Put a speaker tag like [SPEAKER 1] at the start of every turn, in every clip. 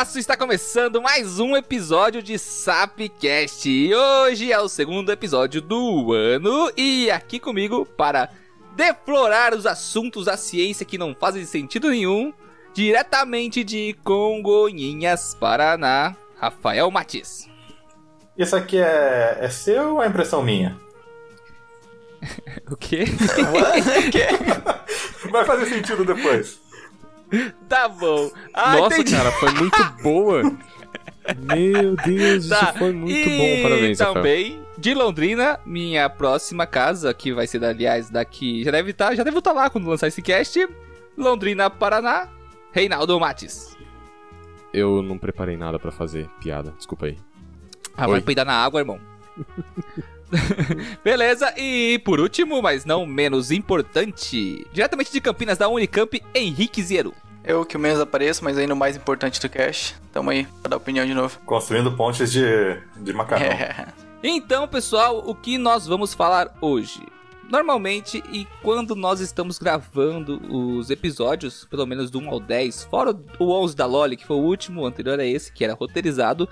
[SPEAKER 1] espaço! Está começando mais um episódio de Sapcast. E hoje é o segundo episódio do ano e aqui comigo para deflorar os assuntos da ciência que não fazem sentido nenhum, diretamente de Congonhinhas, Paraná, Rafael Matias.
[SPEAKER 2] Isso aqui é, é seu ou é impressão minha?
[SPEAKER 1] o quê?
[SPEAKER 2] Vai fazer sentido depois.
[SPEAKER 1] Tá bom.
[SPEAKER 3] Ah, Nossa, entendi. cara, foi muito boa. Meu Deus, tá. isso foi muito e bom. Parabéns,
[SPEAKER 1] também Rafael. de Londrina, minha próxima casa, que vai ser, aliás, daqui. Já deve estar, tá, já deve estar tá lá quando lançar esse cast. Londrina, Paraná, Reinaldo Mates.
[SPEAKER 3] Eu não preparei nada para fazer piada, desculpa aí.
[SPEAKER 1] Ah, Oi. vai peidar na água, irmão. Beleza, e por último, mas não menos importante, diretamente de Campinas da Unicamp, Henrique Ziero.
[SPEAKER 4] Eu que menos apareço, mas ainda o mais importante do cast. Tamo aí pra dar opinião de novo.
[SPEAKER 2] Construindo pontes de, de macarrão. É.
[SPEAKER 1] Então, pessoal, o que nós vamos falar hoje? Normalmente, e quando nós estamos gravando os episódios, pelo menos do 1 ao 10, fora o 11 da Loli, que foi o último, anterior a esse, que era roteirizado,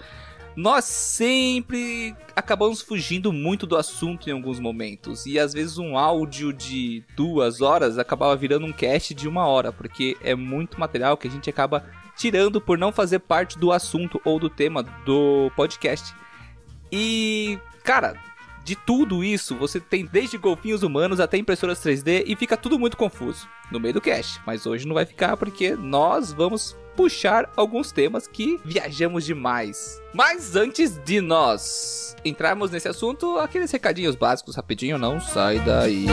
[SPEAKER 1] nós sempre acabamos fugindo muito do assunto em alguns momentos. E às vezes um áudio de duas horas acabava virando um cast de uma hora, porque é muito material que a gente acaba tirando por não fazer parte do assunto ou do tema do podcast. E, cara, de tudo isso, você tem desde golfinhos humanos até impressoras 3D e fica tudo muito confuso no meio do cast. Mas hoje não vai ficar porque nós vamos puxar alguns temas que viajamos demais. Mas antes de nós entrarmos nesse assunto, aqueles recadinhos básicos rapidinho, não sai daí.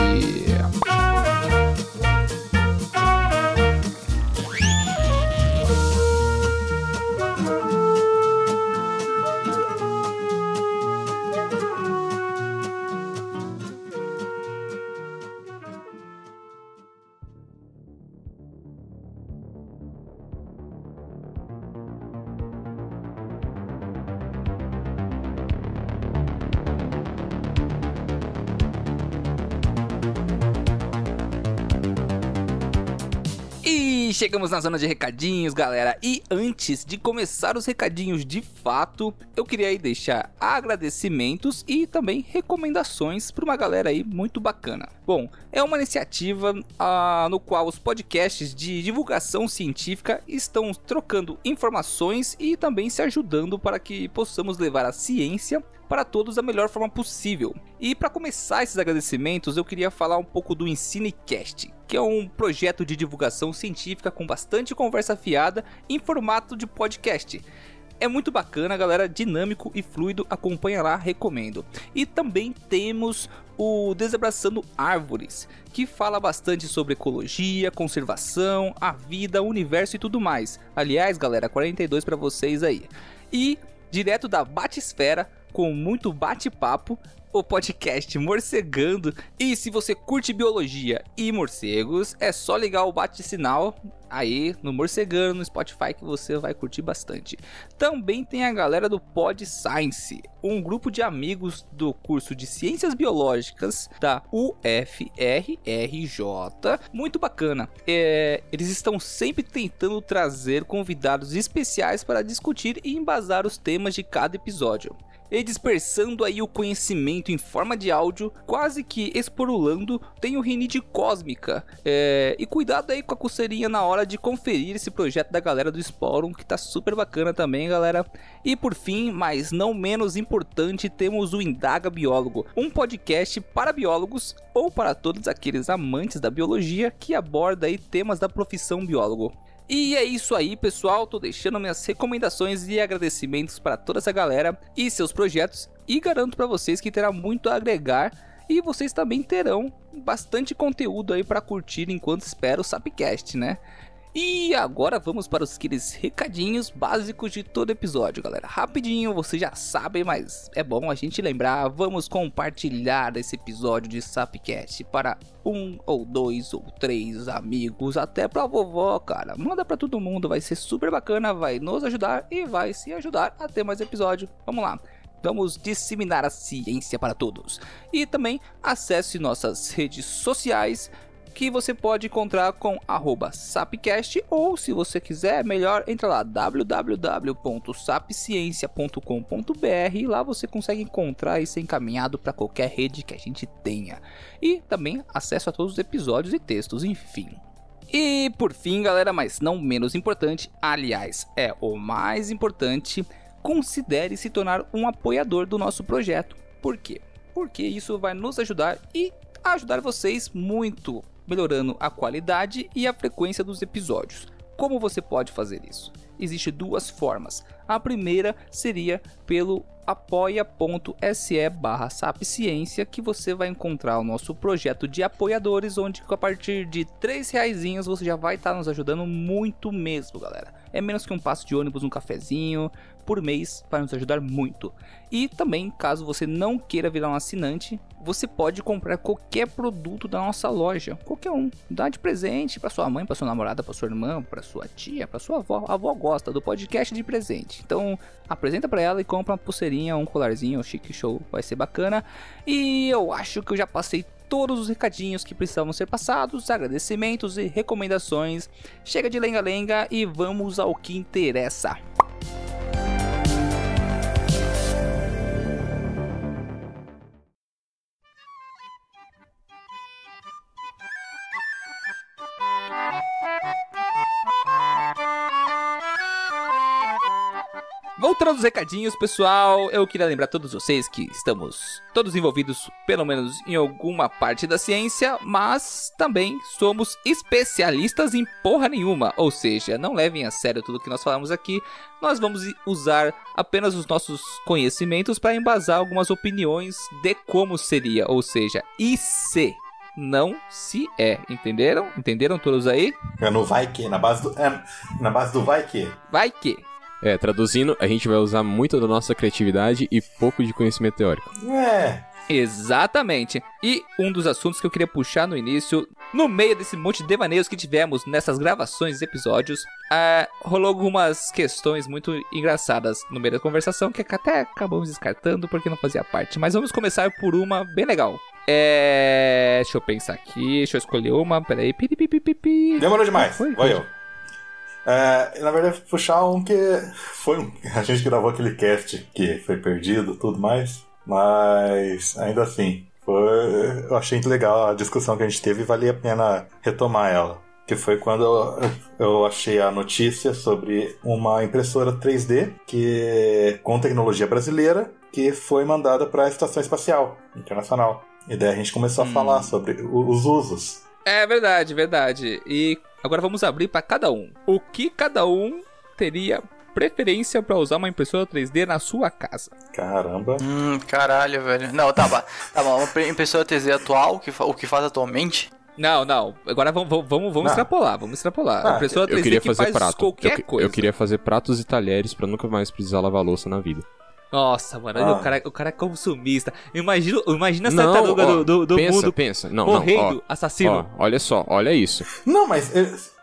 [SPEAKER 1] Chegamos na zona de recadinhos, galera. E antes de começar os recadinhos de fato, eu queria aí deixar agradecimentos e também recomendações para uma galera aí muito bacana. Bom, é uma iniciativa ah, no qual os podcasts de divulgação científica estão trocando informações e também se ajudando para que possamos levar a ciência para todos da melhor forma possível. E para começar esses agradecimentos, eu queria falar um pouco do EnsineCast, que é um projeto de divulgação científica com bastante conversa fiada em formato de podcast. É muito bacana, galera, dinâmico e fluido, acompanha lá, recomendo. E também temos o Desabraçando Árvores, que fala bastante sobre ecologia, conservação, a vida, o universo e tudo mais. Aliás, galera, 42 para vocês aí. E direto da Batisfera, com muito bate-papo, o podcast Morcegando. E se você curte biologia e morcegos, é só ligar o bate-sinal aí no Morcegando no Spotify que você vai curtir bastante. Também tem a galera do Pod Science, um grupo de amigos do curso de Ciências Biológicas da UFRRJ, muito bacana. É, eles estão sempre tentando trazer convidados especiais para discutir e embasar os temas de cada episódio e dispersando aí o conhecimento em forma de áudio, quase que esporulando, tem o Rinite Cósmica. É, e cuidado aí com a coceirinha na hora de conferir esse projeto da galera do Sporum, que tá super bacana também, galera. E por fim, mas não menos importante, temos o Indaga Biólogo, um podcast para biólogos ou para todos aqueles amantes da biologia que aborda aí temas da profissão biólogo. E é isso aí, pessoal. Tô deixando minhas recomendações e agradecimentos para toda essa galera e seus projetos e garanto para vocês que terá muito a agregar e vocês também terão bastante conteúdo aí para curtir enquanto espera o Sapcast, né? E agora vamos para os aqueles recadinhos básicos de todo episódio, galera. Rapidinho, vocês já sabem, mas é bom a gente lembrar. Vamos compartilhar esse episódio de Sapcast para um ou dois ou três amigos, até pra vovó, cara. Manda para todo mundo, vai ser super bacana, vai nos ajudar e vai se ajudar a ter mais episódio. Vamos lá. Vamos disseminar a ciência para todos. E também acesse nossas redes sociais que você pode encontrar com sapcast ou se você quiser, melhor, entra lá www.sapciencia.com.br lá você consegue encontrar e ser encaminhado para qualquer rede que a gente tenha. E também acesso a todos os episódios e textos, enfim. E por fim, galera, mas não menos importante, aliás, é o mais importante, considere se tornar um apoiador do nosso projeto. Por quê? Porque isso vai nos ajudar e ajudar vocês muito, melhorando a qualidade e a frequência dos episódios. Como você pode fazer isso? Existem duas formas. A primeira seria pelo apoia.se barra sapciência que você vai encontrar o nosso projeto de apoiadores, onde a partir de 3 reais você já vai estar nos ajudando muito mesmo, galera. É menos que um passo de ônibus, um cafezinho por mês, vai nos ajudar muito. E também, caso você não queira virar um assinante, você pode comprar qualquer produto da nossa loja, qualquer um, dá de presente para sua mãe, para sua namorada, para sua irmã, para sua tia, para sua avó. A avó gosta do podcast de presente. Então, apresenta para ela e compra uma pulseirinha, um colarzinho, um chique show, vai ser bacana. E eu acho que eu já passei todos os recadinhos que precisavam ser passados, agradecimentos e recomendações. Chega de lenga-lenga e vamos ao que interessa. Voltando aos recadinhos, pessoal, eu queria lembrar a todos vocês que estamos todos envolvidos, pelo menos em alguma parte da ciência, mas também somos especialistas em porra nenhuma. Ou seja, não levem a sério tudo que nós falamos aqui. Nós vamos usar apenas os nossos conhecimentos para embasar algumas opiniões de como seria, ou seja, e se não se é. Entenderam? Entenderam todos aí?
[SPEAKER 2] É no vai que, na base do, é, na base do vai que.
[SPEAKER 1] Vai que.
[SPEAKER 3] É, traduzindo, a gente vai usar muito da nossa criatividade e pouco de conhecimento teórico.
[SPEAKER 2] É.
[SPEAKER 1] Exatamente. E um dos assuntos que eu queria puxar no início, no meio desse monte de devaneios que tivemos nessas gravações e episódios, é, rolou algumas questões muito engraçadas no meio da conversação que até acabamos descartando porque não fazia parte. Mas vamos começar por uma bem legal. É. Deixa eu pensar aqui, deixa eu escolher uma. Peraí.
[SPEAKER 2] Demorou demais. Foi, Vai eu. É, na verdade, puxar um que foi um. A gente gravou aquele cast que foi perdido tudo mais. Mas ainda assim, foi, eu achei muito legal a discussão que a gente teve e valia a pena retomar ela. Que foi quando eu, eu achei a notícia sobre uma impressora 3D que com tecnologia brasileira que foi mandada para a Estação Espacial Internacional. E daí a gente começou a hum. falar sobre os usos.
[SPEAKER 1] É verdade, verdade. E Agora vamos abrir para cada um. O que cada um teria preferência para usar uma impressora 3D na sua casa?
[SPEAKER 2] Caramba.
[SPEAKER 4] Hum, caralho, velho. Não, tá, bom. tá bom. Uma impressora 3D atual, que, o que faz atualmente?
[SPEAKER 1] Não, não. Agora vamos, vamos, vamos extrapolar, vamos extrapolar.
[SPEAKER 3] Ah, impressora 3D eu queria que fazer faz prato. qualquer eu, coisa. Eu queria fazer pratos e talheres para nunca mais precisar lavar louça na vida.
[SPEAKER 1] Nossa, mano, ah. o, cara, o cara é consumista. Imagina, imagina essa tartaruga do, do, do
[SPEAKER 3] pensa,
[SPEAKER 1] mundo
[SPEAKER 3] pensa. Não,
[SPEAKER 1] morrendo,
[SPEAKER 3] não, ó,
[SPEAKER 1] assassino. Ó,
[SPEAKER 3] olha só, olha isso.
[SPEAKER 2] Não, mas,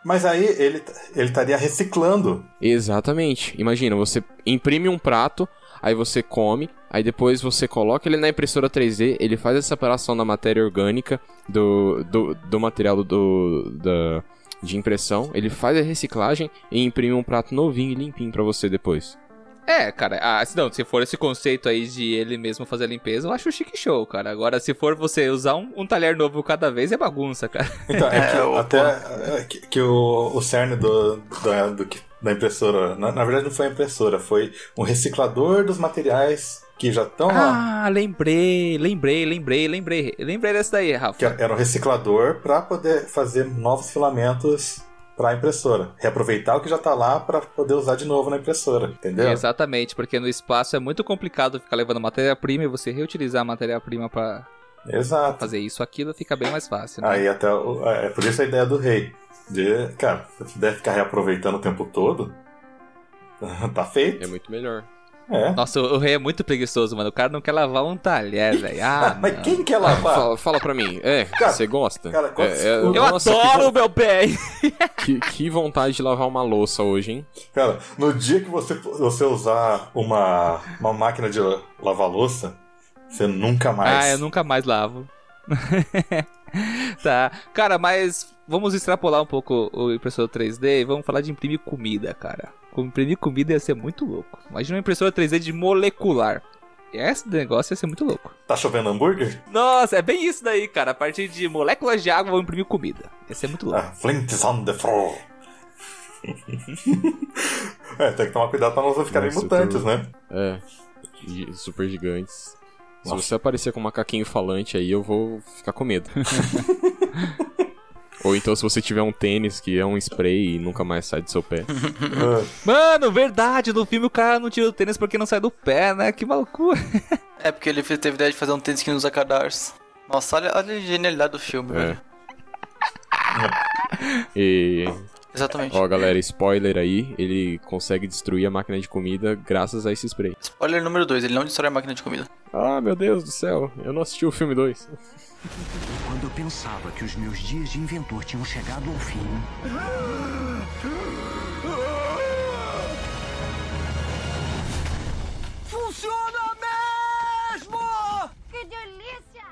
[SPEAKER 2] mas aí ele, ele estaria reciclando.
[SPEAKER 3] Exatamente. Imagina, você imprime um prato, aí você come, aí depois você coloca ele na impressora 3D, ele faz a separação da matéria orgânica do, do, do material do, da, de impressão, ele faz a reciclagem e imprime um prato novinho e limpinho para você depois.
[SPEAKER 1] É, cara, ah, se não, se for esse conceito aí de ele mesmo fazer a limpeza, eu acho chique show, cara. Agora, se for você usar um, um talher novo cada vez, é bagunça, cara.
[SPEAKER 2] Então, é, que é, até é, que, que, o, o cerne do, do, do da impressora, na, na, verdade não foi a impressora, foi um reciclador dos materiais que já estão
[SPEAKER 1] ah, lá. Ah, lembrei, lembrei, lembrei, lembrei. Lembrei dessa daí, Rafa.
[SPEAKER 2] Que era um reciclador para poder fazer novos filamentos para a impressora. Reaproveitar o que já está lá para poder usar de novo na impressora, entendeu?
[SPEAKER 1] Exatamente, porque no espaço é muito complicado ficar levando matéria-prima e você reutilizar a matéria-prima para
[SPEAKER 2] Exato.
[SPEAKER 1] fazer isso, aquilo fica bem mais fácil. Né?
[SPEAKER 2] Aí até é por isso a ideia do rei. De, cara, se puder ficar reaproveitando o tempo todo, tá feito.
[SPEAKER 3] É muito melhor.
[SPEAKER 2] É.
[SPEAKER 1] Nossa, o rei é muito preguiçoso, mano. O cara não quer lavar um talher, velho. Ah,
[SPEAKER 2] mas quem quer lavar?
[SPEAKER 3] Fala, fala pra mim. É, você gosta?
[SPEAKER 2] Cara,
[SPEAKER 3] é,
[SPEAKER 1] é, eu nossa, adoro o meu pé.
[SPEAKER 3] Que, que vontade de lavar uma louça hoje, hein?
[SPEAKER 2] Cara, no dia que você, você usar uma, uma máquina de lavar louça, você nunca mais.
[SPEAKER 1] Ah, eu nunca mais lavo. tá. Cara, mas vamos extrapolar um pouco o impressor 3D e vamos falar de imprimir comida, cara. Imprimir comida ia ser muito louco. Imagina uma impressora 3D de molecular. Esse negócio ia ser muito louco.
[SPEAKER 2] Tá chovendo hambúrguer?
[SPEAKER 1] Nossa, é bem isso daí, cara. A partir de moléculas de água vão imprimir comida. Ia ser muito louco.
[SPEAKER 2] Ah, Flints on the floor. é, tem que tomar cuidado pra não ficarem
[SPEAKER 3] Nossa,
[SPEAKER 2] mutantes,
[SPEAKER 3] tô-
[SPEAKER 2] né?
[SPEAKER 3] É. Super gigantes. Se
[SPEAKER 2] Nossa.
[SPEAKER 3] você aparecer com um macaquinho falante aí, eu vou ficar com medo. Ou então se você tiver um tênis que é um spray e nunca mais sai do seu pé.
[SPEAKER 1] Mano, verdade, no filme o cara não tira o tênis porque não sai do pé, né? Que malucura.
[SPEAKER 4] É porque ele teve ideia de fazer um tênis que não usa cadarço. Nossa, olha, olha a genialidade do filme,
[SPEAKER 3] É.
[SPEAKER 4] velho.
[SPEAKER 3] E.
[SPEAKER 4] Exatamente.
[SPEAKER 3] Ó, galera, spoiler aí, ele consegue destruir a máquina de comida graças a esse spray.
[SPEAKER 4] Spoiler número 2, ele não destrói a máquina de comida.
[SPEAKER 3] Ah, meu Deus do céu, eu não assisti o filme 2.
[SPEAKER 5] Quando eu pensava que os meus dias de inventor tinham chegado ao fim,
[SPEAKER 6] Que delícia!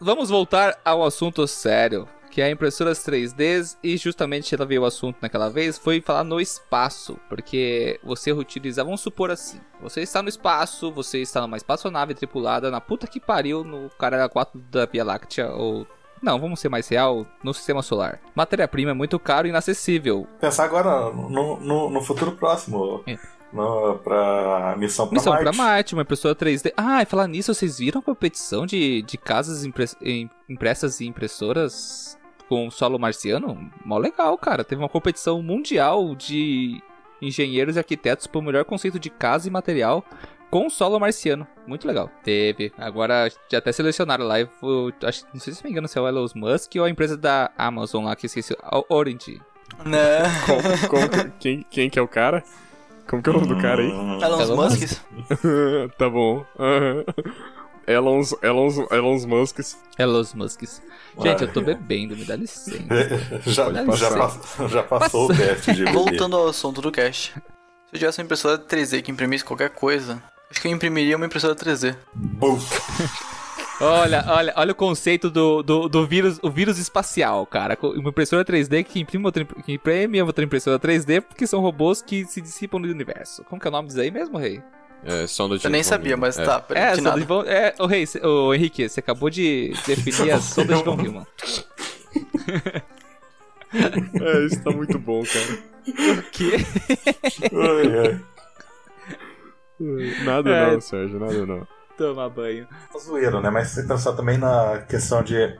[SPEAKER 1] Vamos voltar ao assunto sério, que é impressoras 3Ds e justamente ela veio o assunto naquela vez foi falar no espaço, porque você utiliza, vamos supor assim, você está no espaço, você está numa espaçonave tripulada na puta que pariu no cara 4 da Via Láctea ou não, vamos ser mais real, no sistema solar. Matéria-prima é muito caro e inacessível.
[SPEAKER 2] pensar agora no, no, no futuro próximo.
[SPEAKER 1] É.
[SPEAKER 2] No, pra missão pra
[SPEAKER 1] Missão
[SPEAKER 2] Marte.
[SPEAKER 1] pra Marte, uma impressora 3D. Ah, e falar nisso, vocês viram a competição de, de casas impre- im- impressas e impressoras com solo marciano? Mó legal, cara. Teve uma competição mundial de engenheiros e arquitetos por melhor conceito de casa e material com solo marciano. Muito legal. Teve. Agora já até selecionaram lá. Eu acho, não sei se me engano se é o Elon Musk ou a empresa da Amazon lá que esqueci. A Orange.
[SPEAKER 4] Né?
[SPEAKER 3] Como, como que- quem, quem que é o cara? Como que é o nome do cara aí?
[SPEAKER 2] Hum,
[SPEAKER 4] Elon
[SPEAKER 1] Elon
[SPEAKER 4] Musk.
[SPEAKER 3] tá bom. Aham. Elons, Elons, Elons Musks.
[SPEAKER 1] Elon Musk. Gente, eu tô bebendo, me dá licença.
[SPEAKER 2] já,
[SPEAKER 3] Pode
[SPEAKER 2] já,
[SPEAKER 1] passar.
[SPEAKER 2] pass- já passou o teste de bebê.
[SPEAKER 4] Voltando ao assunto do cast. Se eu tivesse uma impressora 3D que imprimisse qualquer coisa, acho que eu imprimiria uma impressora 3D.
[SPEAKER 2] Bum.
[SPEAKER 1] Olha, olha, olha o conceito do, do, do vírus, o vírus espacial, cara. Uma impressora 3D que imprime outra, que imprime outra impressora 3D porque são robôs que se dissipam no universo. Como que é o nome disso aí mesmo, Rei?
[SPEAKER 3] É, sonda de
[SPEAKER 4] Eu nem sabia, mas
[SPEAKER 3] É.
[SPEAKER 4] tá,
[SPEAKER 1] É,
[SPEAKER 4] de
[SPEAKER 1] sonda
[SPEAKER 4] nada.
[SPEAKER 1] de Von, é, o Rei, o Henrique, você acabou de definir as sondas de Von Neumann.
[SPEAKER 3] É, isso tá muito bom, cara.
[SPEAKER 1] Que?
[SPEAKER 2] Ai, ai.
[SPEAKER 3] Nada
[SPEAKER 1] É.
[SPEAKER 3] não, Sérgio, nada não.
[SPEAKER 1] Toma banho.
[SPEAKER 2] Tá zoeiro, né? Mas se você pensar também na questão de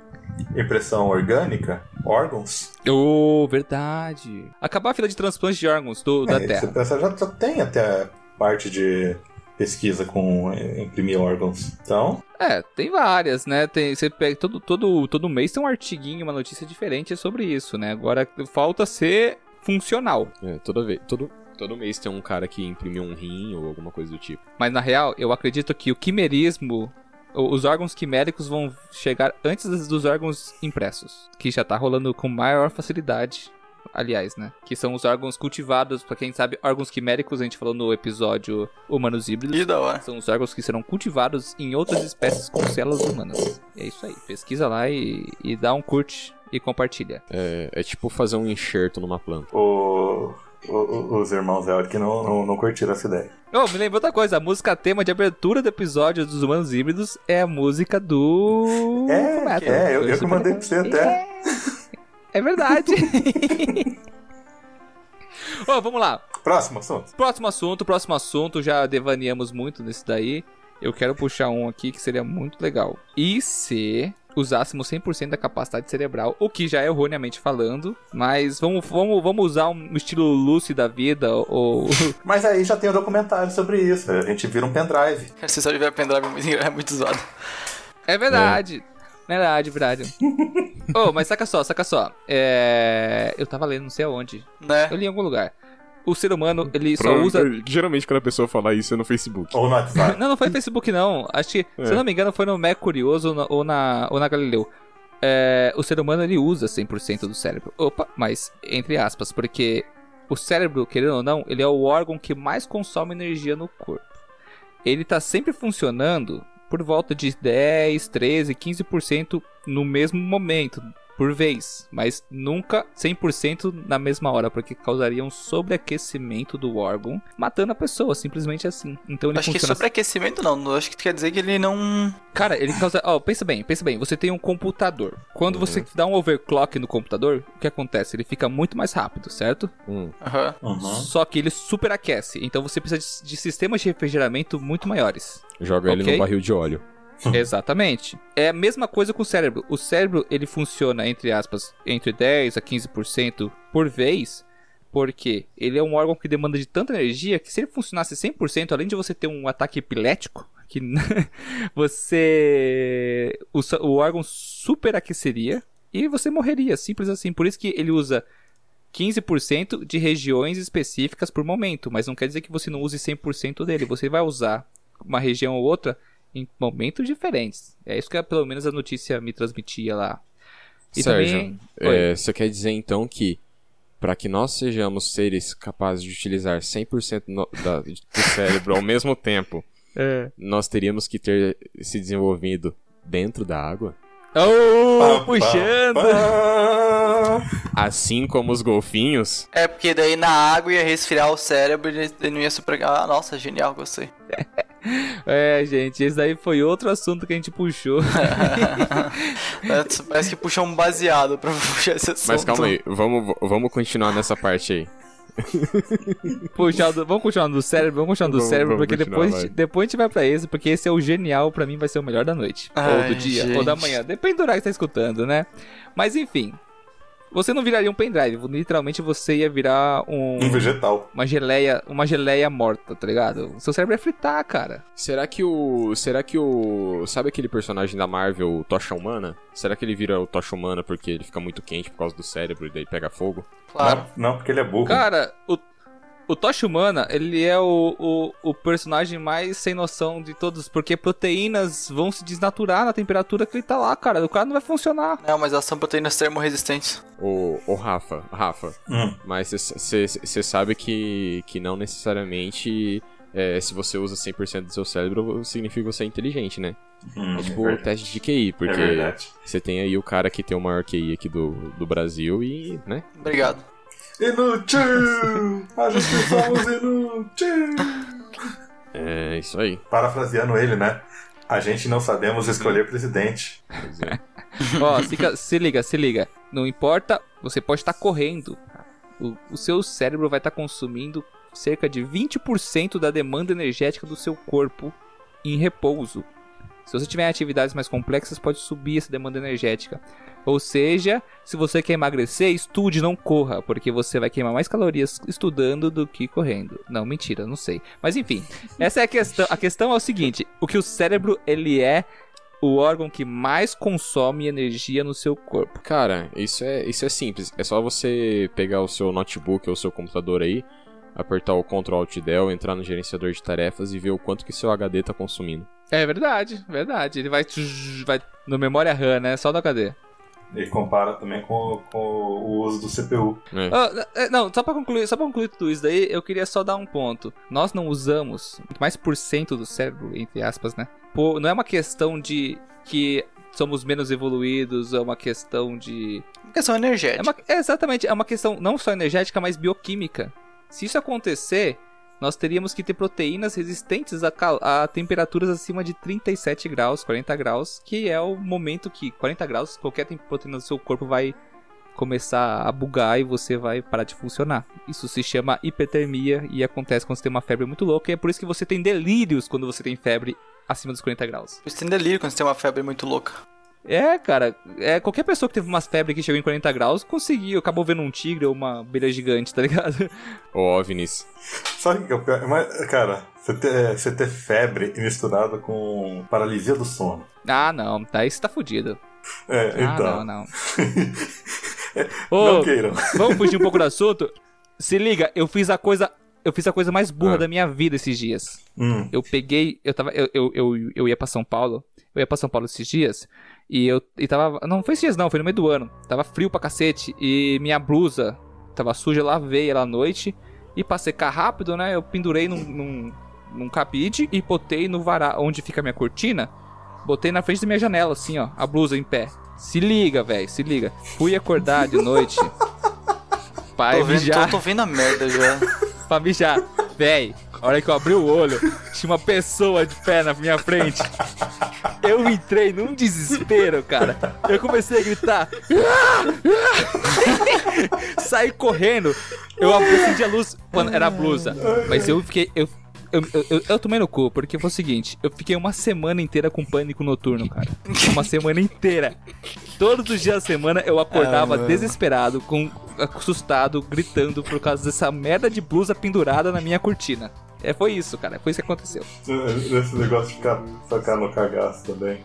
[SPEAKER 2] impressão orgânica, órgãos,
[SPEAKER 1] Oh, verdade. Acabar a fila de transplante de órgãos do, da
[SPEAKER 2] é, você
[SPEAKER 1] Terra.
[SPEAKER 2] pensa, já, já tem até parte de pesquisa com eh, imprimir órgãos. Então,
[SPEAKER 1] É, tem várias, né? Tem, você pega todo, todo, todo mês tem um artiguinho, uma notícia diferente sobre isso, né? Agora falta ser funcional.
[SPEAKER 3] É, toda vez, todo, todo mês tem um cara que imprimiu um rim ou alguma coisa do tipo.
[SPEAKER 1] Mas na real, eu acredito que o quimerismo, os órgãos quiméricos vão chegar antes dos- dos órgãos impressos, que já tá rolando com maior facilidade. Aliás, né? Que são os órgãos cultivados, pra quem sabe, órgãos quiméricos, a gente falou no episódio Humanos Híbridos.
[SPEAKER 4] Que da hora.
[SPEAKER 1] São os órgãos que serão cultivados em outras espécies com células humanas. É isso aí. Pesquisa lá e, e dá um curte e compartilha.
[SPEAKER 3] É, é tipo fazer um enxerto numa planta.
[SPEAKER 2] o, o- os irmãos Elric não, não, não curtiram essa ideia.
[SPEAKER 1] Oh, me lembrou outra coisa. A música tema de abertura do episódio dos Humanos Híbridos é a música do...
[SPEAKER 2] É, é, eu, eu que mandei pra você até.
[SPEAKER 1] É verdade. Ô, vamos lá.
[SPEAKER 2] Próximo assunto.
[SPEAKER 1] Próximo assunto, próximo assunto. Já devaneamos muito nesse daí. Eu quero puxar um aqui que seria muito legal. E se usássemos 100% da capacidade cerebral, o que já é erroneamente falando, mas vamos, vamos, vamos usar um estilo Lucy da vida, ou...
[SPEAKER 2] Mas aí já tem um documentário sobre isso. A gente vira um pendrive.
[SPEAKER 4] Se só tiver pendrive é muito, é muito zoado.
[SPEAKER 1] É verdade. Verdade, verdade. Oh, mas saca só, saca só. É... Eu tava lendo não sei aonde.
[SPEAKER 4] Né?
[SPEAKER 1] Eu li em algum lugar. O ser humano, ele só
[SPEAKER 3] Pra-
[SPEAKER 1] usa...
[SPEAKER 3] Geralmente quando a pessoa fala isso é no Facebook.
[SPEAKER 2] Ou no WhatsApp.
[SPEAKER 1] Não, não foi no Facebook, não. Acho que, se eu não me engano, foi no Mac Curioso ou na, ou na, ou na Galileu. É, o ser humano, ele usa 100% do cérebro. Opa, mas, entre aspas, porque o cérebro, querendo ou não, ele é o órgão que mais consome energia no corpo. Ele tá sempre funcionando por volta de 10, 13, 15% no mesmo momento, por vez, mas nunca 100% na mesma hora, porque causaria um sobreaquecimento do órgão, matando a pessoa, simplesmente assim. Então ele
[SPEAKER 4] Acho que
[SPEAKER 1] funciona
[SPEAKER 4] sobreaquecimento não, acho que quer dizer que ele não.
[SPEAKER 1] Cara, ele causa. Ó, pensa bem, pensa bem. Você tem um computador. Quando você dá um overclock no computador, o que acontece? Ele fica muito mais rápido, certo?
[SPEAKER 3] Hum.
[SPEAKER 4] Aham.
[SPEAKER 2] Uhum.
[SPEAKER 1] Só que ele superaquece. Então você precisa de, de sistemas de refrigeramento muito maiores.
[SPEAKER 3] Joga ele
[SPEAKER 1] Ok.
[SPEAKER 3] no barril de óleo.
[SPEAKER 1] Exatamente. É a mesma coisa com o cérebro. O cérebro, ele funciona, entre aspas, entre 10 a 15% por vez, porque ele é um órgão que demanda de tanta energia que se ele funcionasse 100%, além de você ter um ataque epilético, que você... O, o órgão superaqueceria e você morreria, simples assim. Por isso que ele usa 15% de regiões específicas por momento, mas não quer dizer que você não use 100% dele. Você vai usar uma região ou outra em momentos diferentes. É isso que pelo menos a notícia me transmitia lá. E
[SPEAKER 3] Sérgio,
[SPEAKER 1] também-
[SPEAKER 3] é, você quer dizer então que para que nós sejamos seres capazes de utilizar 100% no, da, do cérebro ao mesmo tempo,
[SPEAKER 1] É.
[SPEAKER 3] nós teríamos que ter se desenvolvido dentro da água?
[SPEAKER 1] Oh,
[SPEAKER 2] Pá,
[SPEAKER 1] puxando!
[SPEAKER 2] pá, pá.
[SPEAKER 3] Assim como os golfinhos?
[SPEAKER 4] É, porque daí na água ia resfriar o cérebro e ele não ia superar. Ah, nossa, genial, gostei.
[SPEAKER 1] É, gente, esse daí foi outro assunto que a gente puxou.
[SPEAKER 4] Parece que puxou um baseado pra puxar esse assunto.
[SPEAKER 3] Mas calma aí, vamos, vamos continuar nessa parte aí.
[SPEAKER 1] Puxar do- vamos continuar do cérebro, vamos continuar do
[SPEAKER 3] Vamos-
[SPEAKER 1] cérebro,
[SPEAKER 3] vamos
[SPEAKER 1] porque depois,
[SPEAKER 3] vai.
[SPEAKER 1] depois a gente vai pra esse, porque esse é o genial, pra mim vai ser o melhor da noite. ou
[SPEAKER 4] Ai,
[SPEAKER 1] do dia, ou da
[SPEAKER 4] gente.
[SPEAKER 1] manhã. Depende do horário que você tá escutando, né? Mas enfim. Você não viraria um pendrive, literalmente você ia virar um.
[SPEAKER 2] Um vegetal.
[SPEAKER 1] Uma geleia, uma geleia morta, tá ligado? Seu cérebro ia fritar, cara.
[SPEAKER 3] Será que o. Será que o. Sabe aquele personagem da Marvel, o Tocha Humana? Será que ele vira o Tocha Humana porque ele fica muito quente por causa do cérebro e daí pega fogo?
[SPEAKER 4] Claro.
[SPEAKER 2] Não, não, porque ele é burro.
[SPEAKER 1] Cara, o, o Tocha Humana, ele é o, o, o personagem mais sem noção de todos, porque proteínas vão se desnaturar na temperatura que ele tá lá, cara. O cara não vai funcionar.
[SPEAKER 4] Não, mas elas são proteínas termorresistentes.
[SPEAKER 3] O, o Rafa, Rafa,
[SPEAKER 2] Hum.
[SPEAKER 3] mas você sabe que, que não necessariamente é, se você usa 100% do seu cérebro significa você é inteligente, né?
[SPEAKER 2] Hum,
[SPEAKER 3] É tipo
[SPEAKER 2] é
[SPEAKER 3] o teste de QI,
[SPEAKER 2] É
[SPEAKER 3] porque
[SPEAKER 2] verdade.
[SPEAKER 3] você tem aí o cara que tem o maior QI aqui do, do Brasil e, né?
[SPEAKER 4] Obrigado.
[SPEAKER 2] Inútil! A gente somos inútil!
[SPEAKER 3] É isso aí.
[SPEAKER 2] Parafraseando ele, né? A gente não sabemos escolher presidente.
[SPEAKER 3] É.
[SPEAKER 1] Ó, fica- se liga, se liga. Não importa, você pode estar correndo. O, o seu cérebro vai estar consumindo cerca de 20% da demanda energética do seu corpo em repouso. Se você tiver atividades mais complexas, pode subir essa demanda energética. Ou seja, se você quer emagrecer, estude, não corra, porque você vai queimar mais calorias estudando do que correndo. Não, mentira, não sei. Mas enfim, essa é a questão. A questão é o seguinte: o que o cérebro ele é o órgão que mais consome energia no seu corpo.
[SPEAKER 3] Cara, isso é, isso é simples. É só você pegar o seu notebook ou o seu computador aí, apertar o Ctrl Alt Del, entrar no gerenciador de tarefas e ver o quanto que seu HD tá consumindo.
[SPEAKER 1] É verdade, verdade. Ele vai, vai no memória RAM, né? Só do HD.
[SPEAKER 2] Ele compara também com, com o uso do CPU.
[SPEAKER 3] né?
[SPEAKER 1] Ah, é, não, só pra concluir, só para concluir tudo isso daí, eu queria só dar um ponto. Nós não usamos mais por cento do cérebro, entre aspas, né? Por- não é uma questão de que somos menos evoluídos, é uma questão de
[SPEAKER 4] Questão
[SPEAKER 1] É
[SPEAKER 4] energética.
[SPEAKER 1] uma, é exatamente, é uma questão não só energética, mas bioquímica. Se isso acontecer, nós teríamos que ter proteínas resistentes a, a temperaturas acima de 37 graus, 40 graus, que é o momento que 40 graus, qualquer proteína do seu corpo vai começar a bugar e você vai parar de funcionar. Isso se chama hipertermia e acontece quando você tem uma febre muito louca, e é por isso que você tem delírios quando você tem febre acima dos 40 graus.
[SPEAKER 4] Você tem delírio quando você tem uma febre muito louca.
[SPEAKER 1] É, cara, é, qualquer pessoa que teve umas febres que chegou em 40 graus conseguiu, acabou vendo um tigre ou uma abelha gigante, tá ligado?
[SPEAKER 3] Ô, OVNIs.
[SPEAKER 2] Sabe o que é o pior? Mas, cara, você ter, você ter febre misturado com paralisia do sono.
[SPEAKER 1] Ah, não, daí você tá fudido.
[SPEAKER 2] É,
[SPEAKER 1] Ah,
[SPEAKER 2] então.
[SPEAKER 1] não, não.
[SPEAKER 2] Não
[SPEAKER 1] Ô,
[SPEAKER 2] queiram.
[SPEAKER 1] vamos fugir um pouco do assunto? Se liga, eu fiz a coisa. Eu fiz a coisa mais burra
[SPEAKER 3] Ah.
[SPEAKER 1] da minha vida esses dias.
[SPEAKER 2] Hum.
[SPEAKER 1] Eu peguei. Eu tava. Eu, eu, eu, eu ia pra São Paulo. Eu ia pra São Paulo esses dias. E eu e tava. Não foi esses dias, não, foi no meio do ano. Tava frio pra cacete. E minha blusa tava suja, eu lavei ela à noite. E pra secar rápido, né? Eu pendurei num, num, num cabide e botei no varal, onde fica a minha cortina, botei na frente da minha janela, assim, ó, a blusa em pé. Se liga, velho, se liga. Fui acordar de noite. Pai,
[SPEAKER 4] Tô vendo,
[SPEAKER 1] mijar.
[SPEAKER 4] tô, tô vendo a merda já.
[SPEAKER 1] pra mijar. Véi, a hora que eu abri o olho, tinha uma pessoa de pé na minha frente. Eu entrei num desespero, cara. Eu comecei a gritar. Saí correndo. Eu acendi a luz. Mano, era a blusa. Mas eu fiquei. Eu, eu, eu, eu- eu tomei no cu, porque foi o seguinte: eu fiquei uma semana inteira com pânico noturno, cara. Uma semana inteira. Todos os dias da semana eu acordava desesperado, com, assustado, gritando por causa dessa merda de blusa pendurada na minha cortina. É, foi isso, cara. Foi isso que aconteceu.
[SPEAKER 2] Nesse negócio de ficar, ficar no cagaço também.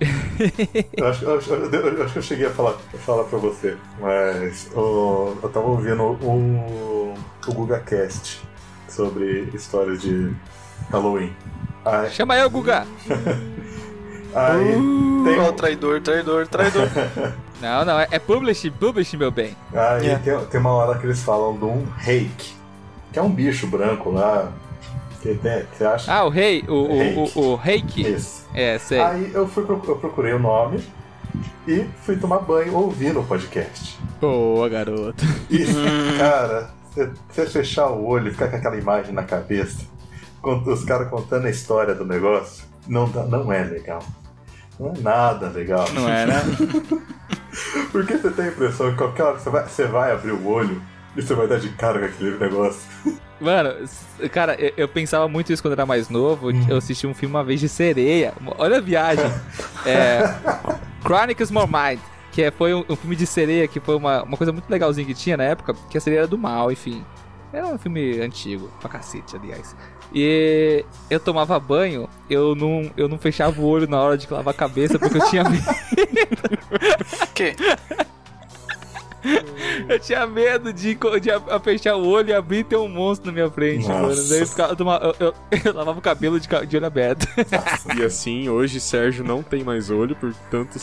[SPEAKER 2] eu, acho, eu acho- eu- eu acho que eu cheguei a falar, a falar pra você, mas o- eu tava ouvindo o, o GugaCast sobre histórias de Halloween. Aí,
[SPEAKER 1] Chama eu, Guga.
[SPEAKER 2] aí tem,
[SPEAKER 4] Ó, traidor, traidor, traidor.
[SPEAKER 1] Não, não, é, é publish, publish, meu bem.
[SPEAKER 2] aí
[SPEAKER 4] Yeah.
[SPEAKER 2] tem, tem uma hora que eles falam de um reiki, que é um bicho branco lá. Que você acha?
[SPEAKER 1] Ah, o rei, o, o, o, o reiki.
[SPEAKER 2] Esse.
[SPEAKER 1] É, sei.
[SPEAKER 2] Aí eu, fui, eu procurei o nome e fui tomar banho ouvindo o podcast.
[SPEAKER 3] Boa, garoto.
[SPEAKER 2] E, cara, você- fechar o olho e ficar com aquela imagem na cabeça, os caras contando a história do negócio, não, dá- não é legal. Não é nada legal.
[SPEAKER 1] Não é, né?
[SPEAKER 2] Porque você tem a impressão que qualquer hora você vai, você vai abrir o olho e você vai dar de cara com aquele negócio.
[SPEAKER 1] Mano, cara, eu, eu pensava muito isso quando era mais novo. Eu assisti um filme uma vez de sereia. Olha a viagem. É. Chronicles More Mind. Que é- foi um, um filme de sereia que foi uma, uma coisa muito legalzinha que tinha na época. Que a sereia era do mal, enfim. Era um filme antigo, pra cacete, aliás. E eu tomava banho, eu não, eu não fechava o olho na hora de lavar a cabeça porque eu tinha medo.
[SPEAKER 4] que?
[SPEAKER 1] Eu tinha medo de, de a- a fechar o olho e abrir e ter um monstro na minha frente,
[SPEAKER 2] Nossa.
[SPEAKER 1] mano. Daí eu, ficava, eu, tomava- eu- eu- eu lavava o cabelo de, de olho aberto.
[SPEAKER 3] E assim, hoje Sérgio não tem mais olho por tanto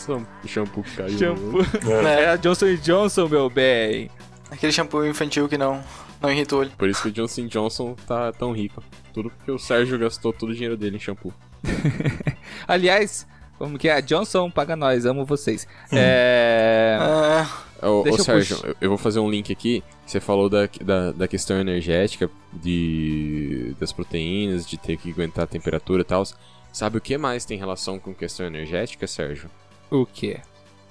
[SPEAKER 3] shampoo que caiu. no
[SPEAKER 1] Shampoo.
[SPEAKER 3] olho.
[SPEAKER 4] É,
[SPEAKER 1] Era Johnson Johnson, meu bem.
[SPEAKER 4] aquele shampoo infantil que não, não irrita o olho.
[SPEAKER 3] Por isso que o Johnson Johnson tá tão rico. Tudo porque o Sérgio gastou todo o dinheiro dele em shampoo.
[SPEAKER 1] Aliás, como que é? Johnson, paga nós, amo vocês. É...
[SPEAKER 4] Ah,
[SPEAKER 3] Ô, ô Sérgio, eu, eu vou fazer um link aqui. Você falou da, da, da questão energética, de, das proteínas, de ter que aguentar a temperatura e tal. Sabe o que mais tem relação com questão energética, Sérgio?
[SPEAKER 1] O quê?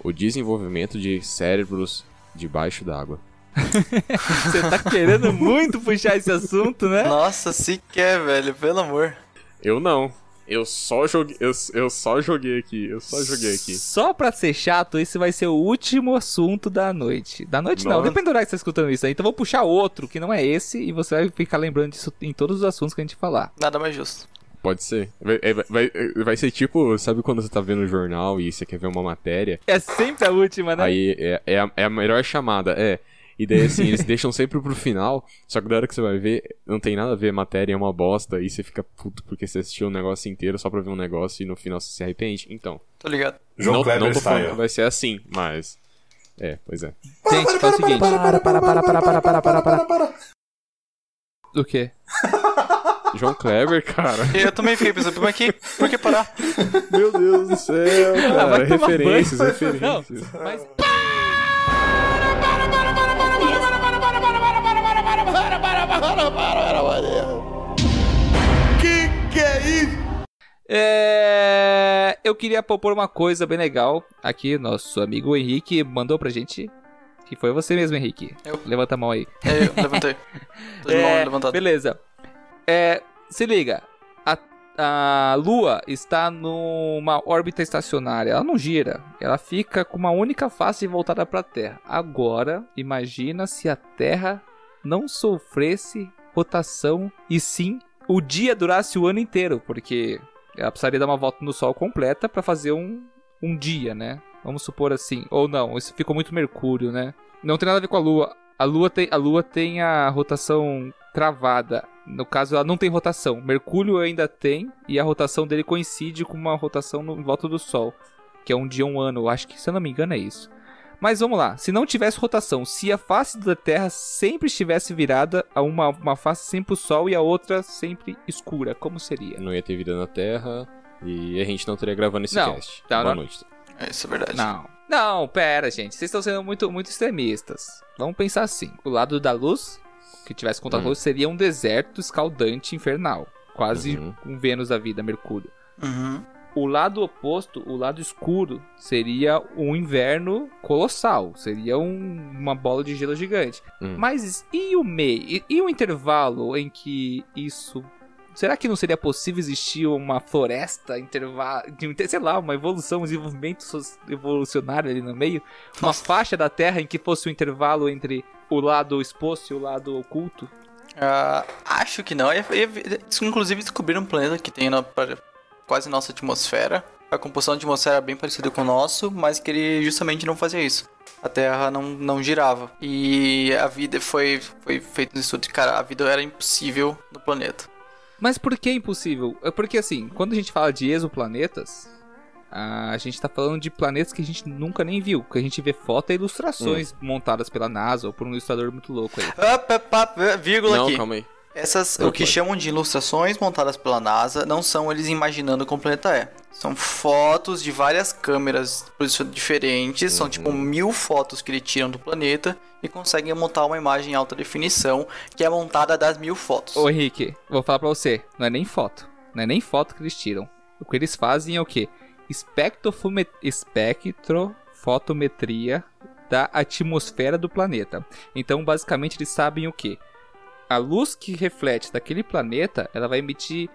[SPEAKER 3] O desenvolvimento de cérebros debaixo d'água.
[SPEAKER 1] Você tá querendo muito puxar esse assunto, né?
[SPEAKER 4] nossa, se quer, velho, pelo amor.
[SPEAKER 3] Eu não. Eu só joguei. Eu, eu só joguei aqui. Eu só joguei aqui.
[SPEAKER 1] Só pra ser chato, esse vai ser o último assunto da noite. Da noite não,
[SPEAKER 3] Nossa.
[SPEAKER 1] depende do horário que você tá escutando isso aí. Então eu vou puxar outro, que não é esse, e você vai ficar lembrando disso em todos os assuntos que a gente falar.
[SPEAKER 4] Nada mais justo.
[SPEAKER 3] Pode ser. Vai, é, vai, vai, vai ser tipo, sabe quando você tá vendo o jornal e você quer ver uma matéria?
[SPEAKER 1] É sempre a última, né?
[SPEAKER 3] Aí é, é, a, é a melhor chamada, é. E daí assim, eles deixam sempre pro final, só que da hora que você vai ver, não tem nada a ver, a matéria é uma bosta, e você fica puto porque você assistiu o negócio inteiro só pra ver um negócio e no final você se arrepende. Então,
[SPEAKER 4] Tô ligado.
[SPEAKER 2] João
[SPEAKER 3] não,
[SPEAKER 2] Kleber
[SPEAKER 3] não tô falando
[SPEAKER 2] style.
[SPEAKER 3] que vai ser assim, mas. É, pois é.
[SPEAKER 1] Gente, faz o seguinte.
[SPEAKER 2] Para, para, para, para, para, para, para, para, para.
[SPEAKER 1] O quê?
[SPEAKER 3] João Kleber, cara.
[SPEAKER 4] Eu também fiquei pensando, mas que, por que parar?
[SPEAKER 3] Meu Deus do céu,
[SPEAKER 1] Ah, vai tomar
[SPEAKER 3] referências,
[SPEAKER 1] banho.
[SPEAKER 3] referências.
[SPEAKER 1] Não, mas. É, eu queria propor uma coisa bem legal. Aqui, nosso amigo Henrique mandou pra gente. Que foi você mesmo, Henrique.
[SPEAKER 4] Eu.
[SPEAKER 1] Levanta a mão aí.
[SPEAKER 4] É, eu levantei.
[SPEAKER 1] É,
[SPEAKER 4] levantada.
[SPEAKER 1] beleza. É, se liga. A, a Lua está numa órbita estacionária. Ela não gira. Ela fica com uma única face voltada para a Terra. Agora, imagina se a Terra não sofresse rotação e sim o dia durasse o ano inteiro, porque ela precisaria dar uma volta no Sol completa para fazer um, um dia, né? Vamos supor assim. Ou não, isso ficou muito Mercúrio, né? Não tem nada a ver com a Lua. A Lua tem a, Lua tem a rotação travada. No caso, ela não tem rotação. Mercúrio ainda tem, e a rotação dele coincide com uma rotação no, em volta do Sol. Que é um dia, um ano. Eu acho que, se eu não me engano, é isso. Mas vamos lá, se não tivesse rotação, se a face da Terra sempre estivesse virada a uma, uma face sempre o Sol e a outra sempre escura, como seria?
[SPEAKER 3] Não ia ter vida na Terra e a gente não estaria gravando esse
[SPEAKER 1] Não,
[SPEAKER 3] cast.
[SPEAKER 1] não,
[SPEAKER 3] Boa
[SPEAKER 1] não.
[SPEAKER 3] noite.
[SPEAKER 4] É, Isso é verdade.
[SPEAKER 1] Não. Não, pera, gente. Vocês estão sendo muito, muito extremistas. Vamos pensar assim. O lado da luz, que tivesse contato
[SPEAKER 3] Hum.
[SPEAKER 1] luz, seria um deserto escaldante infernal. Quase
[SPEAKER 3] Uhum.
[SPEAKER 1] um Vênus da vida, Mercúrio.
[SPEAKER 4] Uhum.
[SPEAKER 1] O lado oposto, o lado escuro, seria um inverno colossal. Seria um- uma bola de gelo gigante.
[SPEAKER 3] Hum.
[SPEAKER 1] Mas e o meio? E, e o intervalo em que isso. Será que não seria possível existir uma floresta intervalo, sei lá, uma evolução, um desenvolvimento evolucionário ali no meio? Uma faixa da Terra em que fosse o intervalo entre o lado exposto e o lado oculto?
[SPEAKER 4] Ah, acho que não. E- e- Inclusive descobriram um planeta que tem na, quase nossa atmosfera. A composição da atmosfera é bem parecida com o nosso, mas que ele justamente não fazia isso. A Terra não, não girava. E a vida foi, foi feito um estudo de cara, a vida era impossível no planeta.
[SPEAKER 1] Mas por que impossível? É porque assim, quando a gente fala de exoplanetas, a gente tá falando de planetas que a gente nunca nem viu. Que a gente vê foto e ilustrações montadas pela NASA ou por um ilustrador muito louco aí.
[SPEAKER 4] Up, up, up, vírgula
[SPEAKER 3] Não,
[SPEAKER 4] aqui.
[SPEAKER 3] calma aí.
[SPEAKER 4] Essas, o que
[SPEAKER 3] pode.
[SPEAKER 4] chamam de ilustrações montadas pela NASA, não são eles imaginando como o planeta é. São fotos de várias câmeras diferentes, são tipo
[SPEAKER 3] Uhum.
[SPEAKER 4] mil fotos que ele tiram do planeta e conseguem montar uma imagem em alta definição que é montada das mil fotos.
[SPEAKER 1] Ô Henrique, vou falar pra você, não é nem foto. Não é nem foto que eles tiram. O que eles fazem é o quê? Espectrofotometria da atmosfera do planeta. Então, basicamente, eles sabem o quê? A luz que reflete daquele planeta, ela vai emitir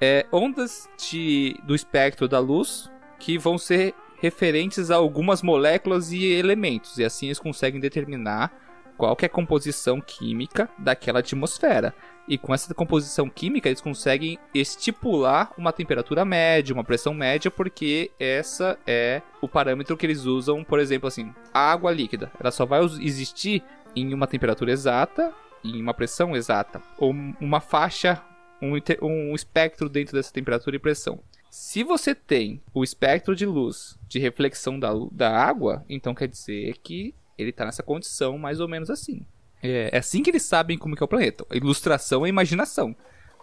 [SPEAKER 1] é, ondas de, do espectro da luz que vão ser referentes a algumas moléculas e elementos. E assim eles conseguem determinar qual é a composição química daquela atmosfera. E com essa composição química, eles conseguem estipular uma temperatura média, uma pressão média, porque essa é o parâmetro que eles usam, por exemplo, assim, a água líquida. Ela só vai existir em uma temperatura exata, em uma pressão exata, ou uma faixa, um, um espectro dentro dessa temperatura e pressão. Se você tem o espectro de luz de reflexão da, da água, então quer dizer que ele tá nessa condição mais ou menos assim. É, é assim que eles sabem como que é o planeta. Ilustração é imaginação.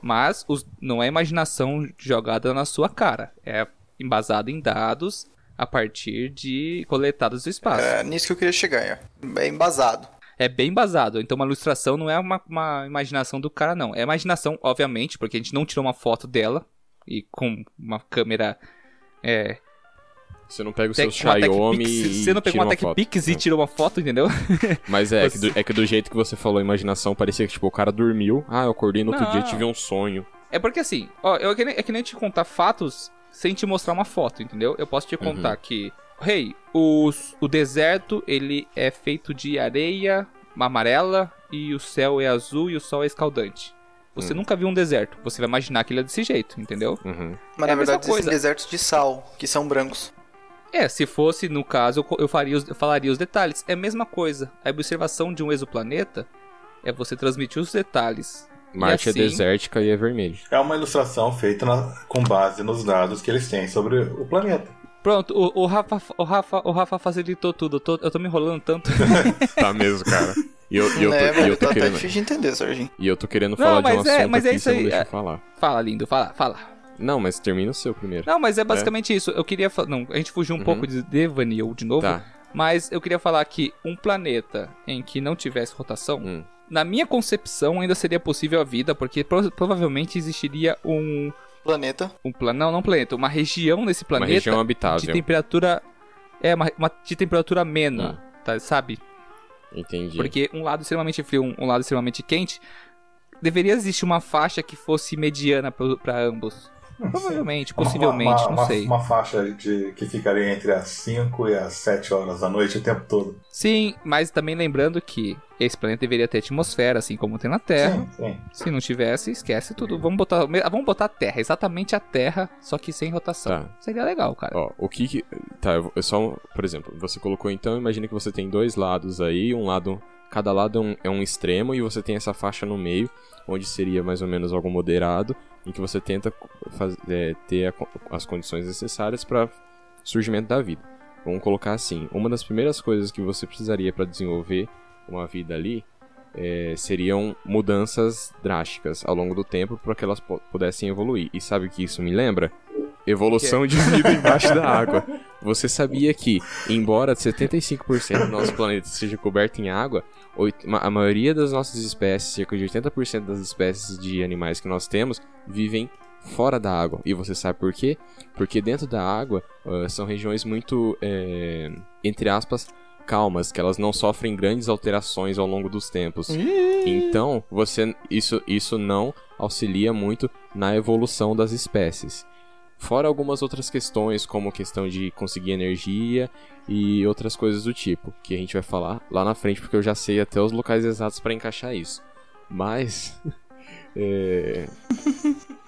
[SPEAKER 1] Mas os- não é imaginação jogada na sua cara. É embasada em dados a partir de coletados do espaço.
[SPEAKER 4] É nisso que eu queria chegar, é embasado.
[SPEAKER 1] É bem embasado. Então uma ilustração não é uma, uma imaginação do cara, não. É imaginação, obviamente, porque a gente não tirou uma foto dela e com uma câmera. É,
[SPEAKER 3] Você não pega o
[SPEAKER 1] tec-
[SPEAKER 3] seu Xiaomi e
[SPEAKER 1] Você não pegou uma. TechPix e
[SPEAKER 3] É.
[SPEAKER 1] tirou uma foto, entendeu?
[SPEAKER 3] Mas é,
[SPEAKER 1] Você-
[SPEAKER 3] que do, é que do jeito que você falou imaginação, parecia que tipo, o cara dormiu. Ah, eu acordei no outro
[SPEAKER 1] Não.
[SPEAKER 3] dia e tive um sonho.
[SPEAKER 1] É porque assim, ó, eu, é, que nem, é que nem te contar fatos sem te mostrar uma foto, entendeu? Eu posso te contar que, hey, os- o deserto ele é feito de areia amarela e o céu é azul e o sol é escaldante. Você
[SPEAKER 3] Hum.
[SPEAKER 1] nunca viu um deserto, você vai imaginar que ele é desse jeito, entendeu?
[SPEAKER 3] Uhum.
[SPEAKER 4] Mas
[SPEAKER 1] É a
[SPEAKER 4] na
[SPEAKER 1] mesma
[SPEAKER 4] verdade existem
[SPEAKER 1] coisa.
[SPEAKER 4] desertos de sal, que são brancos.
[SPEAKER 1] É, se fosse no caso, eu faria os- eu falaria os detalhes. É a mesma coisa. A observação de um exoplaneta é você transmitir os detalhes.
[SPEAKER 3] Marte
[SPEAKER 1] assim-
[SPEAKER 3] é desértica e é vermelho.
[SPEAKER 2] É uma ilustração feita na- com base nos dados que eles têm sobre o planeta.
[SPEAKER 1] Pronto, o, o Rafa, o, Rafa, o Rafa facilitou tudo. Eu tô, eu tô me enrolando tanto.
[SPEAKER 3] Tá mesmo, cara. E eu, e eu, tô,
[SPEAKER 4] né,
[SPEAKER 3] e eu tô
[SPEAKER 4] Tá até
[SPEAKER 3] querendo.
[SPEAKER 4] difícil de entender, Serginho.
[SPEAKER 3] E eu tô querendo
[SPEAKER 1] Não,
[SPEAKER 3] falar de um
[SPEAKER 1] mas é-
[SPEAKER 3] assunto
[SPEAKER 1] mas é
[SPEAKER 3] aqui,
[SPEAKER 1] isso
[SPEAKER 3] você não
[SPEAKER 1] aí,
[SPEAKER 3] deixa
[SPEAKER 1] é-
[SPEAKER 3] eu falar.
[SPEAKER 1] fala, lindo, fala, fala.
[SPEAKER 3] Não, mas termina o seu primeiro.
[SPEAKER 1] Não, mas é basicamente isso. Eu queria falar. Não, a gente fugiu um
[SPEAKER 3] Uhum.
[SPEAKER 1] pouco de Devanil de novo.
[SPEAKER 3] Tá.
[SPEAKER 1] Mas eu queria falar que um planeta em que não tivesse rotação,
[SPEAKER 3] Hum.
[SPEAKER 1] na minha concepção ainda seria possível a vida, porque pro- provavelmente existiria um.
[SPEAKER 4] Planeta.
[SPEAKER 1] um plan... Não, não planeta, uma região nesse
[SPEAKER 3] Uma
[SPEAKER 1] planeta
[SPEAKER 3] região
[SPEAKER 1] de
[SPEAKER 3] habitável.
[SPEAKER 1] temperatura. É, uma, uma- de temperatura amena,
[SPEAKER 3] Hum.
[SPEAKER 1] tá, sabe?
[SPEAKER 3] Entendi.
[SPEAKER 1] Porque um lado extremamente frio, um, um lado extremamente quente. Deveria existir uma faixa que fosse mediana para ambos. Provavelmente,
[SPEAKER 2] Uma-
[SPEAKER 1] possivelmente,
[SPEAKER 2] uma,
[SPEAKER 1] não
[SPEAKER 2] uma-
[SPEAKER 1] sei.
[SPEAKER 2] Uma faixa de, que ficaria entre as 5 e as 7 horas da noite o tempo todo.
[SPEAKER 1] Sim, mas também lembrando que esse planeta deveria ter atmosfera, assim como tem na Terra.
[SPEAKER 2] Sim, sim.
[SPEAKER 1] Se não tivesse, esquece tudo. Vamos botar, vamos botar a Terra, exatamente a Terra, só que sem rotação.
[SPEAKER 3] Tá.
[SPEAKER 1] Seria legal, cara.
[SPEAKER 3] Ó, o que que... Tá, eu vou- eu só... Por exemplo, você colocou então, imagina que você tem dois lados aí, um lado... Cada lado é um, é um extremo e você tem essa faixa no meio, onde seria mais ou menos algo moderado, em que você tenta faz- é, ter a as condições necessárias para surgimento da vida. vamos colocar assim, uma das primeiras coisas que você precisaria para desenvolver uma vida ali é, seriam mudanças drásticas ao longo do tempo para que elas pudessem evoluir. E sabe o que isso me lembra? Evolução de vida embaixo da água. Você sabia que, embora 75% do nosso planeta seja coberto em água, a maioria das nossas espécies, cerca de 80% das espécies de animais que nós temos, vivem fora da água. E você sabe por quê? Porque dentro da água uh, são regiões muito, é, entre aspas, calmas, que elas não sofrem grandes alterações ao longo dos tempos. Então, você isso, isso não auxilia muito na evolução das espécies. Fora algumas outras questões, como questão de conseguir energia e outras coisas do tipo, que a gente vai falar lá na frente, porque eu já sei até os locais exatos para encaixar isso. Mas. é...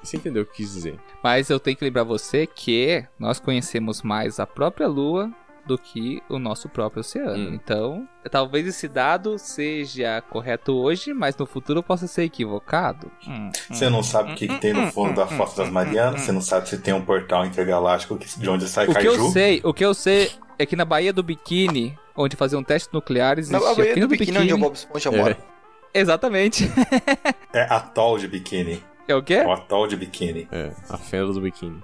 [SPEAKER 3] Você entendeu o que quis dizer.
[SPEAKER 1] Mas eu tenho que lembrar você que nós conhecemos mais a própria Lua do que o nosso próprio oceano. Hum. Então, talvez esse dado seja correto hoje, mas no futuro possa ser equivocado.
[SPEAKER 2] Hum, você não sabe o que, que, tem no fundo da Fossa das Marianas, você não sabe se tem um portal intergaláctico de onde sai
[SPEAKER 1] o
[SPEAKER 2] Kaiju.
[SPEAKER 1] Que eu sei, o que eu sei é que na Baía do Biquíni, onde faziam testes nucleares,
[SPEAKER 4] na Baía do, do Biquíni, onde o Bob Esponja é. mora.
[SPEAKER 1] Exatamente.
[SPEAKER 2] é atol de biquíni.
[SPEAKER 1] É o quê?
[SPEAKER 2] É o atol de biquíni.
[SPEAKER 3] É, a fenda do biquíni.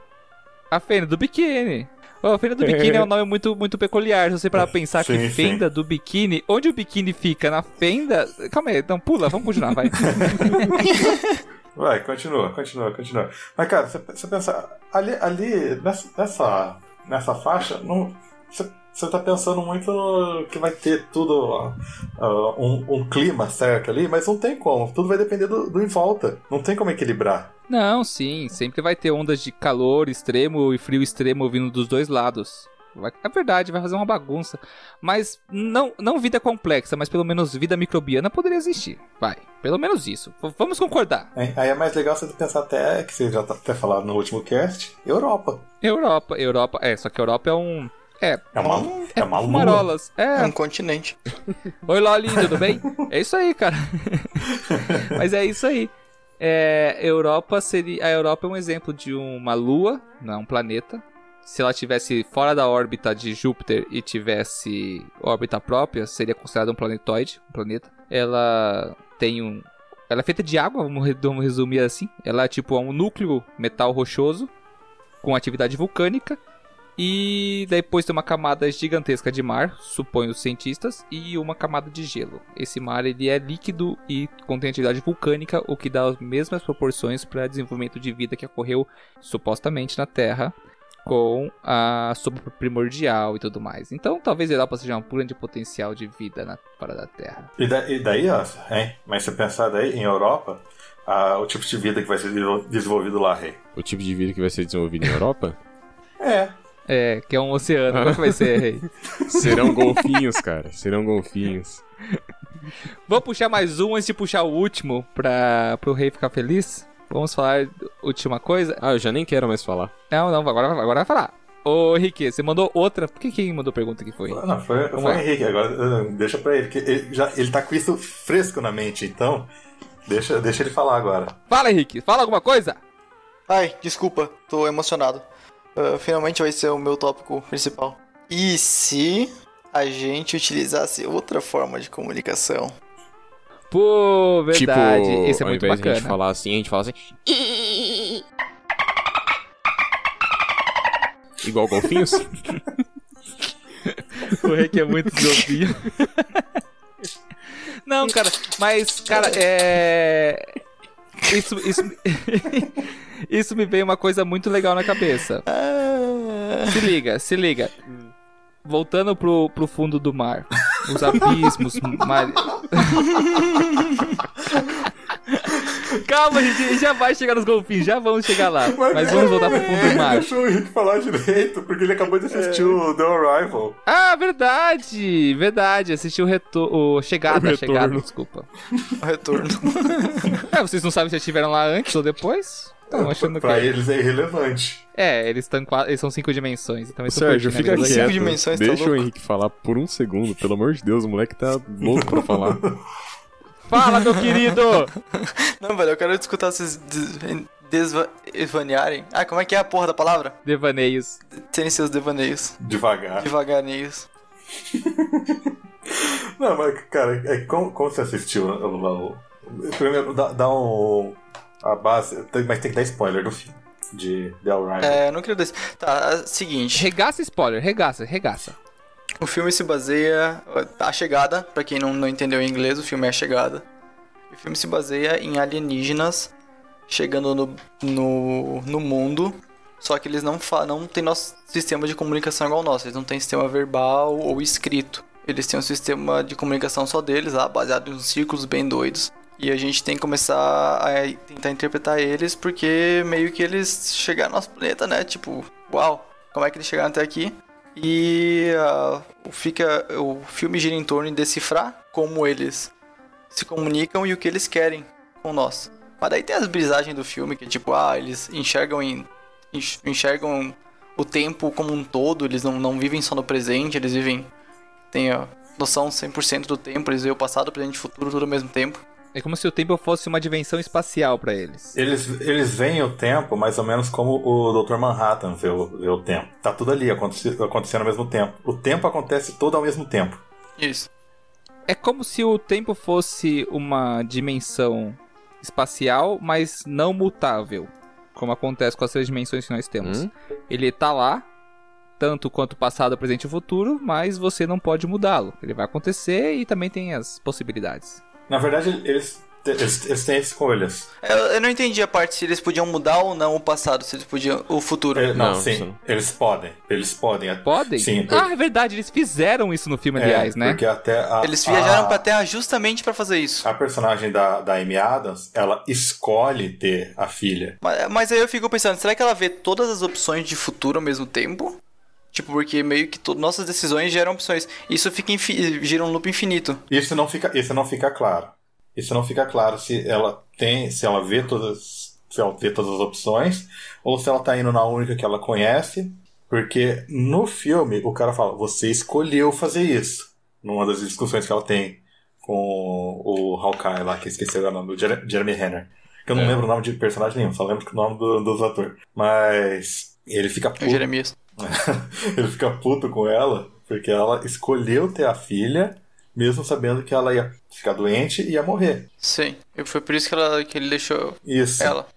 [SPEAKER 1] A fenda do biquíni. Oh, a fenda do biquíni é um nome muito, muito peculiar. Se você para pensar sim, que fenda sim. do biquíni, onde o biquíni fica? Na fenda? Calma aí, então pula, vamos continuar, vai.
[SPEAKER 2] vai, continua, continua, continua. Mas, cara, você, você pensa, ali, ali nessa, nessa, nessa faixa, não, você você tá pensando muito no que vai ter tudo uh, um, um, clima certo ali, mas não tem como. Tudo vai depender do, do em volta. Não tem como equilibrar.
[SPEAKER 1] Não, sim. Sempre vai ter ondas de calor extremo e frio extremo vindo dos dois lados. Vai, é verdade, vai fazer uma bagunça. Mas não, não vida complexa, mas pelo menos vida microbiana poderia existir. Vai, pelo menos isso. V vamos concordar.
[SPEAKER 2] É, aí é mais legal você pensar até, que você já tá até falado no último cast, Europa.
[SPEAKER 1] Europa, Europa. É, só que Europa é um é.
[SPEAKER 2] É uma, é, é uma
[SPEAKER 1] marolas. É.
[SPEAKER 4] é um continente.
[SPEAKER 1] Oi, Loli, tudo bem? É isso aí, cara. Mas é isso aí. É, Europa seria. A Europa é um exemplo de uma lua, não é um planeta. Se ela tivesse fora da órbita de Júpiter e tivesse órbita própria, seria considerada um planetoide, um planeta. Ela tem um. Ela é feita de água, vamos resumir assim. Ela é tipo um núcleo metal rochoso com atividade vulcânica e depois tem uma camada gigantesca de mar, supõe os cientistas, e uma camada de gelo. Esse mar ele é líquido e contém atividade vulcânica, o que dá as mesmas proporções para desenvolvimento de vida que ocorreu supostamente na Terra com a sopa primordial e tudo mais. Então, talvez a Europa seja um grande potencial de vida na, fora da Terra.
[SPEAKER 2] E, da, e daí, ó, hein? Mas se pensar daí, em Europa, o tipo de vida que vai ser desenvolvido lá, rei.
[SPEAKER 3] O tipo de vida que vai ser desenvolvido em Europa?
[SPEAKER 2] é.
[SPEAKER 1] É, que é um oceano. Como é que vai ser, rei?
[SPEAKER 3] Serão golfinhos, cara. Serão golfinhos.
[SPEAKER 1] Vou puxar mais um antes de puxar o último pra, pro rei ficar feliz. Vamos falar última coisa.
[SPEAKER 3] Ah, eu já nem quero mais falar.
[SPEAKER 1] Não, não, agora, agora vai falar. Ô, Henrique, você mandou outra. Por que quem mandou pergunta que foi?
[SPEAKER 2] Não, foi, foi o Henrique. Agora deixa pra ele, que ele, já, ele tá com isso fresco na mente, então deixa, deixa ele falar agora.
[SPEAKER 1] Fala, Henrique. Fala alguma coisa.
[SPEAKER 4] Ai, desculpa. Tô emocionado. Uh, finalmente vai ser o meu tópico principal. E se a gente utilizasse outra forma de comunicação?
[SPEAKER 1] Pô, verdade. Tipo, Esse é muito bacana.
[SPEAKER 3] a gente falar assim, a gente fala assim. Igual golfinhos?
[SPEAKER 1] o Rick é muito golfinho. Não, cara, mas, cara, é. Isso, isso, isso me veio uma coisa muito legal na cabeça. Se liga, se liga. Voltando pro, pro fundo do mar. Os abismos. mar... Calma, a gente já vai chegar nos golfinhos, já vamos chegar lá. Mas, mas vamos voltar pro fundo do mar.
[SPEAKER 2] Deixa o Henrique falar direito, porque ele acabou de assistir é. o The Arrival.
[SPEAKER 1] Ah, verdade! Verdade, assistiu o, retor o Chegada, o Chegada, desculpa.
[SPEAKER 4] O retorno.
[SPEAKER 1] é, vocês não sabem se estiveram lá antes ou depois?
[SPEAKER 2] Estão achando pra que... eles é irrelevante.
[SPEAKER 1] É, eles, tão, eles são cinco dimensões. Então
[SPEAKER 3] Sérgio, curte, né? fica quieto.
[SPEAKER 4] Cinco dimensões,
[SPEAKER 3] tá Deixa tá o Henrique falar por um segundo. Pelo amor de Deus, o moleque tá louco pra falar.
[SPEAKER 1] Fala, meu querido!
[SPEAKER 4] Não, velho, eu quero escutar vocês desvanearem. Ah, como é que é a porra da palavra?
[SPEAKER 1] Devaneios.
[SPEAKER 4] Terem seus devaneios.
[SPEAKER 2] Devagar.
[SPEAKER 4] Devaganeios.
[SPEAKER 2] Não, mas, cara, é, como, como você assistiu o, o- Primeiro, dá, dá um. A base. Mas tem que dar spoiler do filme. De The Arrival.
[SPEAKER 4] É, eu não queria dizer. Tá, é, seguinte.
[SPEAKER 1] Regaça spoiler, regaça, regaça.
[SPEAKER 4] O filme se baseia. A chegada, pra quem não, não entendeu em inglês, o filme é a chegada. O filme se baseia em alienígenas chegando no, no, no mundo. Só que eles não, não têm nosso sistema de comunicação igual o nosso. Eles não têm sistema verbal ou escrito. Eles têm um sistema de comunicação só deles, lá, baseado em uns círculos bem doidos. E a gente tem que começar a tentar interpretar eles, porque meio que eles chegaram no nosso planeta, né? Tipo, uau, como é que eles chegaram até aqui? E o fica, o filme gira em torno de decifrar como eles se comunicam e o que eles querem com nós. Mas daí tem as brisagens do filme, que tipo, ah, eles enxergam em, enx- enxergam o tempo como um todo, eles não, não vivem só no presente, eles vivem, tem a noção 100% do tempo, eles veem o passado, presente e futuro tudo ao mesmo tempo.
[SPEAKER 1] É como se o tempo fosse uma dimensão espacial pra eles.
[SPEAKER 2] Eles, eles veem o tempo mais ou menos como o Dr. Manhattan vê o, vê o tempo. Tá tudo ali aconte- acontecendo ao mesmo tempo. O tempo acontece todo ao mesmo tempo.
[SPEAKER 4] Isso.
[SPEAKER 1] É como se o tempo fosse uma dimensão espacial, mas não mutável. Como acontece com as três dimensões que nós temos.
[SPEAKER 3] Hum?
[SPEAKER 1] Ele tá lá, tanto quanto passado, presente e futuro, mas você não pode mudá-lo. Ele vai acontecer e também tem as possibilidades.
[SPEAKER 2] Na verdade, eles, eles, eles têm escolhas.
[SPEAKER 4] Eu, eu não entendi a parte se eles podiam mudar ou não o passado, se eles podiam. o futuro.
[SPEAKER 2] Ele- não,
[SPEAKER 3] Não,
[SPEAKER 2] sim.
[SPEAKER 3] não.
[SPEAKER 2] Eles podem. Eles podem.
[SPEAKER 1] Podem?
[SPEAKER 2] Sim. por-
[SPEAKER 1] Ah, é verdade, eles fizeram isso no filme,
[SPEAKER 2] é,
[SPEAKER 1] aliás, né?
[SPEAKER 2] Porque até a,
[SPEAKER 4] Eles viajaram
[SPEAKER 2] a,
[SPEAKER 4] pra Terra justamente pra fazer isso.
[SPEAKER 2] a personagem da, da Amy Adams, ela escolhe ter a filha.
[SPEAKER 4] Mas, mas aí eu fico pensando, será que ela vê todas as opções de futuro ao mesmo tempo? Tipo, porque meio que to- nossas decisões geram opções. Isso fica gira um loop infinito.
[SPEAKER 2] Isso não fica, isso não fica claro. Isso não fica claro se ela tem, se ela vê todas, se ela vê todas as opções ou se ela tá indo na única que ela conhece, porque no filme o cara fala: "Você escolheu fazer isso". Numa das discussões que ela tem com o Hawkeye lá, que eu esqueci o nome do Jer- Jeremy Renner. Que eu não
[SPEAKER 3] É.
[SPEAKER 2] lembro o nome de personagem nenhum, só lembro o nome do- dos atores. Mas ele fica
[SPEAKER 4] É o
[SPEAKER 2] puto
[SPEAKER 4] Jeremias.
[SPEAKER 2] ele fica puto com ela porque ela escolheu ter a filha, mesmo sabendo que ela ia ficar doente e ia morrer.
[SPEAKER 4] Sim. E foi por isso que, ela, que ele deixou
[SPEAKER 2] Isso.
[SPEAKER 4] ela.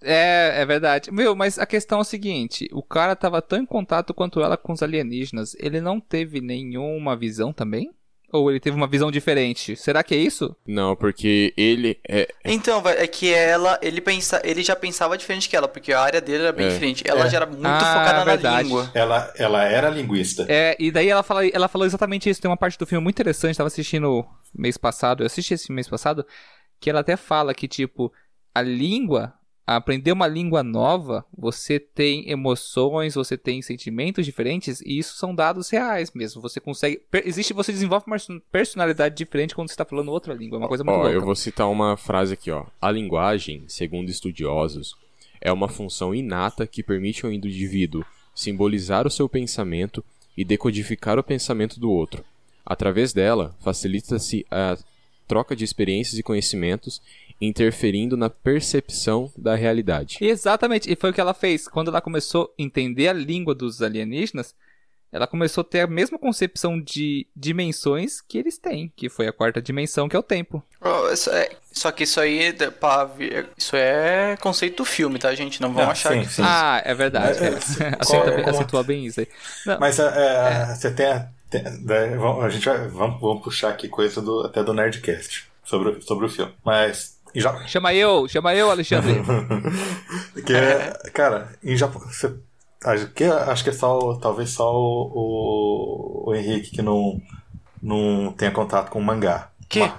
[SPEAKER 1] É, é verdade. Meu, mas a questão é o seguinte: o cara tava tão em contato quanto ela com os alienígenas, ele não teve nenhuma visão também? Ou ele teve uma visão diferente? Será que é isso?
[SPEAKER 3] Não, porque ele é.
[SPEAKER 4] Então, vai- é que ela, ele, pensa, ele já pensava diferente que ela, porque a área dele era bem
[SPEAKER 3] É.
[SPEAKER 4] diferente. Ela
[SPEAKER 2] É.
[SPEAKER 4] já era muito
[SPEAKER 1] Ah,
[SPEAKER 4] focada na
[SPEAKER 1] verdade.
[SPEAKER 4] língua.
[SPEAKER 2] Ela, ela era linguista.
[SPEAKER 1] É, e daí ela, fala, ela falou exatamente isso. Tem uma parte do filme muito interessante, tava assistindo mês passado, eu assisti esse mês passado, que ela até fala que, tipo, a língua, aprender uma língua nova, você tem emoções, você tem sentimentos diferentes, e isso são dados reais mesmo. Você consegue. Existe, você desenvolve uma personalidade diferente quando você tá falando outra língua. É uma coisa muito
[SPEAKER 3] Ó,
[SPEAKER 1] louca.
[SPEAKER 3] eu vou citar uma frase aqui, ó. A linguagem, segundo estudiosos, é uma função inata que permite ao indivíduo simbolizar o seu pensamento e decodificar o pensamento do outro. Através dela, facilita-se a troca de experiências e conhecimentos, interferindo na percepção da realidade.
[SPEAKER 1] Exatamente, e foi o que ela fez. Quando ela começou a entender a língua dos alienígenas, ela começou a ter a mesma concepção de dimensões que eles têm, que foi a quarta dimensão, que é o tempo.
[SPEAKER 4] Oh, isso é- Só que isso aí, ver- isso é conceito do filme, tá, gente? Não vão achar
[SPEAKER 2] sim,
[SPEAKER 4] que...
[SPEAKER 2] sim.
[SPEAKER 1] Ah, é verdade.
[SPEAKER 2] É,
[SPEAKER 1] É,
[SPEAKER 2] é,
[SPEAKER 1] Acentua bem, isso aí. Não,
[SPEAKER 2] Mas é, é, você tem. a- tem- né, vamos- a gente vai. Vamos, vamos puxar aqui coisa do, até do Nerdcast sobre, sobre o filme. Mas. Ja-
[SPEAKER 1] Chama eu, chama eu, Alexandre.
[SPEAKER 2] que é, cara, em Japão. Você, acho, que, acho que é só. Talvez só o, o, o Henrique que não, não tenha contato com o mangá.
[SPEAKER 4] Que?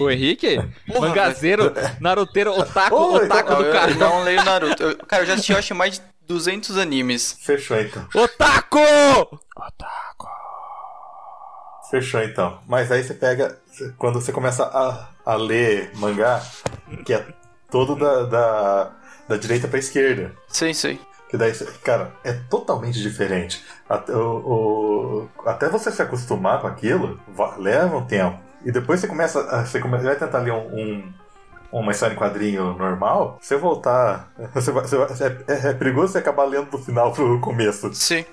[SPEAKER 1] O Henrique,
[SPEAKER 4] Porra,
[SPEAKER 1] mangazeiro, naruteiro, otaku,
[SPEAKER 2] Ô,
[SPEAKER 1] otaku
[SPEAKER 4] Não,
[SPEAKER 1] do cara.
[SPEAKER 4] eu não leio Naruto. Eu- cara, eu já assisti, eu acho, mais de 200 animes.
[SPEAKER 2] Fechou então.
[SPEAKER 1] Otaku!
[SPEAKER 2] Fechou então. Mas aí você pega. Quando você começa a, a ler mangá, que é todo da, da, da direita pra esquerda.
[SPEAKER 4] Sim, sim.
[SPEAKER 2] Que daí, cara, é totalmente diferente. Até, o, o- até você se acostumar com aquilo, va- leva um tempo. E depois você começa. a- Você come- vai tentar ler um, um, uma história em quadrinho normal, você voltar. Você vai, você vai- é, é perigoso você acabar lendo do final pro começo.
[SPEAKER 4] Sim.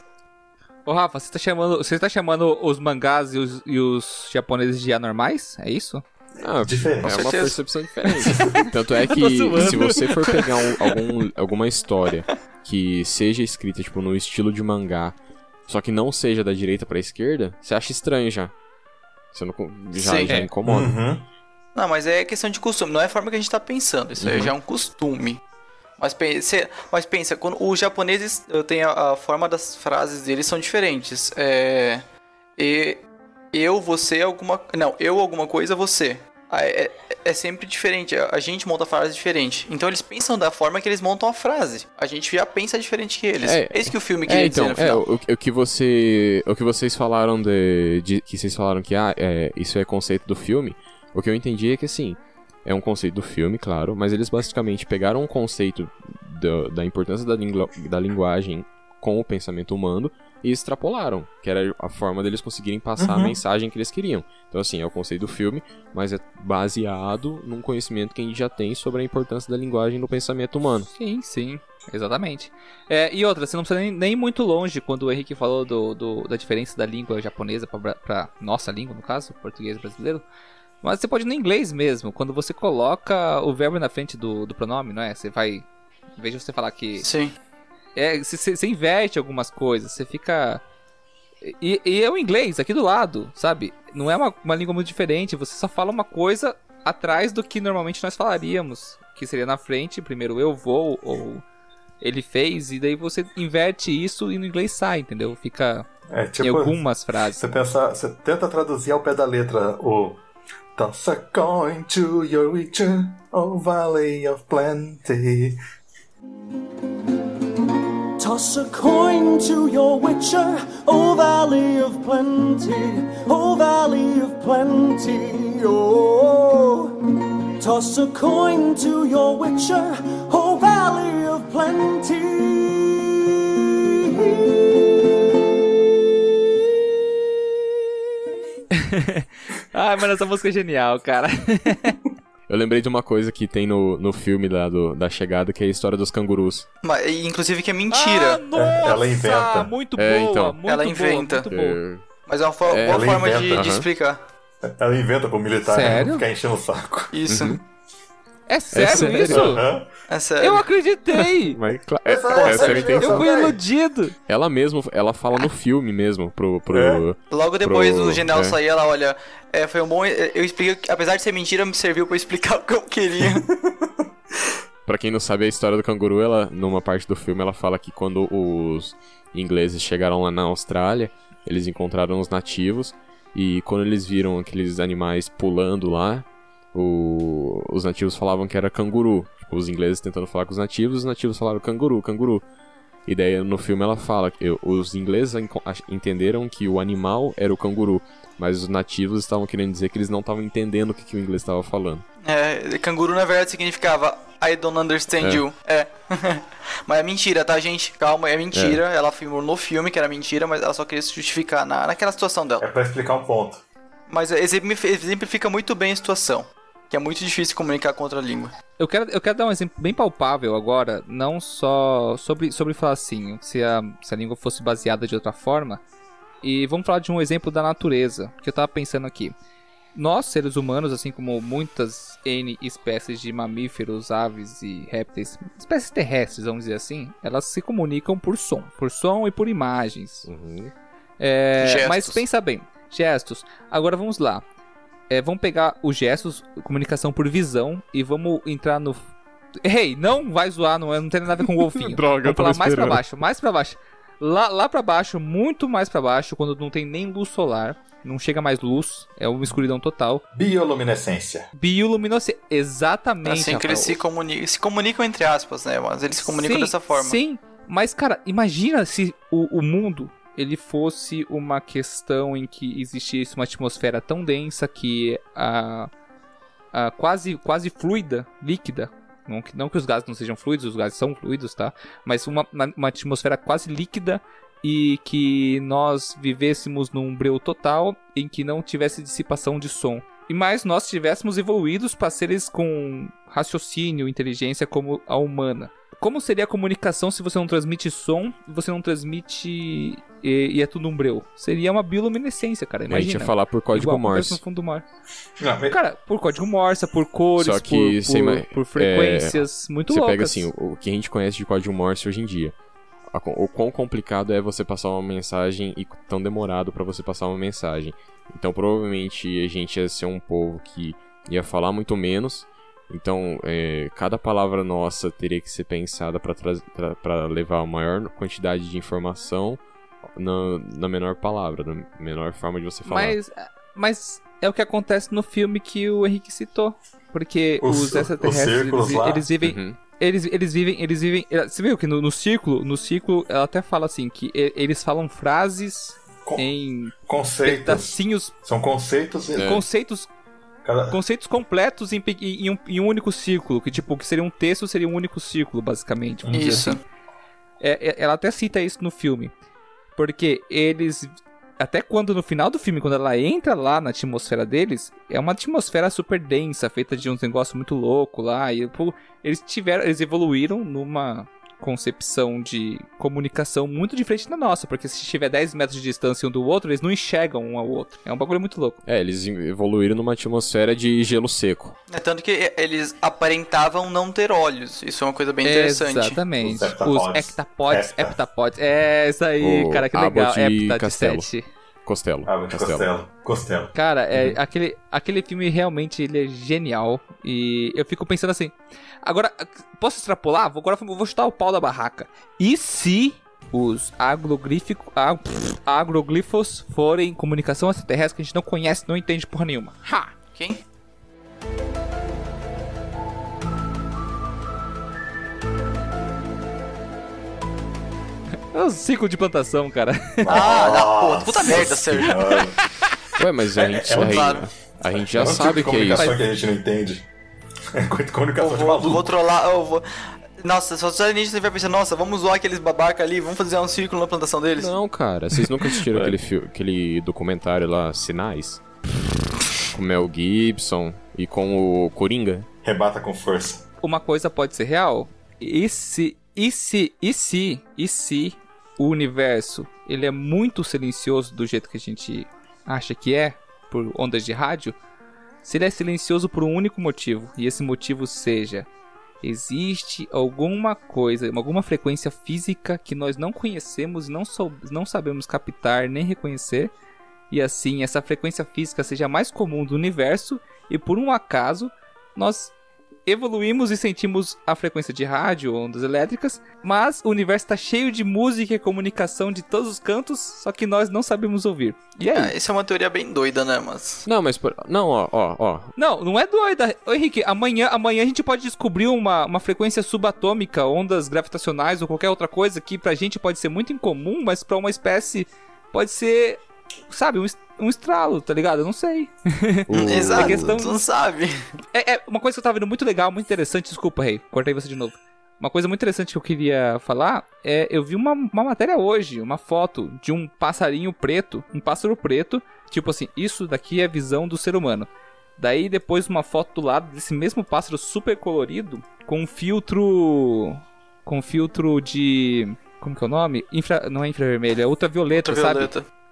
[SPEAKER 1] Ô Rafa, você tá chamando, você tá chamando os mangás e os, e os japoneses de anormais? É isso?
[SPEAKER 3] Ah,
[SPEAKER 2] Diferente.
[SPEAKER 3] É uma percepção diferente. Tanto é que se você for pegar um- algum, alguma história que seja escrita tipo no estilo de mangá, só que não seja da direita pra esquerda, você acha estranho já. Você não já,
[SPEAKER 4] Sim.
[SPEAKER 3] já
[SPEAKER 1] É.
[SPEAKER 3] incomoda.
[SPEAKER 2] Uhum.
[SPEAKER 4] Não, mas é questão de costume, não é a forma que a gente tá pensando. Isso aí já é um costume. Mas pensa, mas pensa, quando os japoneses tenho a, a forma das frases deles são diferentes. É. E, eu, você, alguma. Não, eu, alguma coisa, você. É, é- é sempre diferente. A a gente monta frases diferente. Então eles pensam da forma que eles montam a frase. A gente já pensa diferente que eles.
[SPEAKER 3] É,
[SPEAKER 4] É, isso que o filme queria
[SPEAKER 3] É, então,
[SPEAKER 4] dizer no
[SPEAKER 3] é,
[SPEAKER 4] final.
[SPEAKER 3] o, o que você. O que vocês falaram de. de- que vocês falaram que ah, é, isso é conceito do filme. O que eu entendi é que assim, é um conceito do filme, claro, mas eles basicamente pegaram um conceito do- da importância da, lingua- da linguagem com o pensamento humano e extrapolaram, que era a forma deles conseguirem passar a
[SPEAKER 2] Uhum.
[SPEAKER 3] mensagem que eles queriam. Então, assim, é o conceito do filme, mas é baseado num conhecimento que a gente já tem sobre a importância da linguagem no pensamento humano.
[SPEAKER 1] Sim, sim. Exatamente. É, e outra, você não precisa nem, nem muito longe quando o Henrique falou do, do- da diferença da língua japonesa pra nossa língua, no caso, português brasileiro. Mas você pode ir no inglês mesmo, quando você coloca o verbo na frente do, do pronome, não é? Você vai. Em vez de você falar que.
[SPEAKER 4] Sim.
[SPEAKER 1] É, você, você- inverte algumas coisas, você fica. E, e é o inglês aqui do lado, sabe? Não é uma, uma língua muito diferente, você só fala uma coisa atrás do que normalmente nós falaríamos. Que seria na frente, primeiro eu vou, ou ele fez, e daí você inverte isso e no inglês sai, entendeu? Fica
[SPEAKER 2] É
[SPEAKER 1] em
[SPEAKER 2] tipo.
[SPEAKER 1] algumas frases.
[SPEAKER 2] Você pensa, você tenta traduzir ao pé da letra o Toss a coin to your richer, oh valley of plenty.
[SPEAKER 7] Toss a coin to your witcher, O Valley of Plenty, O Valley of Plenty, oh. Toss a coin to your witcher, O Valley of Plenty.
[SPEAKER 1] Ah, mano, essa música é genial, cara.
[SPEAKER 3] Eu lembrei de uma coisa que tem no, no filme lá do, da chegada, que é a história dos cangurus.
[SPEAKER 4] Mas, inclusive que é mentira.
[SPEAKER 1] Ah, nossa,
[SPEAKER 2] ela inventa.
[SPEAKER 1] Muito
[SPEAKER 3] É,
[SPEAKER 1] boa,
[SPEAKER 3] então.
[SPEAKER 1] muito
[SPEAKER 4] Ela
[SPEAKER 1] boa,
[SPEAKER 4] inventa.
[SPEAKER 1] muito boa.
[SPEAKER 3] É,
[SPEAKER 4] Mas é uma fo-
[SPEAKER 3] É,
[SPEAKER 4] boa forma de,
[SPEAKER 2] inventa,
[SPEAKER 4] de
[SPEAKER 3] aham.
[SPEAKER 4] explicar.
[SPEAKER 2] Ela inventa pro militar
[SPEAKER 1] Sério?
[SPEAKER 2] ficar enchendo o saco.
[SPEAKER 4] Isso.
[SPEAKER 1] É sério,
[SPEAKER 3] sério?
[SPEAKER 1] isso?
[SPEAKER 2] Aham.
[SPEAKER 4] É sério.
[SPEAKER 1] Eu acreditei!
[SPEAKER 3] mas, cla- é,
[SPEAKER 2] Essa-
[SPEAKER 3] essa
[SPEAKER 2] essa-
[SPEAKER 3] era a intenção.
[SPEAKER 1] Eu fui iludido!
[SPEAKER 3] Ela mesmo, ela fala no filme mesmo, pro... pro
[SPEAKER 2] É?
[SPEAKER 4] Logo depois
[SPEAKER 3] pro-
[SPEAKER 4] do general
[SPEAKER 3] é.
[SPEAKER 4] sair, ela olha. É, foi um bom. Eu expliquei. que, Apesar de ser mentira, me serviu pra explicar o que eu queria.
[SPEAKER 3] Pra quem não sabe a história do canguru, ela, numa parte do filme, ela fala que quando os ingleses chegaram lá na Austrália, eles encontraram os nativos, e quando eles viram aqueles animais pulando lá, o- os nativos falavam que era canguru. Tipo, os ingleses tentando falar com os nativos, os nativos falaram canguru, canguru. E daí no filme ela fala que os ingleses entenderam que o animal era o canguru, mas os nativos estavam querendo dizer que eles não estavam entendendo o que, que o inglês estava falando.
[SPEAKER 4] É, canguru na verdade significava I don't understand
[SPEAKER 3] É.
[SPEAKER 4] you. É. mas é mentira, tá, gente? Calma, é mentira. Ela afirmou no filme que era mentira, mas ela só queria se justificar na, naquela situação dela.
[SPEAKER 2] É pra explicar um ponto.
[SPEAKER 4] Mas exemplifi- exemplifica muito bem a situação. Que é muito difícil comunicar com outra língua.
[SPEAKER 1] Eu quero, eu quero dar um exemplo bem palpável agora, não só sobre, sobre falar assim, se a, se a língua fosse baseada de outra forma. E vamos falar de um exemplo da natureza, que eu tava pensando aqui. Nós, seres humanos, assim como muitas N espécies de mamíferos, aves e répteis, espécies terrestres, vamos dizer assim, elas se comunicam por som, por som e por imagens. É,
[SPEAKER 4] Gestos.
[SPEAKER 1] mas pensa bem, gestos. Agora vamos lá. É, vamos pegar os gestos, comunicação por visão, e vamos entrar no. Ei, não vai zoar, não, é- não tem nada a ver com o golfinho.
[SPEAKER 3] Droga,
[SPEAKER 1] vamos falar mais pra baixo, mais pra baixo. Lá, lá pra baixo, muito mais pra baixo, quando não tem nem luz solar, não chega mais luz, é uma escuridão total.
[SPEAKER 2] Bioluminescência.
[SPEAKER 1] Bioluminescência, exatamente.
[SPEAKER 4] assim que eles se comunicam. Se comunicam entre aspas, né? Mas eles se comunicam
[SPEAKER 1] Sim,
[SPEAKER 4] dessa forma.
[SPEAKER 1] Sim, mas cara, imagina se o, o mundo ele fosse uma questão em que existisse uma atmosfera tão densa que a, a quase quase fluida, líquida. Não que, não que os gases não sejam fluidos, os gases são fluidos, tá? Mas uma, uma- atmosfera quase líquida e que nós vivêssemos num breu total em que não tivesse dissipação de som. e mais nós estivéssemos evoluídos para seres com raciocínio, inteligência como a humana. Como seria a comunicação se você não transmite som e você não transmite e, e é tudo um breu? Seria uma bioluminescência, cara.
[SPEAKER 3] A
[SPEAKER 1] Imagina.
[SPEAKER 3] gente ia falar por código
[SPEAKER 1] Igual
[SPEAKER 3] Morse.
[SPEAKER 1] no fundo do mar.
[SPEAKER 2] Não, mas-
[SPEAKER 1] Cara, por código Morse, por cores,
[SPEAKER 3] Só que
[SPEAKER 1] por, por,
[SPEAKER 3] ima-
[SPEAKER 1] por frequências muito
[SPEAKER 3] Você
[SPEAKER 1] loucas.
[SPEAKER 3] pega assim, o, o que a gente conhece de código Morse hoje em dia. A O quão complicado é você passar uma mensagem e tão demorado pra você passar uma mensagem. Então provavelmente a gente ia ser um povo que ia falar muito menos. Então é, cada palavra nossa teria que ser pensada pra traz- pra pra levar a maior quantidade de informação na, na menor palavra, na menor forma de você falar.
[SPEAKER 1] Mas, mas é o que acontece no filme que o Henrique citou. Porque
[SPEAKER 2] Os-
[SPEAKER 1] os,
[SPEAKER 2] os
[SPEAKER 1] extraterrestres,
[SPEAKER 2] círculos
[SPEAKER 1] eles, eles vivem...
[SPEAKER 3] Uhum.
[SPEAKER 1] Eles, eles vivem, eles vivem. Você viu que no, no círculo, no círculo, ela até fala assim, que eles falam frases
[SPEAKER 2] Com-
[SPEAKER 1] em
[SPEAKER 2] conceitos.
[SPEAKER 1] pedacinhos,
[SPEAKER 2] São conceitos.
[SPEAKER 3] É.
[SPEAKER 1] conceitos,
[SPEAKER 2] Cada...
[SPEAKER 1] conceitos completos em, em um, em um único círculo. Que tipo, que seria um texto, seria um único círculo, basicamente.
[SPEAKER 4] Isso.
[SPEAKER 1] assim. É, é- ela até cita isso no filme. Porque eles. Até quando no final do filme, quando ela entra lá na atmosfera deles, é uma atmosfera super densa, feita de uns negócios muito louco lá. E pô, eles tiveram. Eles evoluíram numa concepção de comunicação muito diferente da nossa. Porque se tiver 10 metros de distância um do outro, eles não enxergam um ao outro. É um bagulho muito louco.
[SPEAKER 3] É, eles evoluíram numa atmosfera de gelo seco.
[SPEAKER 4] É tanto que eles aparentavam não ter olhos. Isso é uma coisa bem interessante.
[SPEAKER 1] Exatamente.
[SPEAKER 2] Os heptapods.
[SPEAKER 1] Os heptapods.
[SPEAKER 2] Hepta.
[SPEAKER 1] Heptapods. É, isso aí,
[SPEAKER 3] O
[SPEAKER 1] cara, que legal.
[SPEAKER 3] Abbott
[SPEAKER 1] Hepta de. 7.
[SPEAKER 3] Costelo.
[SPEAKER 2] Ah, de Costelo. Costelo.
[SPEAKER 1] Cara, é,
[SPEAKER 3] Uhum.
[SPEAKER 1] aquele, aquele filme realmente ele é genial. E eu fico pensando assim. Agora, posso extrapolar? Vou- Agora eu vou chutar o pau da barraca. E se os agrogrífico, ag- agroglifos forem comunicação extraterrestre que a gente não conhece, não entende porra nenhuma? Ha!
[SPEAKER 4] Quem?
[SPEAKER 1] É o ciclo de plantação, cara.
[SPEAKER 4] Ah, da
[SPEAKER 2] Nossa
[SPEAKER 4] puta, puta merda, Sérgio.
[SPEAKER 3] Ué, mas a
[SPEAKER 2] É-
[SPEAKER 3] gente,
[SPEAKER 2] é um
[SPEAKER 3] a gente-
[SPEAKER 4] claro.
[SPEAKER 3] a gente já
[SPEAKER 2] É um tipo
[SPEAKER 3] sabe
[SPEAKER 2] de
[SPEAKER 3] que é isso.
[SPEAKER 2] comunicação que a gente não entende. É comunicação
[SPEAKER 4] Eu
[SPEAKER 2] de
[SPEAKER 4] vou,
[SPEAKER 2] maluco.
[SPEAKER 4] vou trollar, eu vou. Nossa, só os alienígenas vai pensar, nossa, vamos zoar aqueles babaca ali, vamos fazer um círculo na plantação deles.
[SPEAKER 3] Não, cara, vocês nunca assistiram aquele, fi- aquele documentário lá, Sinais? Com o Mel Gibson e com o Coringa?
[SPEAKER 2] Rebata com força.
[SPEAKER 1] Uma coisa pode ser real. E se, e se, e se, e se o universo ele é muito silencioso do jeito que a gente acha que é, por ondas de rádio, se ele é silencioso por um único motivo, e esse motivo seja existe alguma coisa, alguma frequência física que nós não conhecemos, não, sou, não sabemos captar nem reconhecer, e assim essa frequência física seja mais comum do universo, e por um acaso nós evoluímos e sentimos a frequência de rádio, ondas elétricas, mas o universo está cheio de música e comunicação de todos os cantos, só que nós não sabemos ouvir. E aí?
[SPEAKER 4] Ah, isso é uma teoria bem doida, né, mas.
[SPEAKER 3] Não, mas. por- Não, ó, ó, ó.
[SPEAKER 1] Não, não é doida. Ô Henrique, amanhã, amanhã a gente pode descobrir uma, uma frequência subatômica, ondas gravitacionais ou qualquer outra coisa que pra gente pode ser muito incomum, mas pra uma espécie pode ser, sabe, um, um estralo, tá ligado? Eu não sei.
[SPEAKER 3] O-
[SPEAKER 4] Exato,
[SPEAKER 1] questão-
[SPEAKER 4] tu não sabe.
[SPEAKER 1] É, é uma coisa que eu tava vendo muito legal, muito interessante. Desculpa, Rei, cortei você de novo. Uma coisa muito interessante que eu queria falar é: eu vi uma, uma matéria hoje, uma foto de um passarinho preto, um pássaro preto, tipo assim, isso daqui é a visão do ser humano. Daí depois uma foto do lado desse mesmo pássaro super colorido, com um filtro. Com filtro de. Como que é o nome? Infra, não é infravermelho, é ultravioleta, sabe?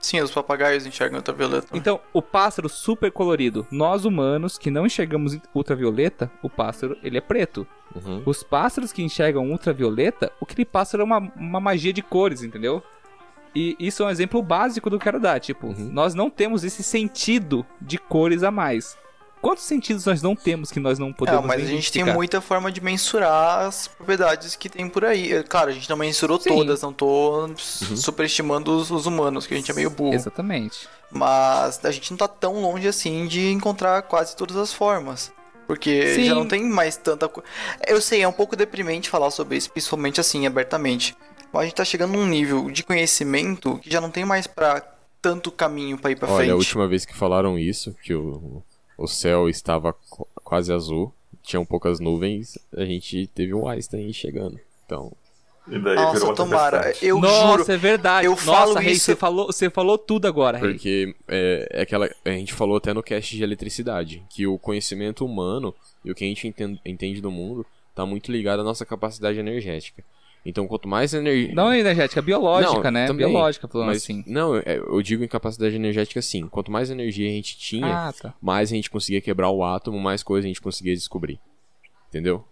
[SPEAKER 4] Sim, os papagaios enxergam ultravioleta.
[SPEAKER 1] Então, o pássaro super colorido. Nós humanos que não enxergamos ultravioleta, o pássaro ele é preto.
[SPEAKER 3] Uhum.
[SPEAKER 1] Os pássaros que enxergam ultravioleta, aquele pássaro é uma, uma magia de cores, entendeu? E isso é um exemplo básico do que eu quero dar. Tipo,
[SPEAKER 3] Uhum.
[SPEAKER 1] nós não temos esse sentido de cores a mais. Quantos sentidos nós não temos que nós não
[SPEAKER 4] É,
[SPEAKER 1] podemos
[SPEAKER 4] mas a gente tem muita forma de mensurar as propriedades que tem por aí. É, Claro, a gente não mensurou
[SPEAKER 1] Sim.
[SPEAKER 4] todas, não tô superestimando os, os humanos, que a gente é meio burro.
[SPEAKER 1] Exatamente.
[SPEAKER 4] Mas a gente não tá tão longe assim de encontrar quase todas as formas. Porque
[SPEAKER 1] Sim.
[SPEAKER 4] já não tem mais tanta coisa. Eu sei, é um pouco deprimente falar sobre isso, principalmente assim, abertamente. Mas a gente tá chegando num nível de conhecimento que já não tem mais pra tanto caminho pra ir pra
[SPEAKER 3] Olha,
[SPEAKER 4] frente.
[SPEAKER 3] a última vez que falaram isso, que o, o céu estava qu- quase azul, tinham poucas nuvens, a gente teve um Einstein chegando. Então,
[SPEAKER 2] E daí virou
[SPEAKER 4] Nossa,
[SPEAKER 2] uma
[SPEAKER 4] tomara.
[SPEAKER 2] tempestade.
[SPEAKER 4] Eu
[SPEAKER 1] Nossa,
[SPEAKER 4] juro.
[SPEAKER 1] é verdade.
[SPEAKER 4] eu
[SPEAKER 1] Nossa,
[SPEAKER 4] falo
[SPEAKER 1] Rei,
[SPEAKER 4] isso-
[SPEAKER 1] você falou, você falou tudo agora, Rei.
[SPEAKER 3] Porque é, é aquela. A gente falou até no cast de eletricidade, que o conhecimento humano e o que a gente enten- entende do mundo tá muito ligado à nossa capacidade energética. Então, quanto mais energia.
[SPEAKER 1] Não energética, biológica, né?
[SPEAKER 3] também,
[SPEAKER 1] Biológica, falando
[SPEAKER 3] mas,
[SPEAKER 1] assim.
[SPEAKER 3] Não, é, eu digo em capacidade energética sim. Quanto mais energia a gente tinha,
[SPEAKER 1] Ah, tá.
[SPEAKER 3] mais a gente conseguia quebrar o átomo, mais coisa a gente conseguia descobrir. Entendeu?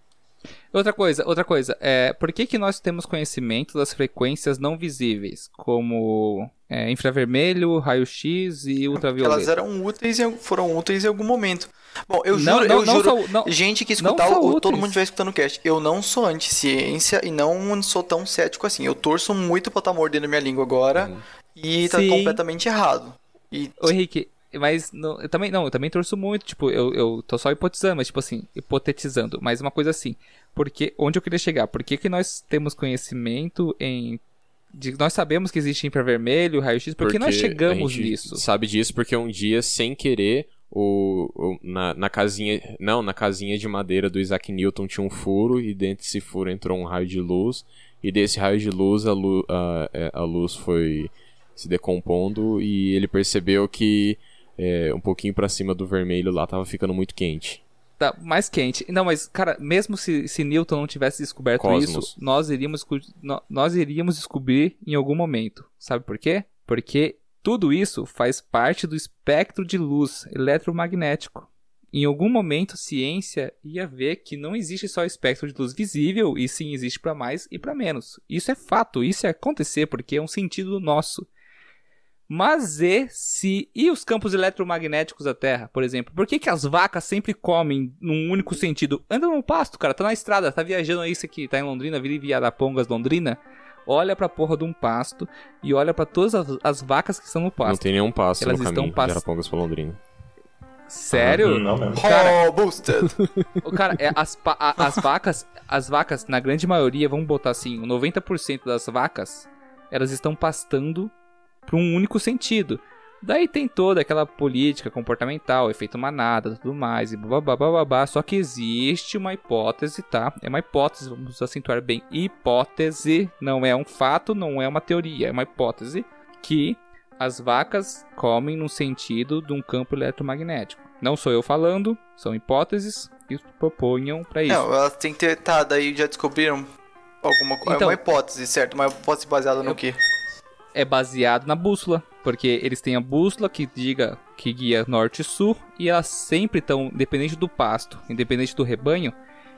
[SPEAKER 1] Outra coisa, outra coisa. É, por que, que nós temos conhecimento das frequências não visíveis, como é, infravermelho, raio-x e ultravioleta?
[SPEAKER 4] Elas eram úteis, em- foram úteis em algum momento. Bom, eu
[SPEAKER 1] Não,
[SPEAKER 4] juro,
[SPEAKER 1] não,
[SPEAKER 4] eu
[SPEAKER 1] não
[SPEAKER 4] juro.
[SPEAKER 1] são- não-
[SPEAKER 4] gente que escutar, o- todo mundo estiver escutando o cast, eu não sou anti-ciência e não sou tão cético assim. Eu torço muito pra estar mordendo minha língua agora e tá
[SPEAKER 1] Sim.
[SPEAKER 4] completamente errado. E
[SPEAKER 1] Ô Henrique, mas não, eu também não, eu também torço muito, tipo, eu, eu tô só hipotizando, mas tipo assim, hipotetizando, mas uma coisa assim, porque onde eu queria chegar? Por que, que nós temos conhecimento em de, nós sabemos que existe infravermelho, raio-x, por que nós
[SPEAKER 3] Porque
[SPEAKER 1] chegamos
[SPEAKER 3] a gente
[SPEAKER 1] nisso?
[SPEAKER 3] Sabe disso porque um dia, sem querer, o, o- na, na casinha. Não, na casinha de madeira do Isaac Newton tinha um furo, e dentro desse furo entrou um raio de luz. E desse raio de luz, a, lu- a, é, a luz foi se decompondo e ele percebeu que é, um pouquinho pra cima do vermelho lá tava ficando muito quente.
[SPEAKER 1] Tá mais quente. Não, mas cara, mesmo se, se Newton não tivesse descoberto
[SPEAKER 3] Cosmos.
[SPEAKER 1] isso, nós iríamos nós iríamos descobrir em algum momento. Sabe por quê? Porque tudo isso faz parte do espectro de luz eletromagnético. Em algum momento, a ciência ia ver que não existe só espectro de luz visível, e sim existe para mais e para menos. Isso é fato, isso é acontecer porque é um sentido nosso. Mas e se. E os campos eletromagnéticos da Terra, por exemplo? Por que, que as vacas sempre comem num único sentido? Anda no pasto, cara, tá na estrada, tá viajando aí, isso aqui, tá em Londrina, Vila Viarapongas, Londrina. Olha pra porra de um pasto e olha pra todas as, as vacas que estão no
[SPEAKER 3] Não
[SPEAKER 1] pasto.
[SPEAKER 3] tem nenhum passo
[SPEAKER 1] Elas
[SPEAKER 3] no
[SPEAKER 1] estão
[SPEAKER 3] caminho de
[SPEAKER 1] pass-
[SPEAKER 3] Arapongas pra Londrina.
[SPEAKER 1] Sério?
[SPEAKER 2] Não mesmo.
[SPEAKER 1] Cara,
[SPEAKER 4] Oh, boosted!
[SPEAKER 1] O Cara, é, as, a- as vacas, as vacas, na grande maioria, vamos botar assim, 90% das vacas, elas estão pastando para um único sentido. Daí tem toda aquela política comportamental, efeito manada, tudo mais, e babá, babá, só que existe uma hipótese, tá? É uma hipótese, vamos acentuar bem, hipótese, não é um fato, não é uma teoria, é uma hipótese que as vacas comem no sentido de um campo eletromagnético. Não sou eu falando, são hipóteses que proponham para isso.
[SPEAKER 4] Não, elas têm que ter. Tá, daí já descobriram alguma coisa.
[SPEAKER 1] Então-
[SPEAKER 4] é uma hipótese, certo? Uma hipótese baseada no quê?
[SPEAKER 1] É baseado na bússola, porque eles têm a bússola que diga que guia norte e sul e elas sempre estão, independente do pasto, independente do rebanho,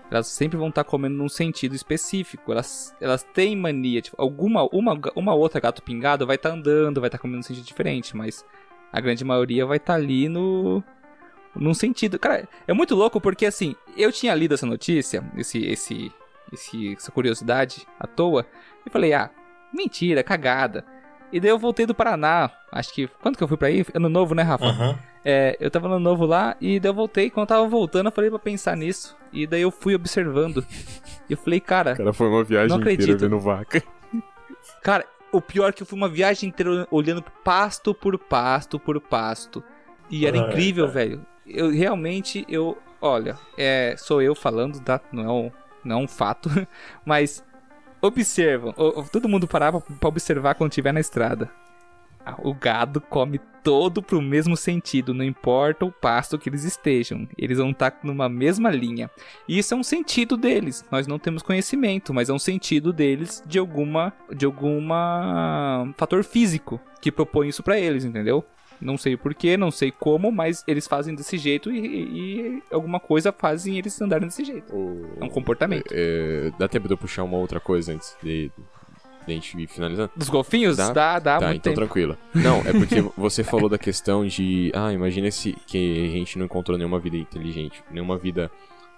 [SPEAKER 1] elas sempre vão estar comendo num sentido específico. Elas, elas têm mania, tipo, alguma uma, uma outra gato pingado vai estar andando, vai estar comendo num sentido diferente, mas a grande maioria vai estar ali no num sentido. Cara, é muito louco porque assim, eu tinha lido essa notícia, esse esse esse essa curiosidade à toa, e falei: "Ah, mentira, cagada". E daí eu voltei do Paraná. Acho que. Quando que eu fui pra aí? Ano novo, né, Rafa?
[SPEAKER 2] Uhum.
[SPEAKER 1] É, eu tava no novo lá e daí eu voltei. Quando eu tava voltando, eu falei pra pensar nisso. E daí eu fui observando. E eu falei, cara,
[SPEAKER 3] Cara, foi uma viagem
[SPEAKER 1] Não
[SPEAKER 3] inteira
[SPEAKER 1] acredito.
[SPEAKER 3] vendo vaca.
[SPEAKER 1] cara, o pior é que eu fui uma viagem inteira olhando pasto por pasto por pasto. E era
[SPEAKER 2] Ah,
[SPEAKER 1] incrível,
[SPEAKER 2] é.
[SPEAKER 1] velho. Eu realmente, eu. Olha, é, sou eu falando, tá? Não é um, não é um fato. Mas observam. o- o- Todo mundo parava pra observar quando estiver na estrada. Ah, O gado come todo pro mesmo sentido, não importa o pasto que eles estejam. Eles vão estar numa mesma linha. E isso é um sentido deles. Nós não temos conhecimento, mas é um sentido deles de alguma de alguma fator físico que propõe isso pra eles, entendeu? Não sei porquê, não sei como, mas eles fazem desse jeito e, e alguma coisa fazem eles andarem desse jeito. É um comportamento.
[SPEAKER 3] É, dá tempo de eu puxar uma outra coisa antes de, de a gente ir finalizando?
[SPEAKER 1] Dos golfinhos?
[SPEAKER 3] Dá?
[SPEAKER 1] Dá, dá,
[SPEAKER 3] tá,
[SPEAKER 1] muito
[SPEAKER 3] então
[SPEAKER 1] tempo.
[SPEAKER 3] tranquilo. Não, é porque você falou da questão de. Ah, imagina se que a gente não encontrou nenhuma vida inteligente, nenhuma vida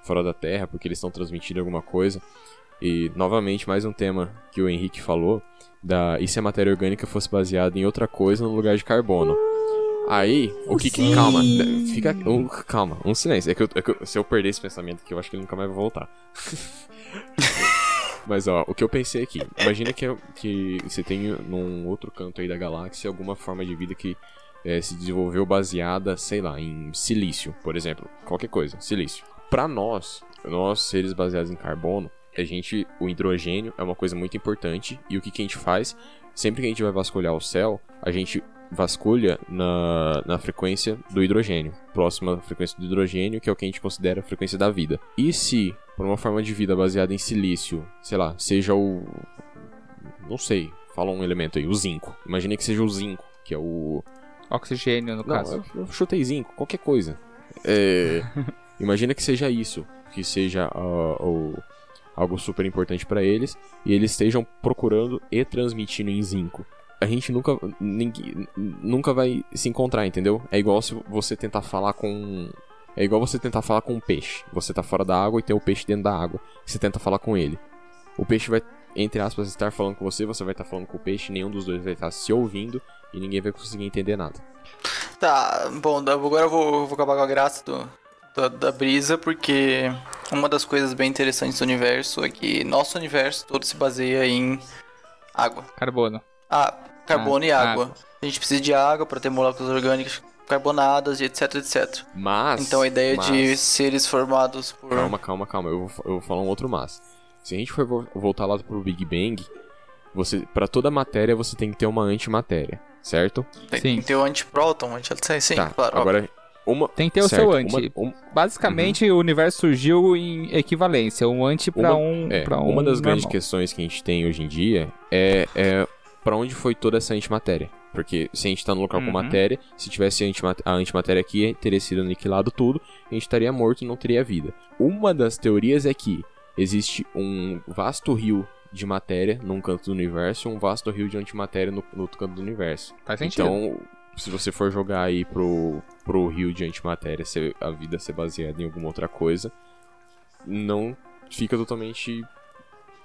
[SPEAKER 3] fora da Terra, porque eles estão transmitindo alguma coisa. E, novamente, mais um tema que o Henrique falou: da e se a matéria orgânica fosse baseada em outra coisa no lugar de carbono? Aí, o que que. Calma, fica. um- calma, um silêncio. É que, eu- é que eu- se eu perder esse pensamento aqui, eu acho que ele nunca mais vai voltar. Mas ó, o que eu pensei aqui, imagina que, que você tem num outro canto aí da galáxia alguma forma de vida que eh, se desenvolveu baseada, sei lá, em silício, por exemplo. Qualquer coisa, silício. Pra nós, nós seres baseados em carbono, a gente, o hidrogênio é uma coisa muito importante e o que, que a gente faz? Sempre que a gente vai vasculhar o céu, a gente vasculha na, na frequência do hidrogênio, próxima à frequência do hidrogênio, que é o que a gente considera a frequência da vida. E se, por uma forma de vida baseada em silício, sei lá, seja o. Não sei, fala um elemento aí, o zinco. Imagine que seja o zinco, que é o.
[SPEAKER 1] Oxigênio, no
[SPEAKER 3] Não,
[SPEAKER 1] caso.
[SPEAKER 3] eu, eu chutei zinco, qualquer coisa. É, imagina que seja isso, que seja ah, o- algo super importante para eles e eles estejam procurando e transmitindo em zinco. A gente nunca, ninguém, nunca vai se encontrar, entendeu? É igual se você tentar falar com. É igual você tentar falar com um peixe. Você tá fora da água e tem o peixe dentro da água. Você tenta falar com ele. O peixe vai, entre aspas, estar falando com você, você vai estar falando com o peixe, nenhum dos dois vai estar se ouvindo e ninguém vai conseguir entender nada.
[SPEAKER 4] Tá, bom, agora eu vou, vou acabar com a graça do, da, da brisa, porque uma das coisas bem interessantes do universo é que nosso universo todo se baseia em água.
[SPEAKER 1] Carbono.
[SPEAKER 4] Ah, carbono
[SPEAKER 1] Ah,
[SPEAKER 4] e água.
[SPEAKER 1] água.
[SPEAKER 4] A gente precisa de água para ter moléculas orgânicas carbonadas e etc, etc.
[SPEAKER 3] Mas.
[SPEAKER 4] Então a ideia de
[SPEAKER 3] mas-
[SPEAKER 4] seres formados por...
[SPEAKER 3] Calma, calma, calma. Eu vou, eu vou falar um outro mas. Se a gente for vo- voltar lá pro Big Bang, você, para toda matéria você tem que ter uma antimatéria, certo?
[SPEAKER 4] Tem,
[SPEAKER 1] Sim.
[SPEAKER 4] tem que ter o antipróton, anti sim,
[SPEAKER 3] tá.
[SPEAKER 4] claro. óbvio.
[SPEAKER 3] Uma
[SPEAKER 1] Tem que ter o
[SPEAKER 3] certo,
[SPEAKER 1] seu
[SPEAKER 3] uma-
[SPEAKER 1] anti.
[SPEAKER 3] um-
[SPEAKER 1] Basicamente, o universo surgiu em equivalência. Um anti pra
[SPEAKER 3] Uma-
[SPEAKER 1] um.
[SPEAKER 3] é,
[SPEAKER 1] pra um
[SPEAKER 3] uma das grandes questões que a gente tem hoje em dia é, é para onde foi toda essa antimatéria. Porque se a gente tá no local com
[SPEAKER 1] Uhum.
[SPEAKER 3] matéria, se tivesse antima- a antimatéria aqui, teria sido aniquilado tudo, a gente estaria morto e não teria vida. Uma das teorias é que existe um vasto rio de matéria num canto do universo e um vasto rio de antimatéria no, no outro canto do universo.
[SPEAKER 1] Faz sentido.
[SPEAKER 3] Então, se você for jogar aí pro, pro rio de antimatéria, ser, a vida ser baseada em alguma outra coisa, não fica totalmente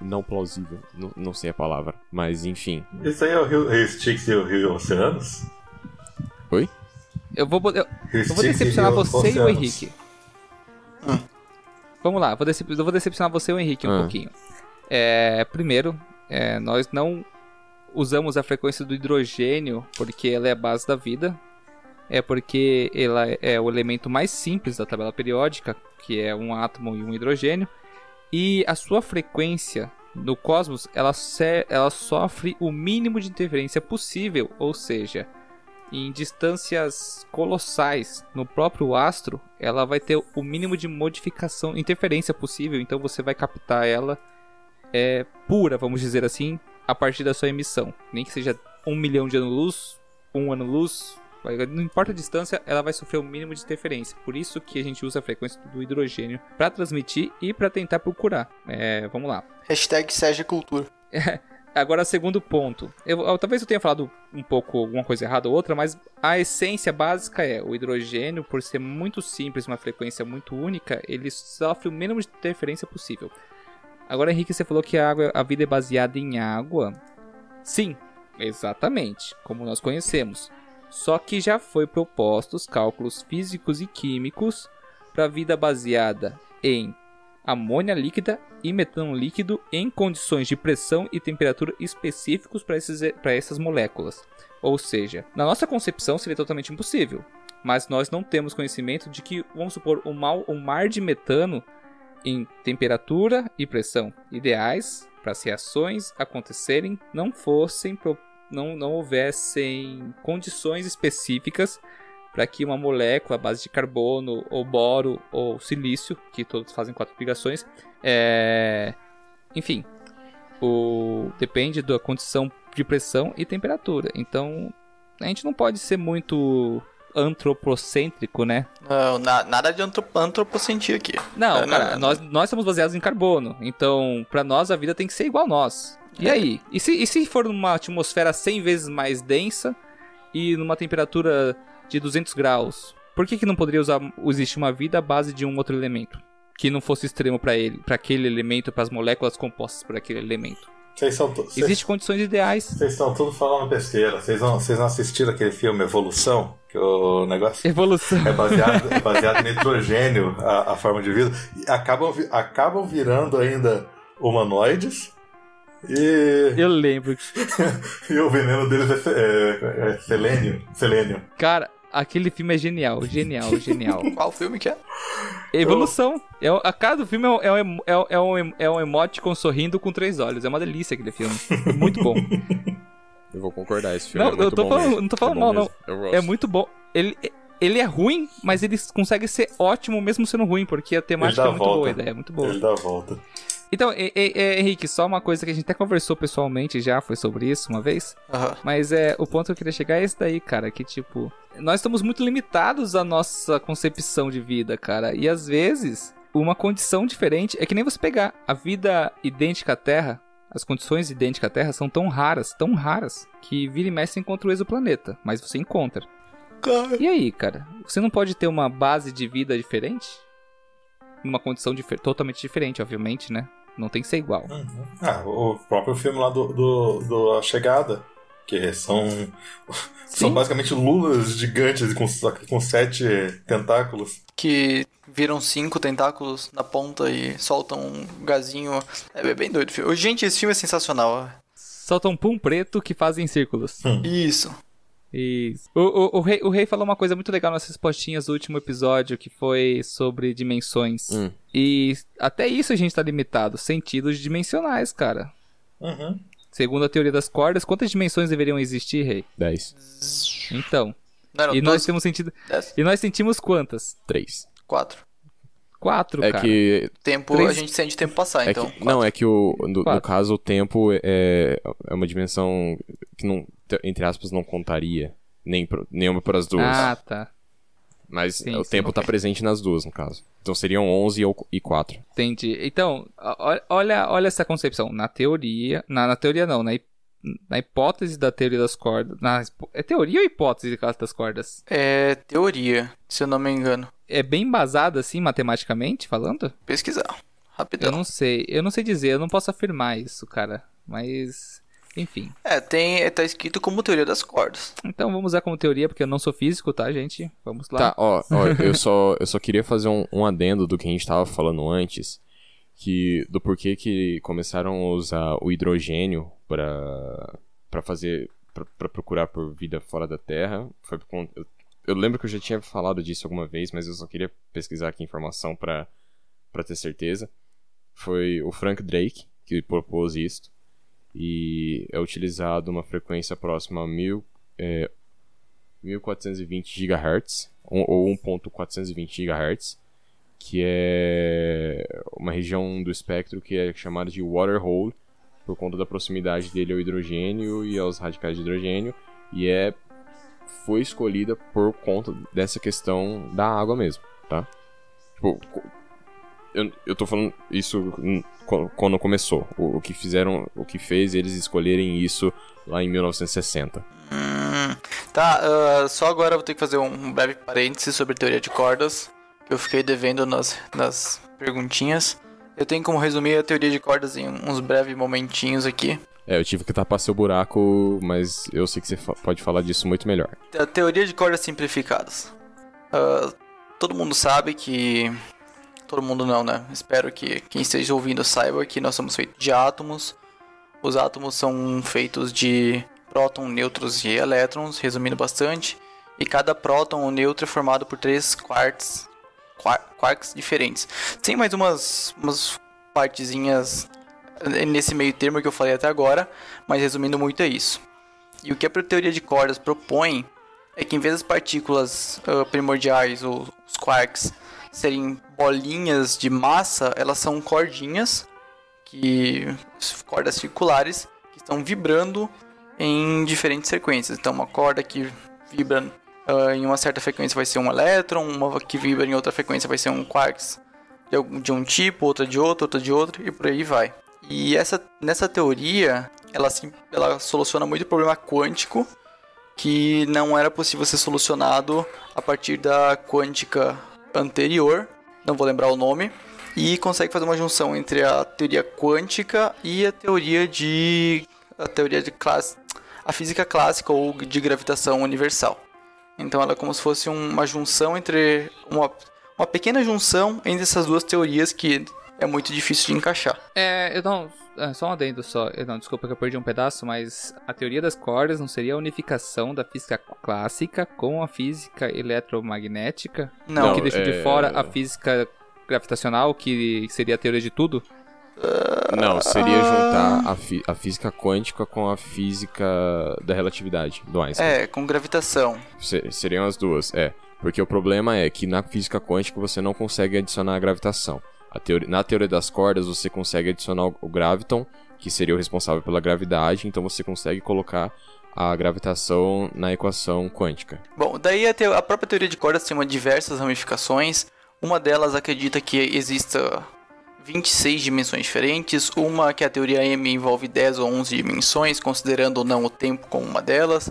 [SPEAKER 3] não plausível. Não, não sei a palavra, mas enfim.
[SPEAKER 2] Isso aí é o Rio, Styx e o Rio Oceanos?
[SPEAKER 3] Oi?
[SPEAKER 1] Eu vou, eu, eu vou decepcionar você e o
[SPEAKER 2] Oceanos.
[SPEAKER 1] Henrique. Vamos lá, vou decep- eu vou decepcionar você e o Henrique um
[SPEAKER 3] Ah.
[SPEAKER 1] pouquinho. É, primeiro, é, nós não usamos a frequência do hidrogênio porque ela é a base da vida. É porque ela é o elemento mais simples da tabela periódica, que é um átomo e um hidrogênio. E a sua frequência no cosmos, ela, ela sofre o mínimo de interferência possível, ou seja, em distâncias colossais no próprio astro, ela vai ter o mínimo de modificação, interferência possível, então você vai captar ela é, pura, vamos dizer assim, a partir da sua emissão. Nem que seja um milhão de anos-luz, um ano-luz, não importa a distância, ela vai sofrer o mínimo de interferência. Por isso que a gente usa a frequência do hidrogênio para transmitir e para tentar procurar. É, vamos lá.
[SPEAKER 4] Hashtag Sérgio Cultura.
[SPEAKER 1] Agora, segundo ponto. Eu, eu- talvez eu tenha falado um pouco alguma coisa errada ou outra, mas a essência básica é o hidrogênio, por ser muito simples, uma frequência muito única, ele sofre o mínimo de interferência possível. Agora, Henrique, você falou que a, água, a vida é baseada em água. Sim, exatamente, como nós conhecemos. Só que já foi propostos cálculos físicos e químicos para a vida baseada em amônia líquida e metano líquido em condições de pressão e temperatura específicos para essas moléculas. Ou seja, na nossa concepção seria totalmente impossível, mas nós não temos conhecimento de que, vamos supor, um, mal, um mar de metano em temperatura e pressão ideais para as reações acontecerem não fossem pro- não, não houvessem condições específicas para que uma molécula à base de carbono, ou boro, ou silício, que todos fazem quatro ligações, é... enfim, o... depende da condição de pressão e temperatura. Então, a gente não pode ser muito antropocêntrico, né?
[SPEAKER 4] Não, na- nada de antro- antropocentria aqui.
[SPEAKER 1] Não,
[SPEAKER 4] É,
[SPEAKER 1] cara,
[SPEAKER 4] não,
[SPEAKER 1] nós, nós estamos baseados em carbono. Então, pra nós, a vida tem que ser igual a nós. E aí? E se, e se for numa atmosfera 100 vezes mais densa e numa temperatura de 200 graus? Por que, que não poderia usar, existir uma vida à base de um outro elemento? Que não fosse extremo pra ele, para aquele elemento, para as moléculas compostas por aquele elemento.
[SPEAKER 2] Vocês são tu- vocês-
[SPEAKER 1] Existem condições ideais.
[SPEAKER 2] Vocês estão tudo falando besteira. Vocês não, não assistiram aquele filme Evolução? Que o negócio
[SPEAKER 1] Evolução.
[SPEAKER 2] é baseado, é baseado em nitrogênio, a, a forma de vida. E acabam, acabam virando ainda humanoides. E,
[SPEAKER 1] Eu lembro.
[SPEAKER 2] e o veneno deles é, é- é selênio. Selênio.
[SPEAKER 1] Cara, aquele filme é genial, genial, genial.
[SPEAKER 4] Qual filme que é?
[SPEAKER 1] Evolução. É, a cara do filme é, um- é, um- é, um- é, um, é um emoticon sorrindo com três olhos. É uma delícia aquele filme. É muito bom.
[SPEAKER 3] Eu vou concordar, esse filme
[SPEAKER 1] Não,
[SPEAKER 3] é muito
[SPEAKER 1] eu tô
[SPEAKER 3] bom
[SPEAKER 1] falando-
[SPEAKER 3] mesmo.
[SPEAKER 1] não tô
[SPEAKER 3] É
[SPEAKER 1] falando
[SPEAKER 3] bom
[SPEAKER 1] mal,
[SPEAKER 3] mesmo. Eu gosto.
[SPEAKER 1] É muito bom. Ele, ele é ruim, mas ele consegue ser ótimo mesmo sendo ruim, porque a temática é muito
[SPEAKER 2] volta.
[SPEAKER 1] boa, a ideia é muito boa.
[SPEAKER 2] Ele dá a volta.
[SPEAKER 1] Então, e- e- e- Henrique, só uma coisa que a gente até conversou pessoalmente já, foi sobre isso uma vez.
[SPEAKER 4] Aham.
[SPEAKER 1] Mas é, o ponto que eu queria chegar é esse daí, cara, que tipo, nós estamos muito limitados à nossa concepção de vida, cara. E às vezes, uma condição diferente é que nem você pegar a vida idêntica à Terra, as condições idênticas à Terra são tão raras, tão raras, que vira e mexe você encontra o exoplaneta, mas você encontra. E aí, cara, você não pode ter uma base de vida diferente? Numa condição totalmente diferente, obviamente, né? Não tem que ser igual.
[SPEAKER 2] Ah, o próprio filme lá do, do, do A Chegada. Que são. São
[SPEAKER 1] Sim.
[SPEAKER 2] basicamente lulas gigantes com, com sete tentáculos.
[SPEAKER 4] Que viram cinco tentáculos na ponta e soltam um gazinho. É bem doido o filme. Gente, esse filme é sensacional.
[SPEAKER 1] Soltam pum preto que fazem círculos.
[SPEAKER 4] Isso.
[SPEAKER 1] Isso. O, o, o, rei, o rei falou uma coisa muito legal nas respostinhas do último episódio, que foi sobre dimensões.
[SPEAKER 3] Hum.
[SPEAKER 1] E até isso a gente tá limitado. Sentidos dimensionais, cara.
[SPEAKER 2] Uhum.
[SPEAKER 1] Segundo a teoria das cordas, quantas dimensões deveriam existir, rei?
[SPEAKER 3] 10.
[SPEAKER 1] Então.
[SPEAKER 4] Não eram
[SPEAKER 1] E nós
[SPEAKER 4] doze?
[SPEAKER 1] temos sentido.
[SPEAKER 4] Dez?
[SPEAKER 1] E nós sentimos quantas?
[SPEAKER 3] 3.
[SPEAKER 4] Quatro.
[SPEAKER 1] Quatro,
[SPEAKER 3] É
[SPEAKER 1] cara.
[SPEAKER 3] que.
[SPEAKER 4] Tempo,
[SPEAKER 1] Três-
[SPEAKER 4] a gente sente tempo passar,
[SPEAKER 3] É
[SPEAKER 4] então.
[SPEAKER 3] que não, é que o, no, no caso o tempo é, é uma dimensão que não, entre aspas, não contaria. Nem pro, nenhuma para as duas.
[SPEAKER 1] Ah, tá.
[SPEAKER 3] Mas
[SPEAKER 1] sim,
[SPEAKER 3] o
[SPEAKER 1] sim,
[SPEAKER 3] tempo tá presente nas duas, no caso. Então seriam 11 ou- e 4.
[SPEAKER 1] Entendi. Então, olha, olha essa concepção. Na teoria. Na, na teoria não, na, hip- na hipótese da teoria das cordas. Na, é teoria ou hipótese das cordas?
[SPEAKER 4] É teoria, se eu não me engano.
[SPEAKER 1] É bem embasada, assim, matematicamente falando?
[SPEAKER 4] Pesquisar. Rapidão.
[SPEAKER 1] Eu não sei. Eu não sei dizer, eu não posso afirmar isso, cara. Mas. Enfim.
[SPEAKER 4] É, tem, tá escrito como teoria das cordas.
[SPEAKER 1] Então vamos usar como teoria, porque eu não sou físico, tá, gente? Vamos lá.
[SPEAKER 3] Tá, ó, ó eu, só, eu só queria fazer um, um adendo do que a gente tava falando antes. Que, do porquê que começaram a usar o hidrogênio pra, pra fazer. Pra, pra procurar por vida fora da Terra. Foi por conta. Eu, eu lembro que eu já tinha falado disso alguma vez, mas eu só queria pesquisar aqui informação pra ter certeza. Foi o Frank Drake que propôs isso. E é utilizado uma frequência próxima a mil, é, 1420 GHz ou 1.420 GHz, que é uma região do espectro que é chamada de water hole por conta da proximidade dele ao hidrogênio e aos radicais de hidrogênio e é foi escolhida por conta dessa questão da água mesmo, tá? Tipo, eu, eu tô falando isso qu- quando começou. O, o que fizeram, o que fez eles escolherem isso lá em 1960.
[SPEAKER 4] Hum, tá, ah, só agora eu vou ter que fazer um breve parêntese sobre teoria de cordas, que eu fiquei devendo nas, nas perguntinhas. Eu tenho como resumir a teoria de cordas em uns breves momentinhos aqui.
[SPEAKER 3] É, eu tive que tapar seu buraco, mas eu sei que você fa- pode falar disso muito melhor.
[SPEAKER 4] A teoria de cordas simplificadas. Ah, todo mundo sabe que. Todo mundo não, né? Espero que quem esteja ouvindo saiba que nós somos feitos de átomos. Os átomos são feitos de próton, nêutrons e elétrons, resumindo bastante. E cada próton ou nêutron é formado por três quarks, quar- quarks diferentes. Tem mais umas, umas partezinhas nesse meio termo que eu falei até agora, mas resumindo muito é isso. E o que a teoria de cordas propõe é que em vez das partículas ah, primordiais ou os quarks serem bolinhas de massa, elas são cordinhas que cordas circulares que estão vibrando em diferentes frequências. Então uma corda que vibra ah, em uma certa frequência vai ser um elétron, uma que vibra em outra frequência vai ser um quarks de um tipo, outra de outro, outra de outro e por aí vai. E essa nessa teoria, ela ela soluciona muito o problema quântico que não era possível ser solucionado a partir da quântica anterior, não vou lembrar o nome, e consegue fazer uma junção entre a teoria quântica e a teoria de a teoria de classe, a física clássica ou de gravitação universal. Então ela é como se fosse uma junção entre uma, uma pequena junção entre essas duas teorias que é muito difícil de encaixar.
[SPEAKER 1] É, eu não. é, só um adendo só. Eu não, desculpa que eu perdi um pedaço, mas a teoria das cordas não seria a unificação da física clássica com a física eletromagnética?
[SPEAKER 4] Não,
[SPEAKER 1] que deixa
[SPEAKER 3] é-
[SPEAKER 1] de fora a física gravitacional, que seria a teoria de tudo?
[SPEAKER 3] Não, seria juntar a, fi- a física quântica com a física da relatividade, do Einstein.
[SPEAKER 4] É, com gravitação.
[SPEAKER 3] Se- seriam as duas, é. Porque o problema é que na física quântica você não consegue adicionar a gravitação. Teori- na teoria das cordas você consegue adicionar o, graviton, que seria o responsável pela gravidade, então você consegue colocar a gravitação na equação quântica.
[SPEAKER 4] Bom, daí a, teo- a própria teoria de cordas tem uma diversas ramificações. Uma delas acredita que exista 26 dimensões diferentes. Uma que a teoria M envolve 10 ou 11 dimensões, considerando ou não o tempo como uma delas.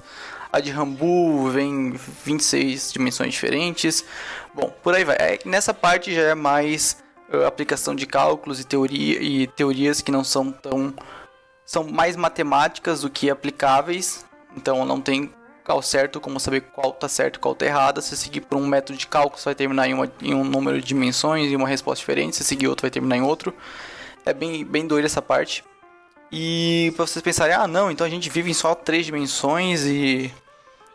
[SPEAKER 4] A de Rambu vem 26 dimensões diferentes. Bom, por aí vai. É, nessa parte já é mais aplicação de cálculos e, teoria, e teorias que não são tão são mais matemáticas do que aplicáveis. Então não tem ao certo como saber qual tá certo e qual tá errado. Se seguir por um método de cálculo, você vai terminar em, uma, em um número de dimensões e uma resposta diferente. Se seguir outro, vai terminar em outro. É bem, bem doido essa parte. E pra vocês pensarem, ah não, então a gente vive em só três dimensões e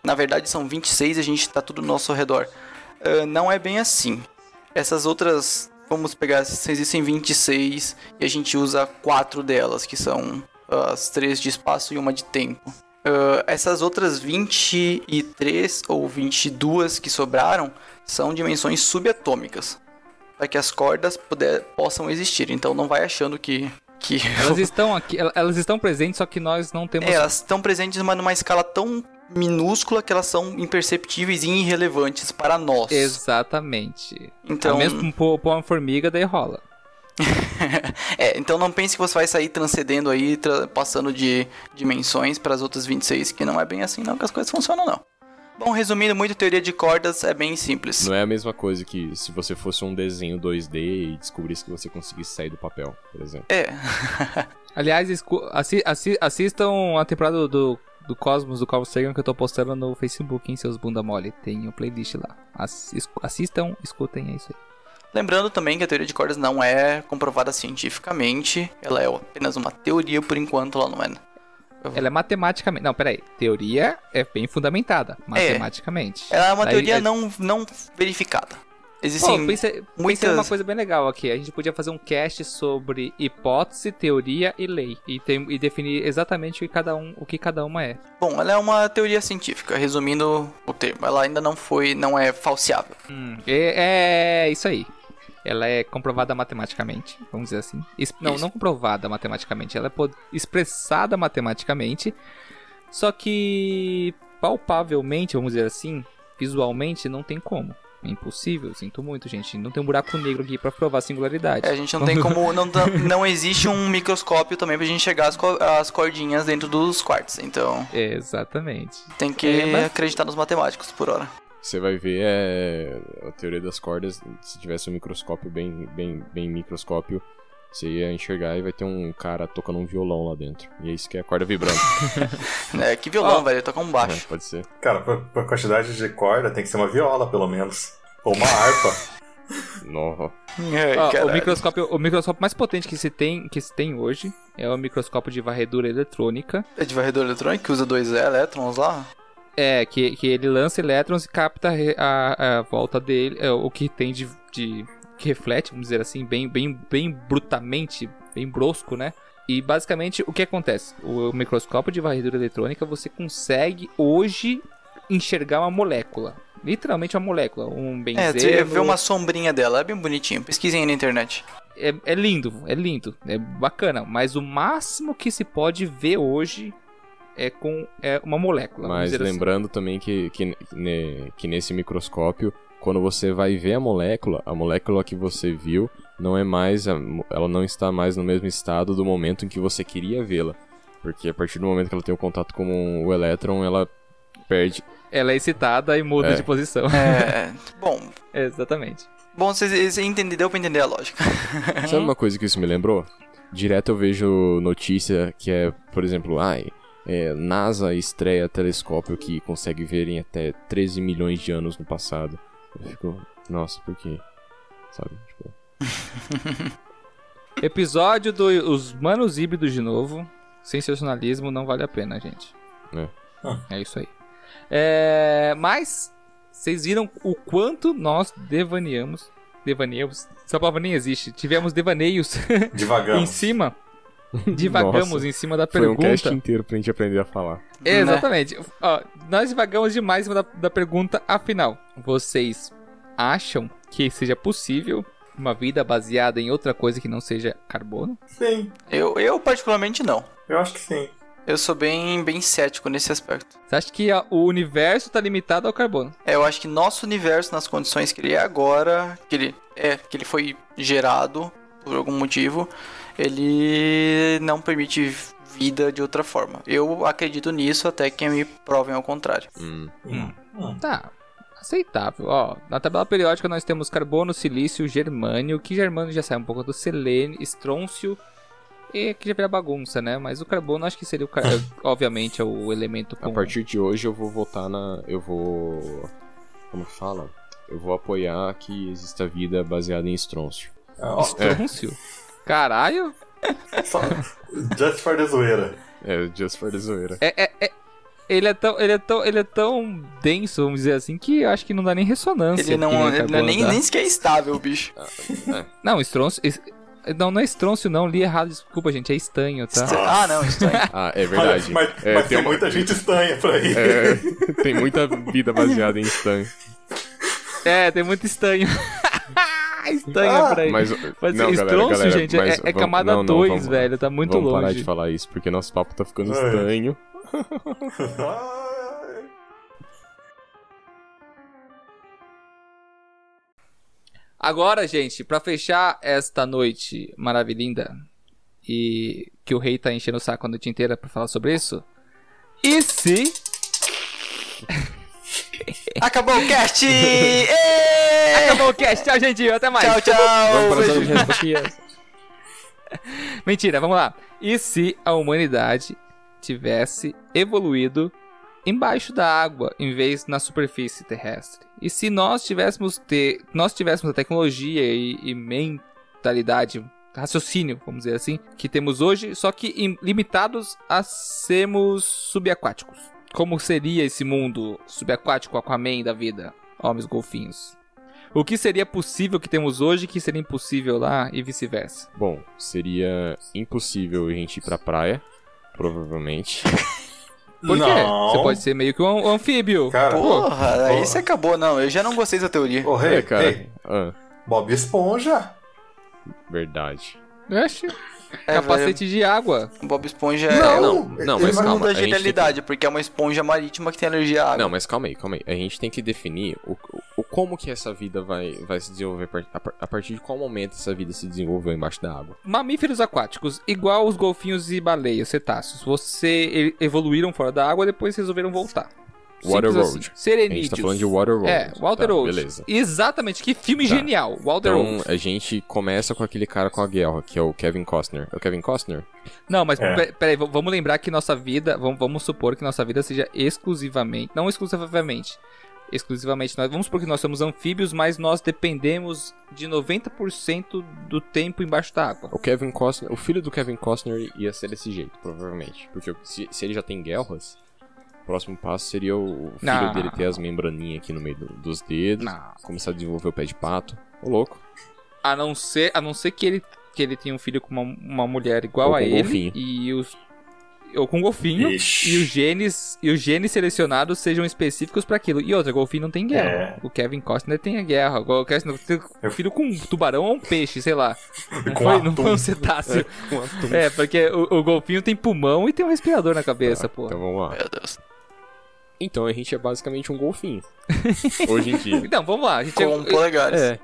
[SPEAKER 4] na verdade são 26 e a gente tá tudo ao nosso redor. Ah, não é bem assim. Essas outras, vamos pegar, existem 26 e a gente usa quatro delas, que são as três de espaço e uma de tempo. Ah, essas outras 23 ou 22 que sobraram são dimensões subatômicas. Para que as cordas puder, possam existir. Então não vai achando que. Que
[SPEAKER 1] Elas estão aqui, el- elas estão presentes, só que nós não temos.
[SPEAKER 4] É, elas estão presentes mas numa escala tão minúscula que elas são imperceptíveis e irrelevantes para nós.
[SPEAKER 1] Exatamente.
[SPEAKER 4] Então,
[SPEAKER 1] Então... Mesmo pôr pôr uma formiga, daí rola.
[SPEAKER 4] é, então não pense que você vai sair transcendendo aí, tra- passando de dimensões para as outras 26, que não é bem assim não que as coisas funcionam não. Bom, resumindo muito, teoria de cordas é bem simples.
[SPEAKER 3] Não é a mesma coisa que se você fosse um desenho 2D e descobrisse que você conseguisse sair do papel, por exemplo.
[SPEAKER 4] É,
[SPEAKER 1] Aliás, assi- assi- assistam a temporada do, do, Cosmos, do Carl Sagan, que eu tô postando no Facebook, em seus bunda mole. Tem o playlist lá. Ass- assistam, escutem, é isso aí.
[SPEAKER 4] Lembrando também que a teoria de cordas não é comprovada cientificamente, ela é apenas uma teoria por enquanto, ela não é.
[SPEAKER 1] Ela é matematicamente. Não, peraí. Teoria é bem fundamentada, matematicamente.
[SPEAKER 4] Ela é uma
[SPEAKER 1] Daí,
[SPEAKER 4] teoria
[SPEAKER 1] é-
[SPEAKER 4] não, não verificada.
[SPEAKER 1] Pô,
[SPEAKER 4] Existem
[SPEAKER 1] pensei, pensei
[SPEAKER 4] muitas-
[SPEAKER 1] numa coisa bem legal aqui. A gente podia fazer um cast sobre hipótese, teoria e lei. E, tem- e definir exatamente o que, cada um, o que cada uma é.
[SPEAKER 4] Bom, ela é uma teoria científica, resumindo o termo. Ela ainda não foi, não é falseável.
[SPEAKER 1] Hum, é, é isso aí. Ela é comprovada matematicamente, vamos dizer assim. Es- não,
[SPEAKER 4] Isso.
[SPEAKER 1] não comprovada matematicamente, ela é expressada matematicamente. Só que palpavelmente, vamos dizer assim, visualmente não tem como. É impossível, sinto muito, gente. Não tem um buraco negro aqui pra provar a singularidade.
[SPEAKER 4] É, a gente não tem como. Não, tá- não existe um microscópio também pra gente chegar as, co- as cordinhas dentro dos quartos. Então
[SPEAKER 1] Exatamente.
[SPEAKER 4] tem que
[SPEAKER 1] É, mas-
[SPEAKER 4] acreditar nos matemáticos por hora.
[SPEAKER 3] Você vai ver é, a teoria das cordas, se tivesse um microscópio bem, bem, bem microscópio, você ia enxergar e vai ter um cara tocando um violão lá dentro. E é isso que é a corda vibrando.
[SPEAKER 4] É, que violão, velho, toca um
[SPEAKER 3] É,
[SPEAKER 4] baixo.
[SPEAKER 3] pode ser.
[SPEAKER 2] Cara, pra, pra quantidade de corda tem que ser uma viola, pelo menos. Ou uma harpa.
[SPEAKER 3] Nossa.
[SPEAKER 4] É,
[SPEAKER 1] Ó, o, microscópio, o microscópio mais potente que se, tem, que se tem hoje é o microscópio de varredura eletrônica.
[SPEAKER 4] É de varredor eletrônico que usa dois elétrons lá?
[SPEAKER 1] É, que, que ele lança elétrons e capta a, a volta dele, é, o que tem de, de. que reflete, vamos dizer assim, bem, bem, bem brutamente, bem brusco, né? E basicamente o que acontece? O microscópio de varredura eletrônica você consegue hoje enxergar uma molécula. Literalmente uma molécula. Um
[SPEAKER 4] É,
[SPEAKER 1] benzeno.
[SPEAKER 4] você vê uma sombrinha dela, é bem bonitinho. Pesquisem aí na internet.
[SPEAKER 1] é, é lindo, é lindo, é bacana. Mas o máximo que se pode ver hoje é com é uma molécula.
[SPEAKER 3] Mas
[SPEAKER 1] assim.
[SPEAKER 3] lembrando também que, que, que nesse microscópio, quando você vai ver a molécula, a molécula que você viu não é mais. ela não está mais no mesmo estado do momento em que você queria vê-la. Porque a partir do momento que ela tem o contato com o elétron, ela perde.
[SPEAKER 1] Ela é excitada e muda
[SPEAKER 3] É.
[SPEAKER 1] de posição.
[SPEAKER 4] É. bom,
[SPEAKER 1] Exatamente.
[SPEAKER 4] bom, vocês, entenderam, deu pra entender a lógica.
[SPEAKER 3] Sabe uma coisa que isso me lembrou? Direto eu vejo notícia que é, por exemplo, ai, é, NASA estreia telescópio que consegue ver em até 13 milhões de anos no passado. Eu fico, nossa, por quê? Sabe? Tipo,
[SPEAKER 1] Episódio dos Manos Híbridos de novo. Sensacionalismo não vale a pena, gente.
[SPEAKER 3] É.
[SPEAKER 1] É isso aí. É, mas, vocês viram o quanto nós devaneamos. Devaneamos. Essa palavra nem existe. Tivemos devaneios em cima. Divagamos
[SPEAKER 3] Nossa,
[SPEAKER 1] em cima da
[SPEAKER 3] Foi um
[SPEAKER 1] pergunta.
[SPEAKER 3] cast inteiro pra gente aprender a falar.
[SPEAKER 1] Exatamente. Ó, nós divagamos demais em cima da, da pergunta, afinal, vocês acham que seja possível uma vida baseada em outra coisa que não seja carbono?
[SPEAKER 2] Sim,
[SPEAKER 4] Eu, eu particularmente não.
[SPEAKER 2] eu acho que sim.
[SPEAKER 4] Eu sou bem, bem cético nesse aspecto.
[SPEAKER 1] Você acha que ó, o universo tá limitado ao carbono?
[SPEAKER 4] É, eu acho que nosso universo, nas condições que ele é agora, que ele é, que ele foi gerado por algum motivo, ele não permite vida de outra forma. Eu acredito nisso até que me provem ao contrário.
[SPEAKER 3] Hum.
[SPEAKER 2] Hum, hum.
[SPEAKER 1] Tá. Aceitável. Ó, na tabela periódica nós temos carbono, silício, germânio, que germânio já sai um pouco do selênio, estrôncio e que já vira bagunça, né? Mas o carbono acho que seria o car... obviamente é o elemento
[SPEAKER 3] A partir de hoje eu vou votar na. Eu vou. Como que fala? Eu vou apoiar que exista vida baseada em estrôncio.
[SPEAKER 2] Ah,
[SPEAKER 1] estrôncio. Caralho.
[SPEAKER 2] só- Just for the zoeira.
[SPEAKER 3] É, just for the zoeira.
[SPEAKER 1] É, é, é- ele é tão, ele é tão, ele é tão denso, vamos dizer assim, que eu acho que não dá nem ressonância.
[SPEAKER 4] Ele não,
[SPEAKER 1] que nem
[SPEAKER 4] ele não é nem, nem sequer estável, o bicho.
[SPEAKER 1] Não, estrôncio. es- Não, não é estrôncio, não. Li errado, desculpa, gente. É estanho, tá?
[SPEAKER 4] Ah, não, estranho.
[SPEAKER 3] Ah, é verdade.
[SPEAKER 2] Mas, mas-
[SPEAKER 3] É,
[SPEAKER 2] mas tem,
[SPEAKER 3] uma-
[SPEAKER 2] muita gente estranha por aí.
[SPEAKER 3] É, tem muita vida baseada em estanho.
[SPEAKER 1] É, tem muito estanho. estanho
[SPEAKER 2] Ah,
[SPEAKER 1] por aí.
[SPEAKER 3] Mas,
[SPEAKER 1] Mas
[SPEAKER 3] não, galera,
[SPEAKER 1] estrôncio,
[SPEAKER 3] galera,
[SPEAKER 1] gente,
[SPEAKER 3] mas
[SPEAKER 1] é, é
[SPEAKER 3] vamos-
[SPEAKER 1] camada
[SPEAKER 3] não, não,
[SPEAKER 1] 2,
[SPEAKER 3] vamos-
[SPEAKER 1] velho. Tá muito
[SPEAKER 3] vamos
[SPEAKER 1] longe.
[SPEAKER 3] parar de falar isso, porque nosso papo tá ficando
[SPEAKER 2] É.
[SPEAKER 3] estranho.
[SPEAKER 2] Ai.
[SPEAKER 1] Agora, gente, pra fechar esta noite maravilhinda e que o rei tá enchendo o saco a noite inteira pra falar sobre isso. E se.
[SPEAKER 4] Acabou o cast!
[SPEAKER 1] Acabou o cast, tchau, gente. Até mais.
[SPEAKER 4] Tchau, tchau!
[SPEAKER 3] Vamos para.
[SPEAKER 1] Mentira, vamos lá. E se a humanidade tivesse evoluído embaixo da água em vez na superfície terrestre? E se nós tivéssemos ter, nós tivéssemos a tecnologia e, e mentalidade, raciocínio, vamos dizer assim, que temos hoje, só que limitados a sermos subaquáticos? Como seria esse mundo subaquático Aquaman da vida? Homens golfinhos. O que seria possível que temos hoje que seria impossível lá e vice-versa?
[SPEAKER 3] Bom, seria impossível a gente ir pra praia, provavelmente.
[SPEAKER 1] Por quê?
[SPEAKER 2] Não.
[SPEAKER 1] Você pode ser meio que um anfíbio.
[SPEAKER 2] Cara,
[SPEAKER 4] Porra, aí
[SPEAKER 2] Porra.
[SPEAKER 4] você acabou. Não, eu já não gostei dessa teoria.
[SPEAKER 2] Ô, rei,
[SPEAKER 3] é, cara.
[SPEAKER 2] rei,
[SPEAKER 3] Ah,
[SPEAKER 2] Bob Esponja.
[SPEAKER 3] verdade.
[SPEAKER 1] Oxe,
[SPEAKER 4] É,
[SPEAKER 1] capacete de água.
[SPEAKER 4] velho, Bob Esponja é
[SPEAKER 2] Não,
[SPEAKER 3] não, não,
[SPEAKER 2] ele
[SPEAKER 3] mas calma. tem
[SPEAKER 4] genialidade, porque é uma esponja marítima que tem alergia à água.
[SPEAKER 3] Não, mas calma aí, calma aí. A gente tem que definir o, o, como que essa vida vai, vai se desenvolver, a par- a partir de qual momento essa vida se desenvolveu embaixo da água.
[SPEAKER 1] Mamíferos aquáticos, igual os golfinhos e baleias, cetáceos. Você e- evoluíram fora da água, depois resolveram voltar.
[SPEAKER 3] Waterworld.
[SPEAKER 1] Simples assim.
[SPEAKER 3] A gente tá falando de Waterworld.
[SPEAKER 1] É, Walter
[SPEAKER 3] tá,
[SPEAKER 1] World.
[SPEAKER 3] Beleza.
[SPEAKER 1] Exatamente, que filme
[SPEAKER 3] Tá.
[SPEAKER 1] genial. Walter
[SPEAKER 3] Então,
[SPEAKER 1] World.
[SPEAKER 3] a gente começa com aquele cara com a guerra, que é o Kevin Costner. É o Kevin Costner?
[SPEAKER 1] Não, mas
[SPEAKER 2] É.
[SPEAKER 1] pe- peraí, vamos lembrar que nossa vida, vamos, vamos supor que nossa vida seja exclusivamente, não exclusivamente, exclusivamente nós, vamos supor que nós somos anfíbios, mas nós dependemos de 90% do tempo embaixo da água.
[SPEAKER 3] O Kevin Costner, o filho do Kevin Costner ia ser desse jeito, provavelmente. Porque se, se ele já tem guerras, próximo passo seria o filho
[SPEAKER 1] Não.
[SPEAKER 3] dele ter as membraninhas aqui no meio do- dos dedos,
[SPEAKER 1] Não.
[SPEAKER 3] começar a desenvolver o pé de pato. Ô, louco.
[SPEAKER 1] A não ser, a não ser que ele que ele tenha um filho com uma, uma mulher igual
[SPEAKER 3] Ou
[SPEAKER 1] a
[SPEAKER 3] um
[SPEAKER 1] ele
[SPEAKER 3] golfinho.
[SPEAKER 1] e os ou com um golfinho
[SPEAKER 2] Ixi.
[SPEAKER 1] e os genes e os genes selecionados sejam específicos pra aquilo. E outra, golfinho não tem guerra.
[SPEAKER 2] É.
[SPEAKER 1] O Kevin Costner tem a guerra. O Kevin tem um filho com um tubarão ou um peixe, sei lá. Não,
[SPEAKER 2] Com
[SPEAKER 1] foi, não foi um cetáceo. É, porque o, o golfinho tem pulmão e tem um respirador na cabeça, pô.
[SPEAKER 3] Então vamos lá.
[SPEAKER 4] Meu Deus.
[SPEAKER 3] Então a gente é basicamente um golfinho. Hoje em dia.
[SPEAKER 1] Então, vamos lá. A gente
[SPEAKER 4] Com polegares.
[SPEAKER 1] é,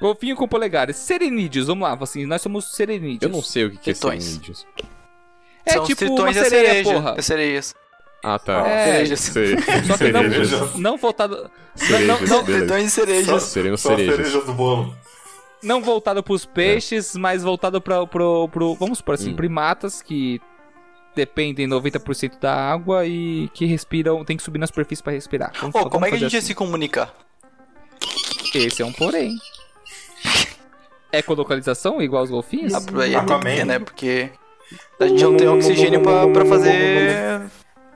[SPEAKER 1] golfinho com polegares. Serenídeos, vamos lá. Assim, nós somos serenídeos.
[SPEAKER 3] Eu não sei o que, que é serenídeos.
[SPEAKER 1] É
[SPEAKER 4] São
[SPEAKER 1] tipo uma sereia,
[SPEAKER 4] cereja.
[SPEAKER 1] porra.
[SPEAKER 4] Das sereias.
[SPEAKER 3] Ah, tá.
[SPEAKER 1] É,
[SPEAKER 4] cerejas.
[SPEAKER 1] Só que não,
[SPEAKER 3] Cerejas.
[SPEAKER 1] não voltado.
[SPEAKER 3] Cerejas,
[SPEAKER 1] não, não.
[SPEAKER 4] Tritões e cerejas.
[SPEAKER 3] Seriam
[SPEAKER 2] Só as
[SPEAKER 3] cerejas.
[SPEAKER 2] cerejas do bolo.
[SPEAKER 1] não voltado pros peixes, mas voltado pra, pro, pro. Vamos supor assim,
[SPEAKER 3] Hum.
[SPEAKER 1] primatas que dependem 90% da água e que respiram. Tem que subir na superfície pra respirar. Vamos-
[SPEAKER 4] Pô, como é que a gente ia
[SPEAKER 1] assim.
[SPEAKER 4] se comunicar?
[SPEAKER 1] Esse é um porém. ecolocalização igual os golfinhos?
[SPEAKER 4] Ah, aí é
[SPEAKER 2] Aquaman.
[SPEAKER 4] ter, né? Porque a gente não tem oxigênio pra, pra fazer.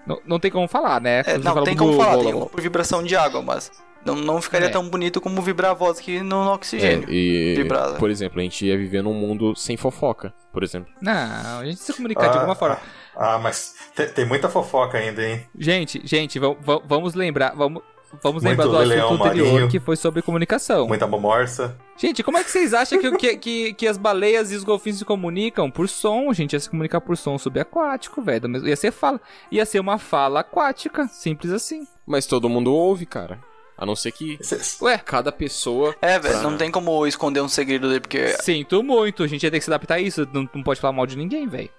[SPEAKER 1] Não, não tem como falar, né?
[SPEAKER 4] É, não,
[SPEAKER 1] fala
[SPEAKER 4] tem como falar, tem por vibração de água, mas não, não ficaria
[SPEAKER 1] É.
[SPEAKER 4] tão bonito como vibrar a voz aqui no, no
[SPEAKER 3] É,
[SPEAKER 4] oxigênio.
[SPEAKER 3] e,
[SPEAKER 4] Vibrada.
[SPEAKER 3] por exemplo, a gente ia viver num mundo sem fofoca, por exemplo.
[SPEAKER 1] Não, a gente se comunicar de alguma forma.
[SPEAKER 2] Ah, mas tem, muita fofoca ainda, hein?
[SPEAKER 1] Gente, gente, va- va- vamos lembrar, vamos, vamos
[SPEAKER 2] Muito
[SPEAKER 1] lembrar do
[SPEAKER 2] leão
[SPEAKER 1] assunto anterior
[SPEAKER 2] marinho.
[SPEAKER 1] que foi sobre comunicação.
[SPEAKER 2] Muita morsa.
[SPEAKER 1] Gente, como é que vocês acham que, que, que, que as baleias e os golfinhos se comunicam? Por som, gente. Ia se comunicar por som subaquático, velho. Mas Ia ser fala. Ia ser uma fala aquática. Simples assim.
[SPEAKER 3] Mas todo mundo ouve, cara. A não ser que
[SPEAKER 1] Ué,
[SPEAKER 3] cada pessoa.
[SPEAKER 4] É, velho,
[SPEAKER 3] pra-
[SPEAKER 4] não tem como esconder um segredo dele, porque.
[SPEAKER 1] sinto muito. A gente ia ter que se adaptar a isso. Não, não pode falar mal de ninguém, velho.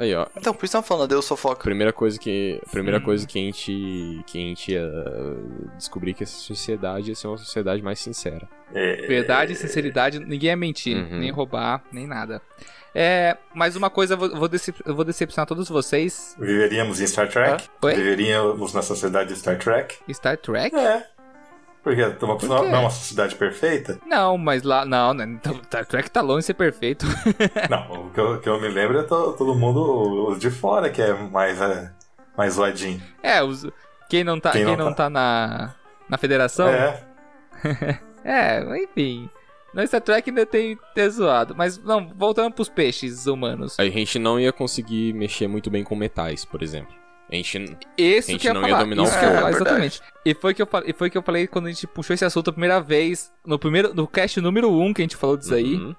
[SPEAKER 3] Aí, ó.
[SPEAKER 4] Então, por isso estão falando, Deus fofoca.
[SPEAKER 3] Primeira coisa que, primeira coisa que a gente que a gente ia descobrir que essa sociedade ia ser uma sociedade mais sincera.
[SPEAKER 2] é,
[SPEAKER 1] Verdade, sinceridade, ninguém ia mentir,
[SPEAKER 3] Uhum.
[SPEAKER 1] nem roubar, nem nada. É, mas uma coisa, eu vou, vou decep- vou decepcionar todos vocês.
[SPEAKER 2] Viveríamos em Star Trek?
[SPEAKER 1] Oi?
[SPEAKER 2] Viveríamos na sociedade de Star Trek?
[SPEAKER 1] Star Trek?
[SPEAKER 2] É. Porque não,
[SPEAKER 1] Por
[SPEAKER 2] não é uma sociedade perfeita?
[SPEAKER 1] Não, mas lá. Não, né? Então, Star Trek tá longe de ser perfeito.
[SPEAKER 2] Não, o que eu, que eu me lembro é to- todo mundo, os de fora, que é mais, é, mais zoadinho.
[SPEAKER 1] É, os, quem não tá,
[SPEAKER 2] Quem
[SPEAKER 1] quem
[SPEAKER 2] não
[SPEAKER 1] não
[SPEAKER 2] tá.
[SPEAKER 1] tá na, na federação.
[SPEAKER 2] É,
[SPEAKER 1] É, enfim. No Star Trek ainda tem ter zoado. Mas, não, voltando pros peixes humanos.
[SPEAKER 3] A gente não ia conseguir mexer muito bem com metais, por exemplo. A gente
[SPEAKER 1] Esse
[SPEAKER 3] a gente
[SPEAKER 1] ia
[SPEAKER 3] não ia
[SPEAKER 1] falar.
[SPEAKER 3] dominar o
[SPEAKER 1] isso que eu ia
[SPEAKER 4] fogo.
[SPEAKER 1] falar,
[SPEAKER 4] É,
[SPEAKER 1] exatamente. E foi, que eu, e foi que eu falei quando a gente puxou esse assunto a primeira vez. No primeiro. No cast número 1 um que a gente falou disso aí.
[SPEAKER 3] Uhum,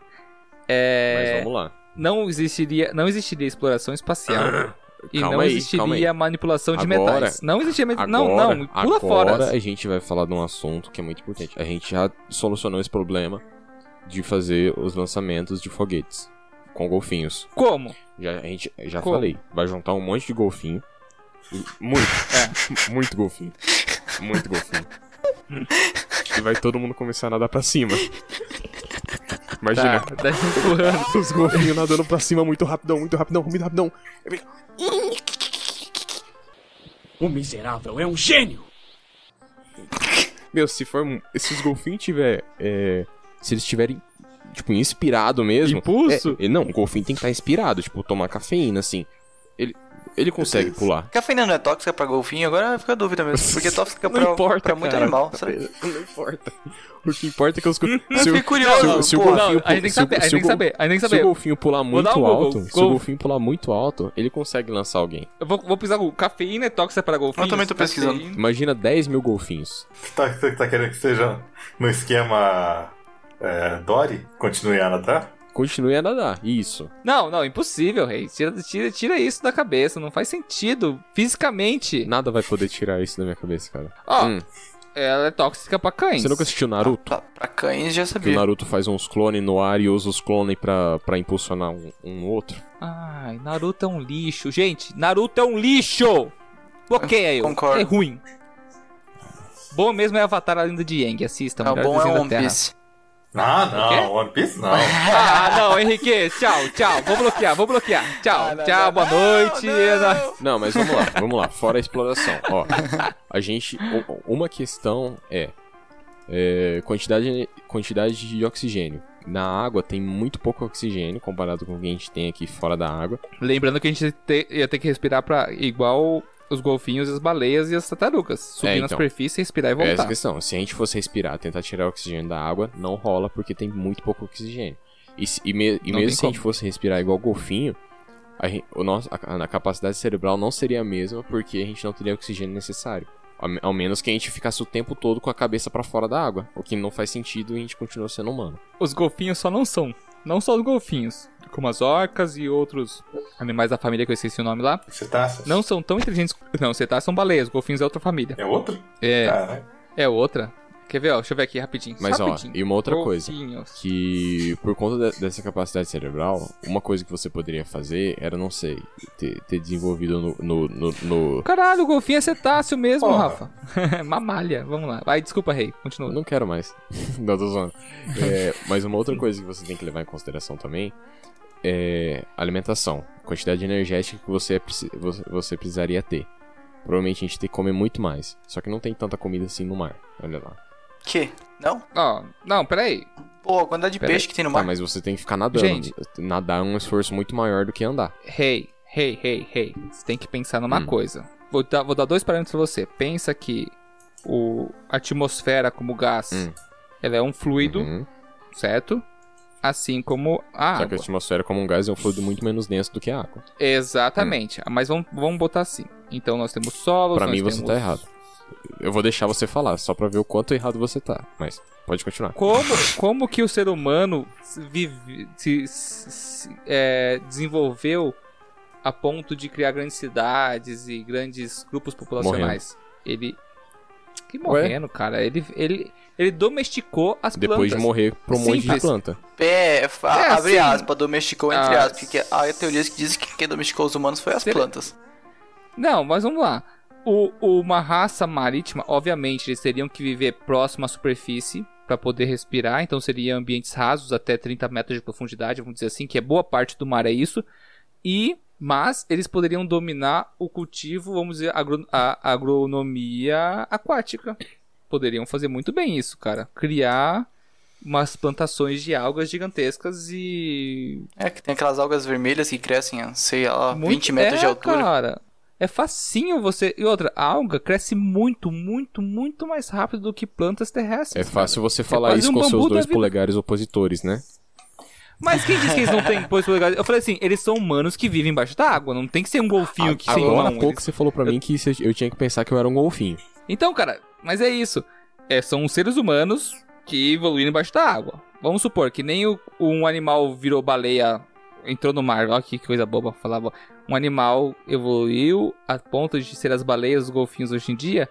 [SPEAKER 1] É.
[SPEAKER 3] Mas vamos lá.
[SPEAKER 1] Não existiria, não existiria exploração espacial. e
[SPEAKER 3] Calma
[SPEAKER 1] não
[SPEAKER 3] aí,
[SPEAKER 1] existiria manipulação de
[SPEAKER 3] Agora-
[SPEAKER 1] metais. Não existiria. met-
[SPEAKER 3] Agora,
[SPEAKER 1] não, não, pula
[SPEAKER 3] agora
[SPEAKER 1] fora.
[SPEAKER 3] a gente vai falar de um assunto que é muito importante. A gente já solucionou esse problema de fazer os lançamentos de foguetes com golfinhos.
[SPEAKER 1] Como?
[SPEAKER 3] Já, a gente já
[SPEAKER 1] Como?
[SPEAKER 3] falei. Vai juntar um monte de golfinho. Muito.
[SPEAKER 1] É.
[SPEAKER 3] Muito golfinho. Muito golfinho. e vai todo mundo começar a nadar pra cima. Imagina.
[SPEAKER 1] Tá, tá empurrando.
[SPEAKER 3] Os golfinhos nadando pra cima muito rapidão, muito rapidão, muito rapidão.
[SPEAKER 8] O miserável é um gênio!
[SPEAKER 3] Meu, se for. um- Se os golfinhos tiver. é, se eles tiverem. Tipo, inspirado mesmo.
[SPEAKER 1] Impulso?
[SPEAKER 3] é- não, o golfinho tem que estar inspirado, tipo, tomar cafeína, assim. Ele. Ele consegue pular.
[SPEAKER 4] Cafeína não é tóxica pra golfinho? Agora fica a dúvida mesmo. Porque é tóxica
[SPEAKER 3] Não
[SPEAKER 4] pra,
[SPEAKER 3] importa,
[SPEAKER 4] pra muito
[SPEAKER 3] cara.
[SPEAKER 4] animal.
[SPEAKER 3] Não importa. O que importa é que os.
[SPEAKER 4] Eu
[SPEAKER 3] o-
[SPEAKER 4] fiquei curioso,
[SPEAKER 3] se o- golfinho
[SPEAKER 1] Não, a gente tem que
[SPEAKER 3] se o-
[SPEAKER 1] saber, a gente
[SPEAKER 3] se o
[SPEAKER 1] tem que
[SPEAKER 3] gol-
[SPEAKER 1] saber, a gente tem que
[SPEAKER 3] Se o
[SPEAKER 1] saber.
[SPEAKER 3] golfinho pular muito
[SPEAKER 1] um Google.
[SPEAKER 3] alto, se o
[SPEAKER 1] Golf-
[SPEAKER 3] golfinho pular muito alto, ele consegue lançar alguém.
[SPEAKER 1] Eu vou, vou pesquisar o cafeína é tóxica para golfinhos?
[SPEAKER 4] Eu também tô pesquisando.
[SPEAKER 1] Cafeína-
[SPEAKER 3] Imagina 10 mil golfinhos.
[SPEAKER 2] tá, tá, tá querendo que seja no esquema é, Dory? Continue a nadar?
[SPEAKER 3] Continue a nadar. Isso.
[SPEAKER 1] Não, não, impossível, rei. Tira, tira, tira isso da cabeça, não faz sentido. Fisicamente.
[SPEAKER 3] Nada vai poder tirar isso da minha cabeça, cara.
[SPEAKER 1] Ó,
[SPEAKER 3] Hum.
[SPEAKER 1] ela é tóxica pra cães.
[SPEAKER 3] Você nunca assistiu Naruto?
[SPEAKER 4] Pra, pra cães já
[SPEAKER 3] Que o
[SPEAKER 4] sabia.
[SPEAKER 3] Naruto faz uns clones no ar e usa os clones pra, pra impulsionar um, um outro.
[SPEAKER 1] Ai, Naruto é um lixo. Gente, Naruto é um lixo! Bloqueia eu.
[SPEAKER 4] Concordo.
[SPEAKER 1] É ruim. Bom mesmo é Avatar a Lenda de Aang. Assista,
[SPEAKER 4] É,
[SPEAKER 1] melhor
[SPEAKER 4] bom é One. Piece.
[SPEAKER 2] Ah, não, One Piece não.
[SPEAKER 1] Ah, não, Henrique. Tchau, tchau. Vou bloquear, vou bloquear. Tchau,
[SPEAKER 4] Ah, não,
[SPEAKER 1] tchau,
[SPEAKER 4] não,
[SPEAKER 1] boa
[SPEAKER 4] não,
[SPEAKER 1] noite.
[SPEAKER 4] não.
[SPEAKER 3] Não, mas vamos lá, vamos lá. Fora a exploração. Ó, a gente. Uma questão é, é quantidade, quantidade de oxigênio. Na água tem muito pouco oxigênio comparado com o que a gente tem aqui fora da água.
[SPEAKER 1] Lembrando que a gente te- ia ter que respirar pra igual os golfinhos, as baleias e as tartarugas. Subir na
[SPEAKER 3] então.
[SPEAKER 1] superfície, respirar e
[SPEAKER 3] É essa a
[SPEAKER 1] voltar.
[SPEAKER 3] questão. Se a gente fosse respirar, tentar tirar o oxigênio da água, não rola porque tem muito pouco oxigênio. E, se- e me- e mesmo se a gente
[SPEAKER 1] como.
[SPEAKER 3] fosse respirar igual golfinho, a, o nosso, a, a capacidade cerebral não seria a mesma porque a gente não teria o oxigênio necessário. Ao, ao menos que a gente ficasse o tempo todo com a cabeça pra fora da água. O que não faz sentido e a gente continua sendo humano.
[SPEAKER 1] Os golfinhos só não são. Não só os golfinhos, como as orcas e outros animais da família que eu esqueci o nome lá.
[SPEAKER 2] Cetáceos?
[SPEAKER 1] Não são tão inteligentes. Não, cetáceos são baleias, golfinhos é outra família.
[SPEAKER 2] É outro?
[SPEAKER 1] É, é outra. Quer ver, ó? Deixa eu ver aqui rapidinho.
[SPEAKER 3] Mas
[SPEAKER 1] só
[SPEAKER 3] ó,
[SPEAKER 1] rapidinho.
[SPEAKER 3] e uma outra coisa.
[SPEAKER 1] Golfinhos.
[SPEAKER 3] Que por conta de- dessa capacidade cerebral, uma coisa que você poderia fazer era, não sei, ter, ter desenvolvido no- no- no- no
[SPEAKER 1] Caralho, o golfinho é cetáceo mesmo,
[SPEAKER 2] Porra.
[SPEAKER 1] Rafa. Mamalha, vamos lá. Vai, desculpa, rei.
[SPEAKER 3] Eu
[SPEAKER 1] Continua.
[SPEAKER 3] não quero mais. não, tô zoando. É, mas uma outra coisa que você tem que levar em consideração também é alimentação. Quantidade energética que você, você, precisaria ter. Provavelmente a gente tem que comer muito mais. Só que não tem tanta comida assim no mar. Olha lá.
[SPEAKER 4] Que? Não?
[SPEAKER 1] Ó, não, peraí.
[SPEAKER 4] Pô, a quantidade de
[SPEAKER 1] Pera
[SPEAKER 4] peixe que tem no
[SPEAKER 3] Tá,
[SPEAKER 4] mar.
[SPEAKER 3] mas você tem que ficar nadando.
[SPEAKER 1] Gente.
[SPEAKER 3] Nadar é um esforço muito maior do que andar.
[SPEAKER 1] Hey, hey, hey, hey. Você tem que pensar numa
[SPEAKER 3] Hum.
[SPEAKER 1] coisa. Vou dar, vou dar dois parâmetros pra você. Pensa que o, a atmosfera como gás,
[SPEAKER 3] Hum.
[SPEAKER 1] ela é um fluido,
[SPEAKER 3] Uhum.
[SPEAKER 1] certo? Assim como a
[SPEAKER 3] Só que
[SPEAKER 1] água.
[SPEAKER 3] a atmosfera como um gás é um fluido muito menos denso do que a água.
[SPEAKER 1] Exatamente. Mas vamos, vamos botar assim. Então nós temos solos,
[SPEAKER 3] Pra
[SPEAKER 1] nós
[SPEAKER 3] mim você
[SPEAKER 1] temos-
[SPEAKER 3] tá errado. Eu vou deixar você falar, só pra ver o quanto errado você tá. Mas pode continuar.
[SPEAKER 1] Como, como que o ser humano se vive, se, se- é, desenvolveu a ponto de criar grandes cidades e grandes grupos populacionais? Ele. Que morrendo, cara. Ele, ele, ele domesticou as
[SPEAKER 3] Depois de
[SPEAKER 1] plantas.
[SPEAKER 3] morrer pra um monte de planta.
[SPEAKER 4] É, fa-
[SPEAKER 1] É,
[SPEAKER 4] abre
[SPEAKER 1] assim-
[SPEAKER 4] aspas, domesticou entre
[SPEAKER 1] Ah,
[SPEAKER 4] aspas, porque há teorias que dizem que quem domesticou os humanos foi as
[SPEAKER 1] Será-
[SPEAKER 4] plantas.
[SPEAKER 1] Não, mas vamos lá. O, uma raça marítima, obviamente, eles teriam que viver próximo à superfície para poder respirar, então seriam ambientes rasos até 30 metros de profundidade, vamos dizer assim, que é boa parte do mar é isso. E mas eles poderiam dominar o cultivo, vamos dizer, agro- a agronomia aquática. Poderiam fazer muito bem isso, cara. Criar umas plantações de algas gigantescas e
[SPEAKER 4] É, que tem aquelas algas vermelhas que crescem a, sei lá,
[SPEAKER 1] muito-
[SPEAKER 4] 20 metros de
[SPEAKER 1] é,
[SPEAKER 4] altura.
[SPEAKER 1] Cara, é facinho você. E outra, a alga cresce muito, muito, muito mais rápido do que plantas terrestres.
[SPEAKER 3] É fácil você
[SPEAKER 1] É
[SPEAKER 3] falar
[SPEAKER 1] quase
[SPEAKER 3] isso
[SPEAKER 1] um
[SPEAKER 3] com seus dois polegares opositores, né?
[SPEAKER 1] Mas quem diz que eles não têm polegares? Eu falei assim, eles são humanos que vivem embaixo da água. Não tem que ser um golfinho que sem
[SPEAKER 3] Agora há
[SPEAKER 1] mão.
[SPEAKER 3] pouco
[SPEAKER 1] eles-
[SPEAKER 3] você falou pra mim que eu tinha que pensar que eu era um golfinho.
[SPEAKER 1] Então, cara, mas é isso. É, são seres humanos que evoluíram embaixo da água. Vamos supor que nem o- um animal virou baleia, entrou no mar. Olha que coisa boba falava. Um animal evoluiu a ponto de ser as baleias, os golfinhos hoje em dia.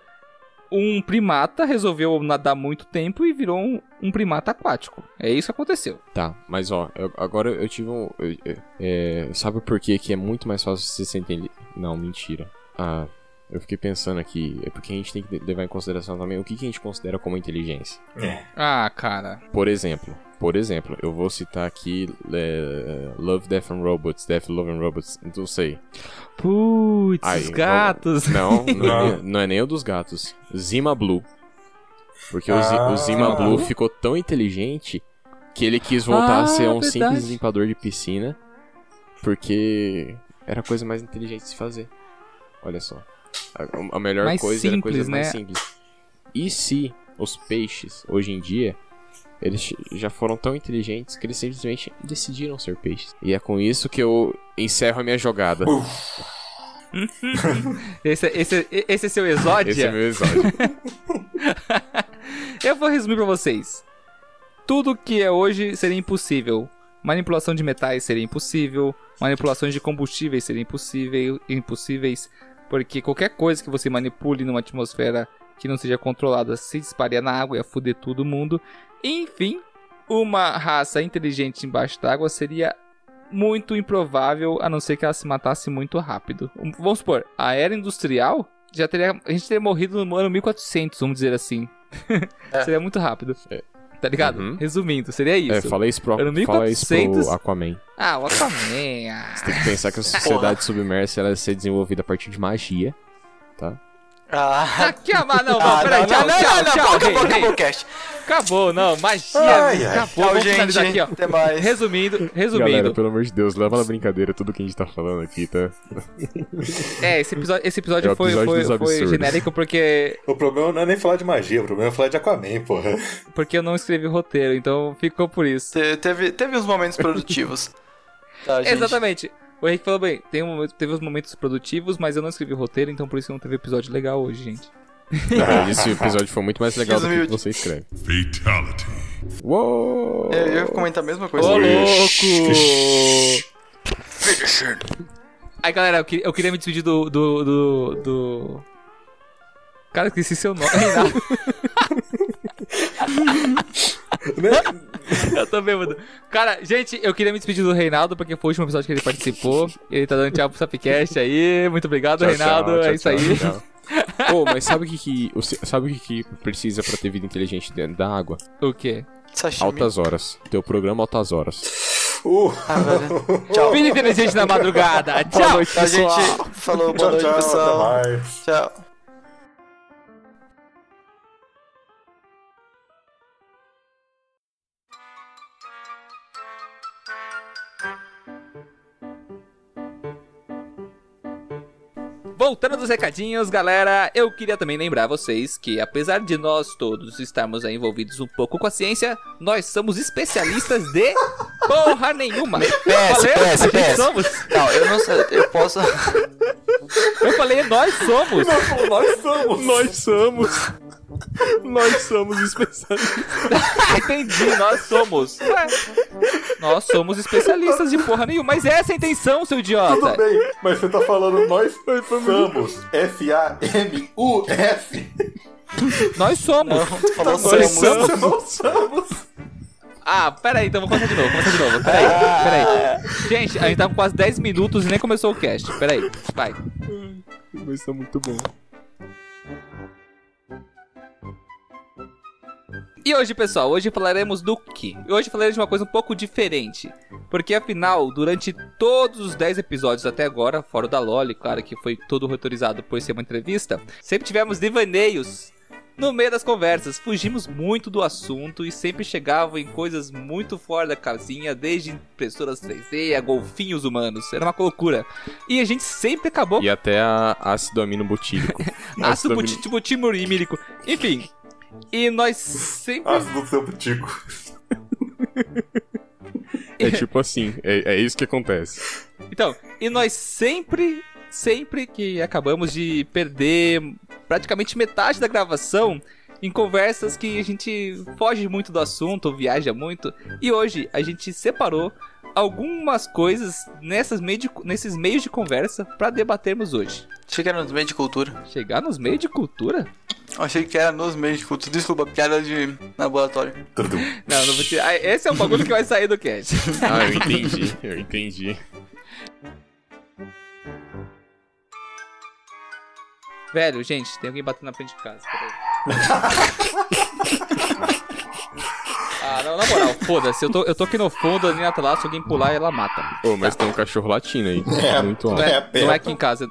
[SPEAKER 1] Um primata resolveu nadar muito tempo e virou um, um primata aquático. É isso que aconteceu.
[SPEAKER 3] Tá, mas ó, eu- agora eu tive um. eu- eu- é, sabe por que que é muito mais fácil você se entender? Não, mentira. Ah, eu fiquei pensando aqui. É porque a gente tem que levar em consideração também o que, que a gente considera como inteligência.
[SPEAKER 2] É.
[SPEAKER 1] Ah, cara.
[SPEAKER 3] Por exemplo, por exemplo, eu vou citar aqui é, Love, Death and Robots, Death, Love and Robots, não sei.
[SPEAKER 1] Putz,
[SPEAKER 3] Aí,
[SPEAKER 1] os gatos.
[SPEAKER 3] Não, não,
[SPEAKER 2] Não.
[SPEAKER 3] É, não é nem o dos gatos. Zima Blue. Porque
[SPEAKER 2] Ah.
[SPEAKER 3] o Zima Blue ficou tão inteligente que ele quis voltar
[SPEAKER 1] Ah,
[SPEAKER 3] a ser um
[SPEAKER 1] verdade.
[SPEAKER 3] simples limpador de piscina. Porque era a coisa mais inteligente de se fazer. Olha só. A, a melhor
[SPEAKER 1] Mais
[SPEAKER 3] coisa era a coisa
[SPEAKER 1] simples,
[SPEAKER 3] mais
[SPEAKER 1] né?
[SPEAKER 3] simples. E se os peixes, hoje em dia, eles já foram tão inteligentes que eles simplesmente decidiram ser peixes. E é com isso que eu encerro a minha jogada.
[SPEAKER 1] Esse, esse, esse é seu exódio?
[SPEAKER 3] Esse é meu episódio.
[SPEAKER 1] Eu vou resumir pra vocês. Tudo que é hoje seria impossível. Manipulação de metais seria impossível. Manipulações de combustíveis seria impossível, impossíveis. Porque qualquer coisa que você manipule numa atmosfera que não seja controlada se dispararia na água e ia foder todo mundo. Enfim, uma raça inteligente embaixo d'água seria muito improvável, a não ser que ela se matasse muito rápido. Vamos supor, a era industrial já teria. A gente teria morrido no ano 1400, vamos dizer assim. seria muito rápido.
[SPEAKER 3] É.
[SPEAKER 1] Tá ligado?
[SPEAKER 3] Uhum.
[SPEAKER 1] Resumindo, seria isso.
[SPEAKER 3] É, fala isso pro, fala isso pro
[SPEAKER 1] 1400.
[SPEAKER 3] Aquaman.
[SPEAKER 1] Ah, o Aquaman. ah.
[SPEAKER 3] Você tem que pensar que a sociedade submersa ela ia ser desenvolvida a partir de magia, tá?
[SPEAKER 4] Ah,
[SPEAKER 1] Aqui, ah, mas não, não,
[SPEAKER 4] ah,
[SPEAKER 1] peraí,
[SPEAKER 4] não,
[SPEAKER 1] tchau,
[SPEAKER 4] não,
[SPEAKER 1] tchau,
[SPEAKER 4] não, não,
[SPEAKER 1] tchau,
[SPEAKER 4] acabou,
[SPEAKER 1] rei,
[SPEAKER 4] acabou,
[SPEAKER 1] rei.
[SPEAKER 4] acabou o cast.
[SPEAKER 1] Acabou, não, magia,
[SPEAKER 2] Ai, ai.
[SPEAKER 1] acabou,
[SPEAKER 4] Tchau,
[SPEAKER 1] vamos finalizar
[SPEAKER 4] gente.
[SPEAKER 1] aqui, ó.
[SPEAKER 4] Até mais.
[SPEAKER 1] Resumindo, resumindo.
[SPEAKER 3] Galera, pelo amor de Deus, leva na brincadeira tudo que a gente tá falando aqui, tá?
[SPEAKER 1] É, esse episódio, esse episódio,
[SPEAKER 3] É
[SPEAKER 1] foi,
[SPEAKER 3] episódio
[SPEAKER 1] foi, foi genérico porque,
[SPEAKER 2] O problema não é nem falar de magia, o problema é falar de Aquaman, porra.
[SPEAKER 1] porque eu não escrevi roteiro, então ficou por isso.
[SPEAKER 4] Te- Teve, teve uns momentos produtivos. Tá, gente.
[SPEAKER 1] Exatamente. O Henrique falou bem, tem um, teve os momentos produtivos, mas eu não escrevi roteiro, então por isso não teve episódio legal hoje, gente.
[SPEAKER 3] Verdade, esse episódio foi muito mais legal do que o que
[SPEAKER 4] Humilde.
[SPEAKER 3] você escreve.
[SPEAKER 9] Fatality.
[SPEAKER 3] Uou!
[SPEAKER 4] É, Eu ia comentar a mesma coisa.
[SPEAKER 1] Ô, louco!
[SPEAKER 4] Finisher.
[SPEAKER 1] Aí, galera, eu queria, eu queria me despedir do, do, do, do... Cara, esqueci seu nome. Reinaldo. eu tô bêbado. Cara, gente, eu queria me despedir do Reinaldo, porque foi o último episódio que ele participou. Ele tá dando tchau pro Sapcast aí. Muito obrigado,
[SPEAKER 3] Tchau,
[SPEAKER 1] Reinaldo.
[SPEAKER 3] tchau,
[SPEAKER 1] é
[SPEAKER 3] tchau,
[SPEAKER 1] isso aí.
[SPEAKER 3] tchau, tchau. Pô, mas sabe o que que, sabe o que que precisa pra ter vida inteligente dentro da água?
[SPEAKER 1] O quê?
[SPEAKER 4] Sashimi.
[SPEAKER 3] Altas horas. Teu programa Altas Horas.
[SPEAKER 2] Uh,
[SPEAKER 4] Ah. Tchau.
[SPEAKER 1] Vida inteligente na madrugada. Tchau.
[SPEAKER 4] A gente falou boa
[SPEAKER 2] tchau,
[SPEAKER 4] noite,
[SPEAKER 2] tchau,
[SPEAKER 4] pessoal. Tchau.
[SPEAKER 1] Voltando dos recadinhos, galera, eu queria também lembrar vocês que, apesar de nós todos estarmos aí envolvidos um pouco com a ciência, nós somos especialistas de porra nenhuma.
[SPEAKER 4] PS, PS, PS.
[SPEAKER 1] somos.
[SPEAKER 4] Não, eu não sei, eu posso.
[SPEAKER 1] Eu falei, nós somos.
[SPEAKER 2] Nós somos!
[SPEAKER 3] Nós somos. Nós somos especialistas.
[SPEAKER 1] Entendi, nós somos. Ué, nós somos especialistas de porra nenhuma, mas essa é a intenção, seu idiota.
[SPEAKER 2] Tudo bem, mas você tá falando nós somos. F-A-M-U-S.
[SPEAKER 1] Nós somos.
[SPEAKER 4] Não, falou
[SPEAKER 1] Nós
[SPEAKER 4] somos.
[SPEAKER 1] somos.
[SPEAKER 2] Nós somos.
[SPEAKER 1] Ah, peraí, então vou começar de novo, começar de novo. Peraí, peraí. Gente, a gente tá com quase 10 minutos e nem começou o cast. Peraí, vai.
[SPEAKER 3] Mas tá muito bom.
[SPEAKER 1] E hoje, pessoal, hoje falaremos do quê? Hoje falaremos de uma coisa um pouco diferente. Porque afinal, durante todos os 10 episódios até agora, fora o da Loli, claro que foi todo roteirizado por ser uma entrevista, sempre tivemos devaneios no meio das conversas. Fugimos muito do assunto e sempre chegavam em coisas muito fora da casinha, desde impressoras 3D a golfinhos humanos. Era uma loucura. E a gente sempre acabou
[SPEAKER 3] E até a ácido amino butírico.
[SPEAKER 1] Ácido buti- butimurímilico. Enfim. E nós sempre.
[SPEAKER 2] Ácido do seu putico.
[SPEAKER 3] É tipo assim, é, é isso que acontece.
[SPEAKER 1] Então, e nós sempre, sempre que acabamos de perder praticamente metade da gravação em conversas que a gente foge muito do assunto, ou viaja muito. E hoje a gente separou algumas coisas nessas meio de- nesses meios de conversa pra debatermos hoje.
[SPEAKER 4] Achei que era nos meios de cultura.
[SPEAKER 1] Chegar nos meios de cultura?
[SPEAKER 4] Eu achei que era nos meios de cultura. Desculpa, piada de laboratório.
[SPEAKER 1] Não, não vou tirar. Ah, Esse é o bagulho que vai sair do cast.
[SPEAKER 3] Ah, eu entendi, eu entendi.
[SPEAKER 1] Velho, gente, tem alguém batendo na frente de casa. Peraí. ah, não, na moral, foda-se. Eu tô, eu tô aqui no fundo, ali na tela, se alguém pular, ela mata.
[SPEAKER 3] Ô, mas tem um cachorro latino aí.
[SPEAKER 2] É,
[SPEAKER 3] muito
[SPEAKER 1] Não
[SPEAKER 3] alto.
[SPEAKER 1] é,
[SPEAKER 2] É,
[SPEAKER 1] não é aqui em casa.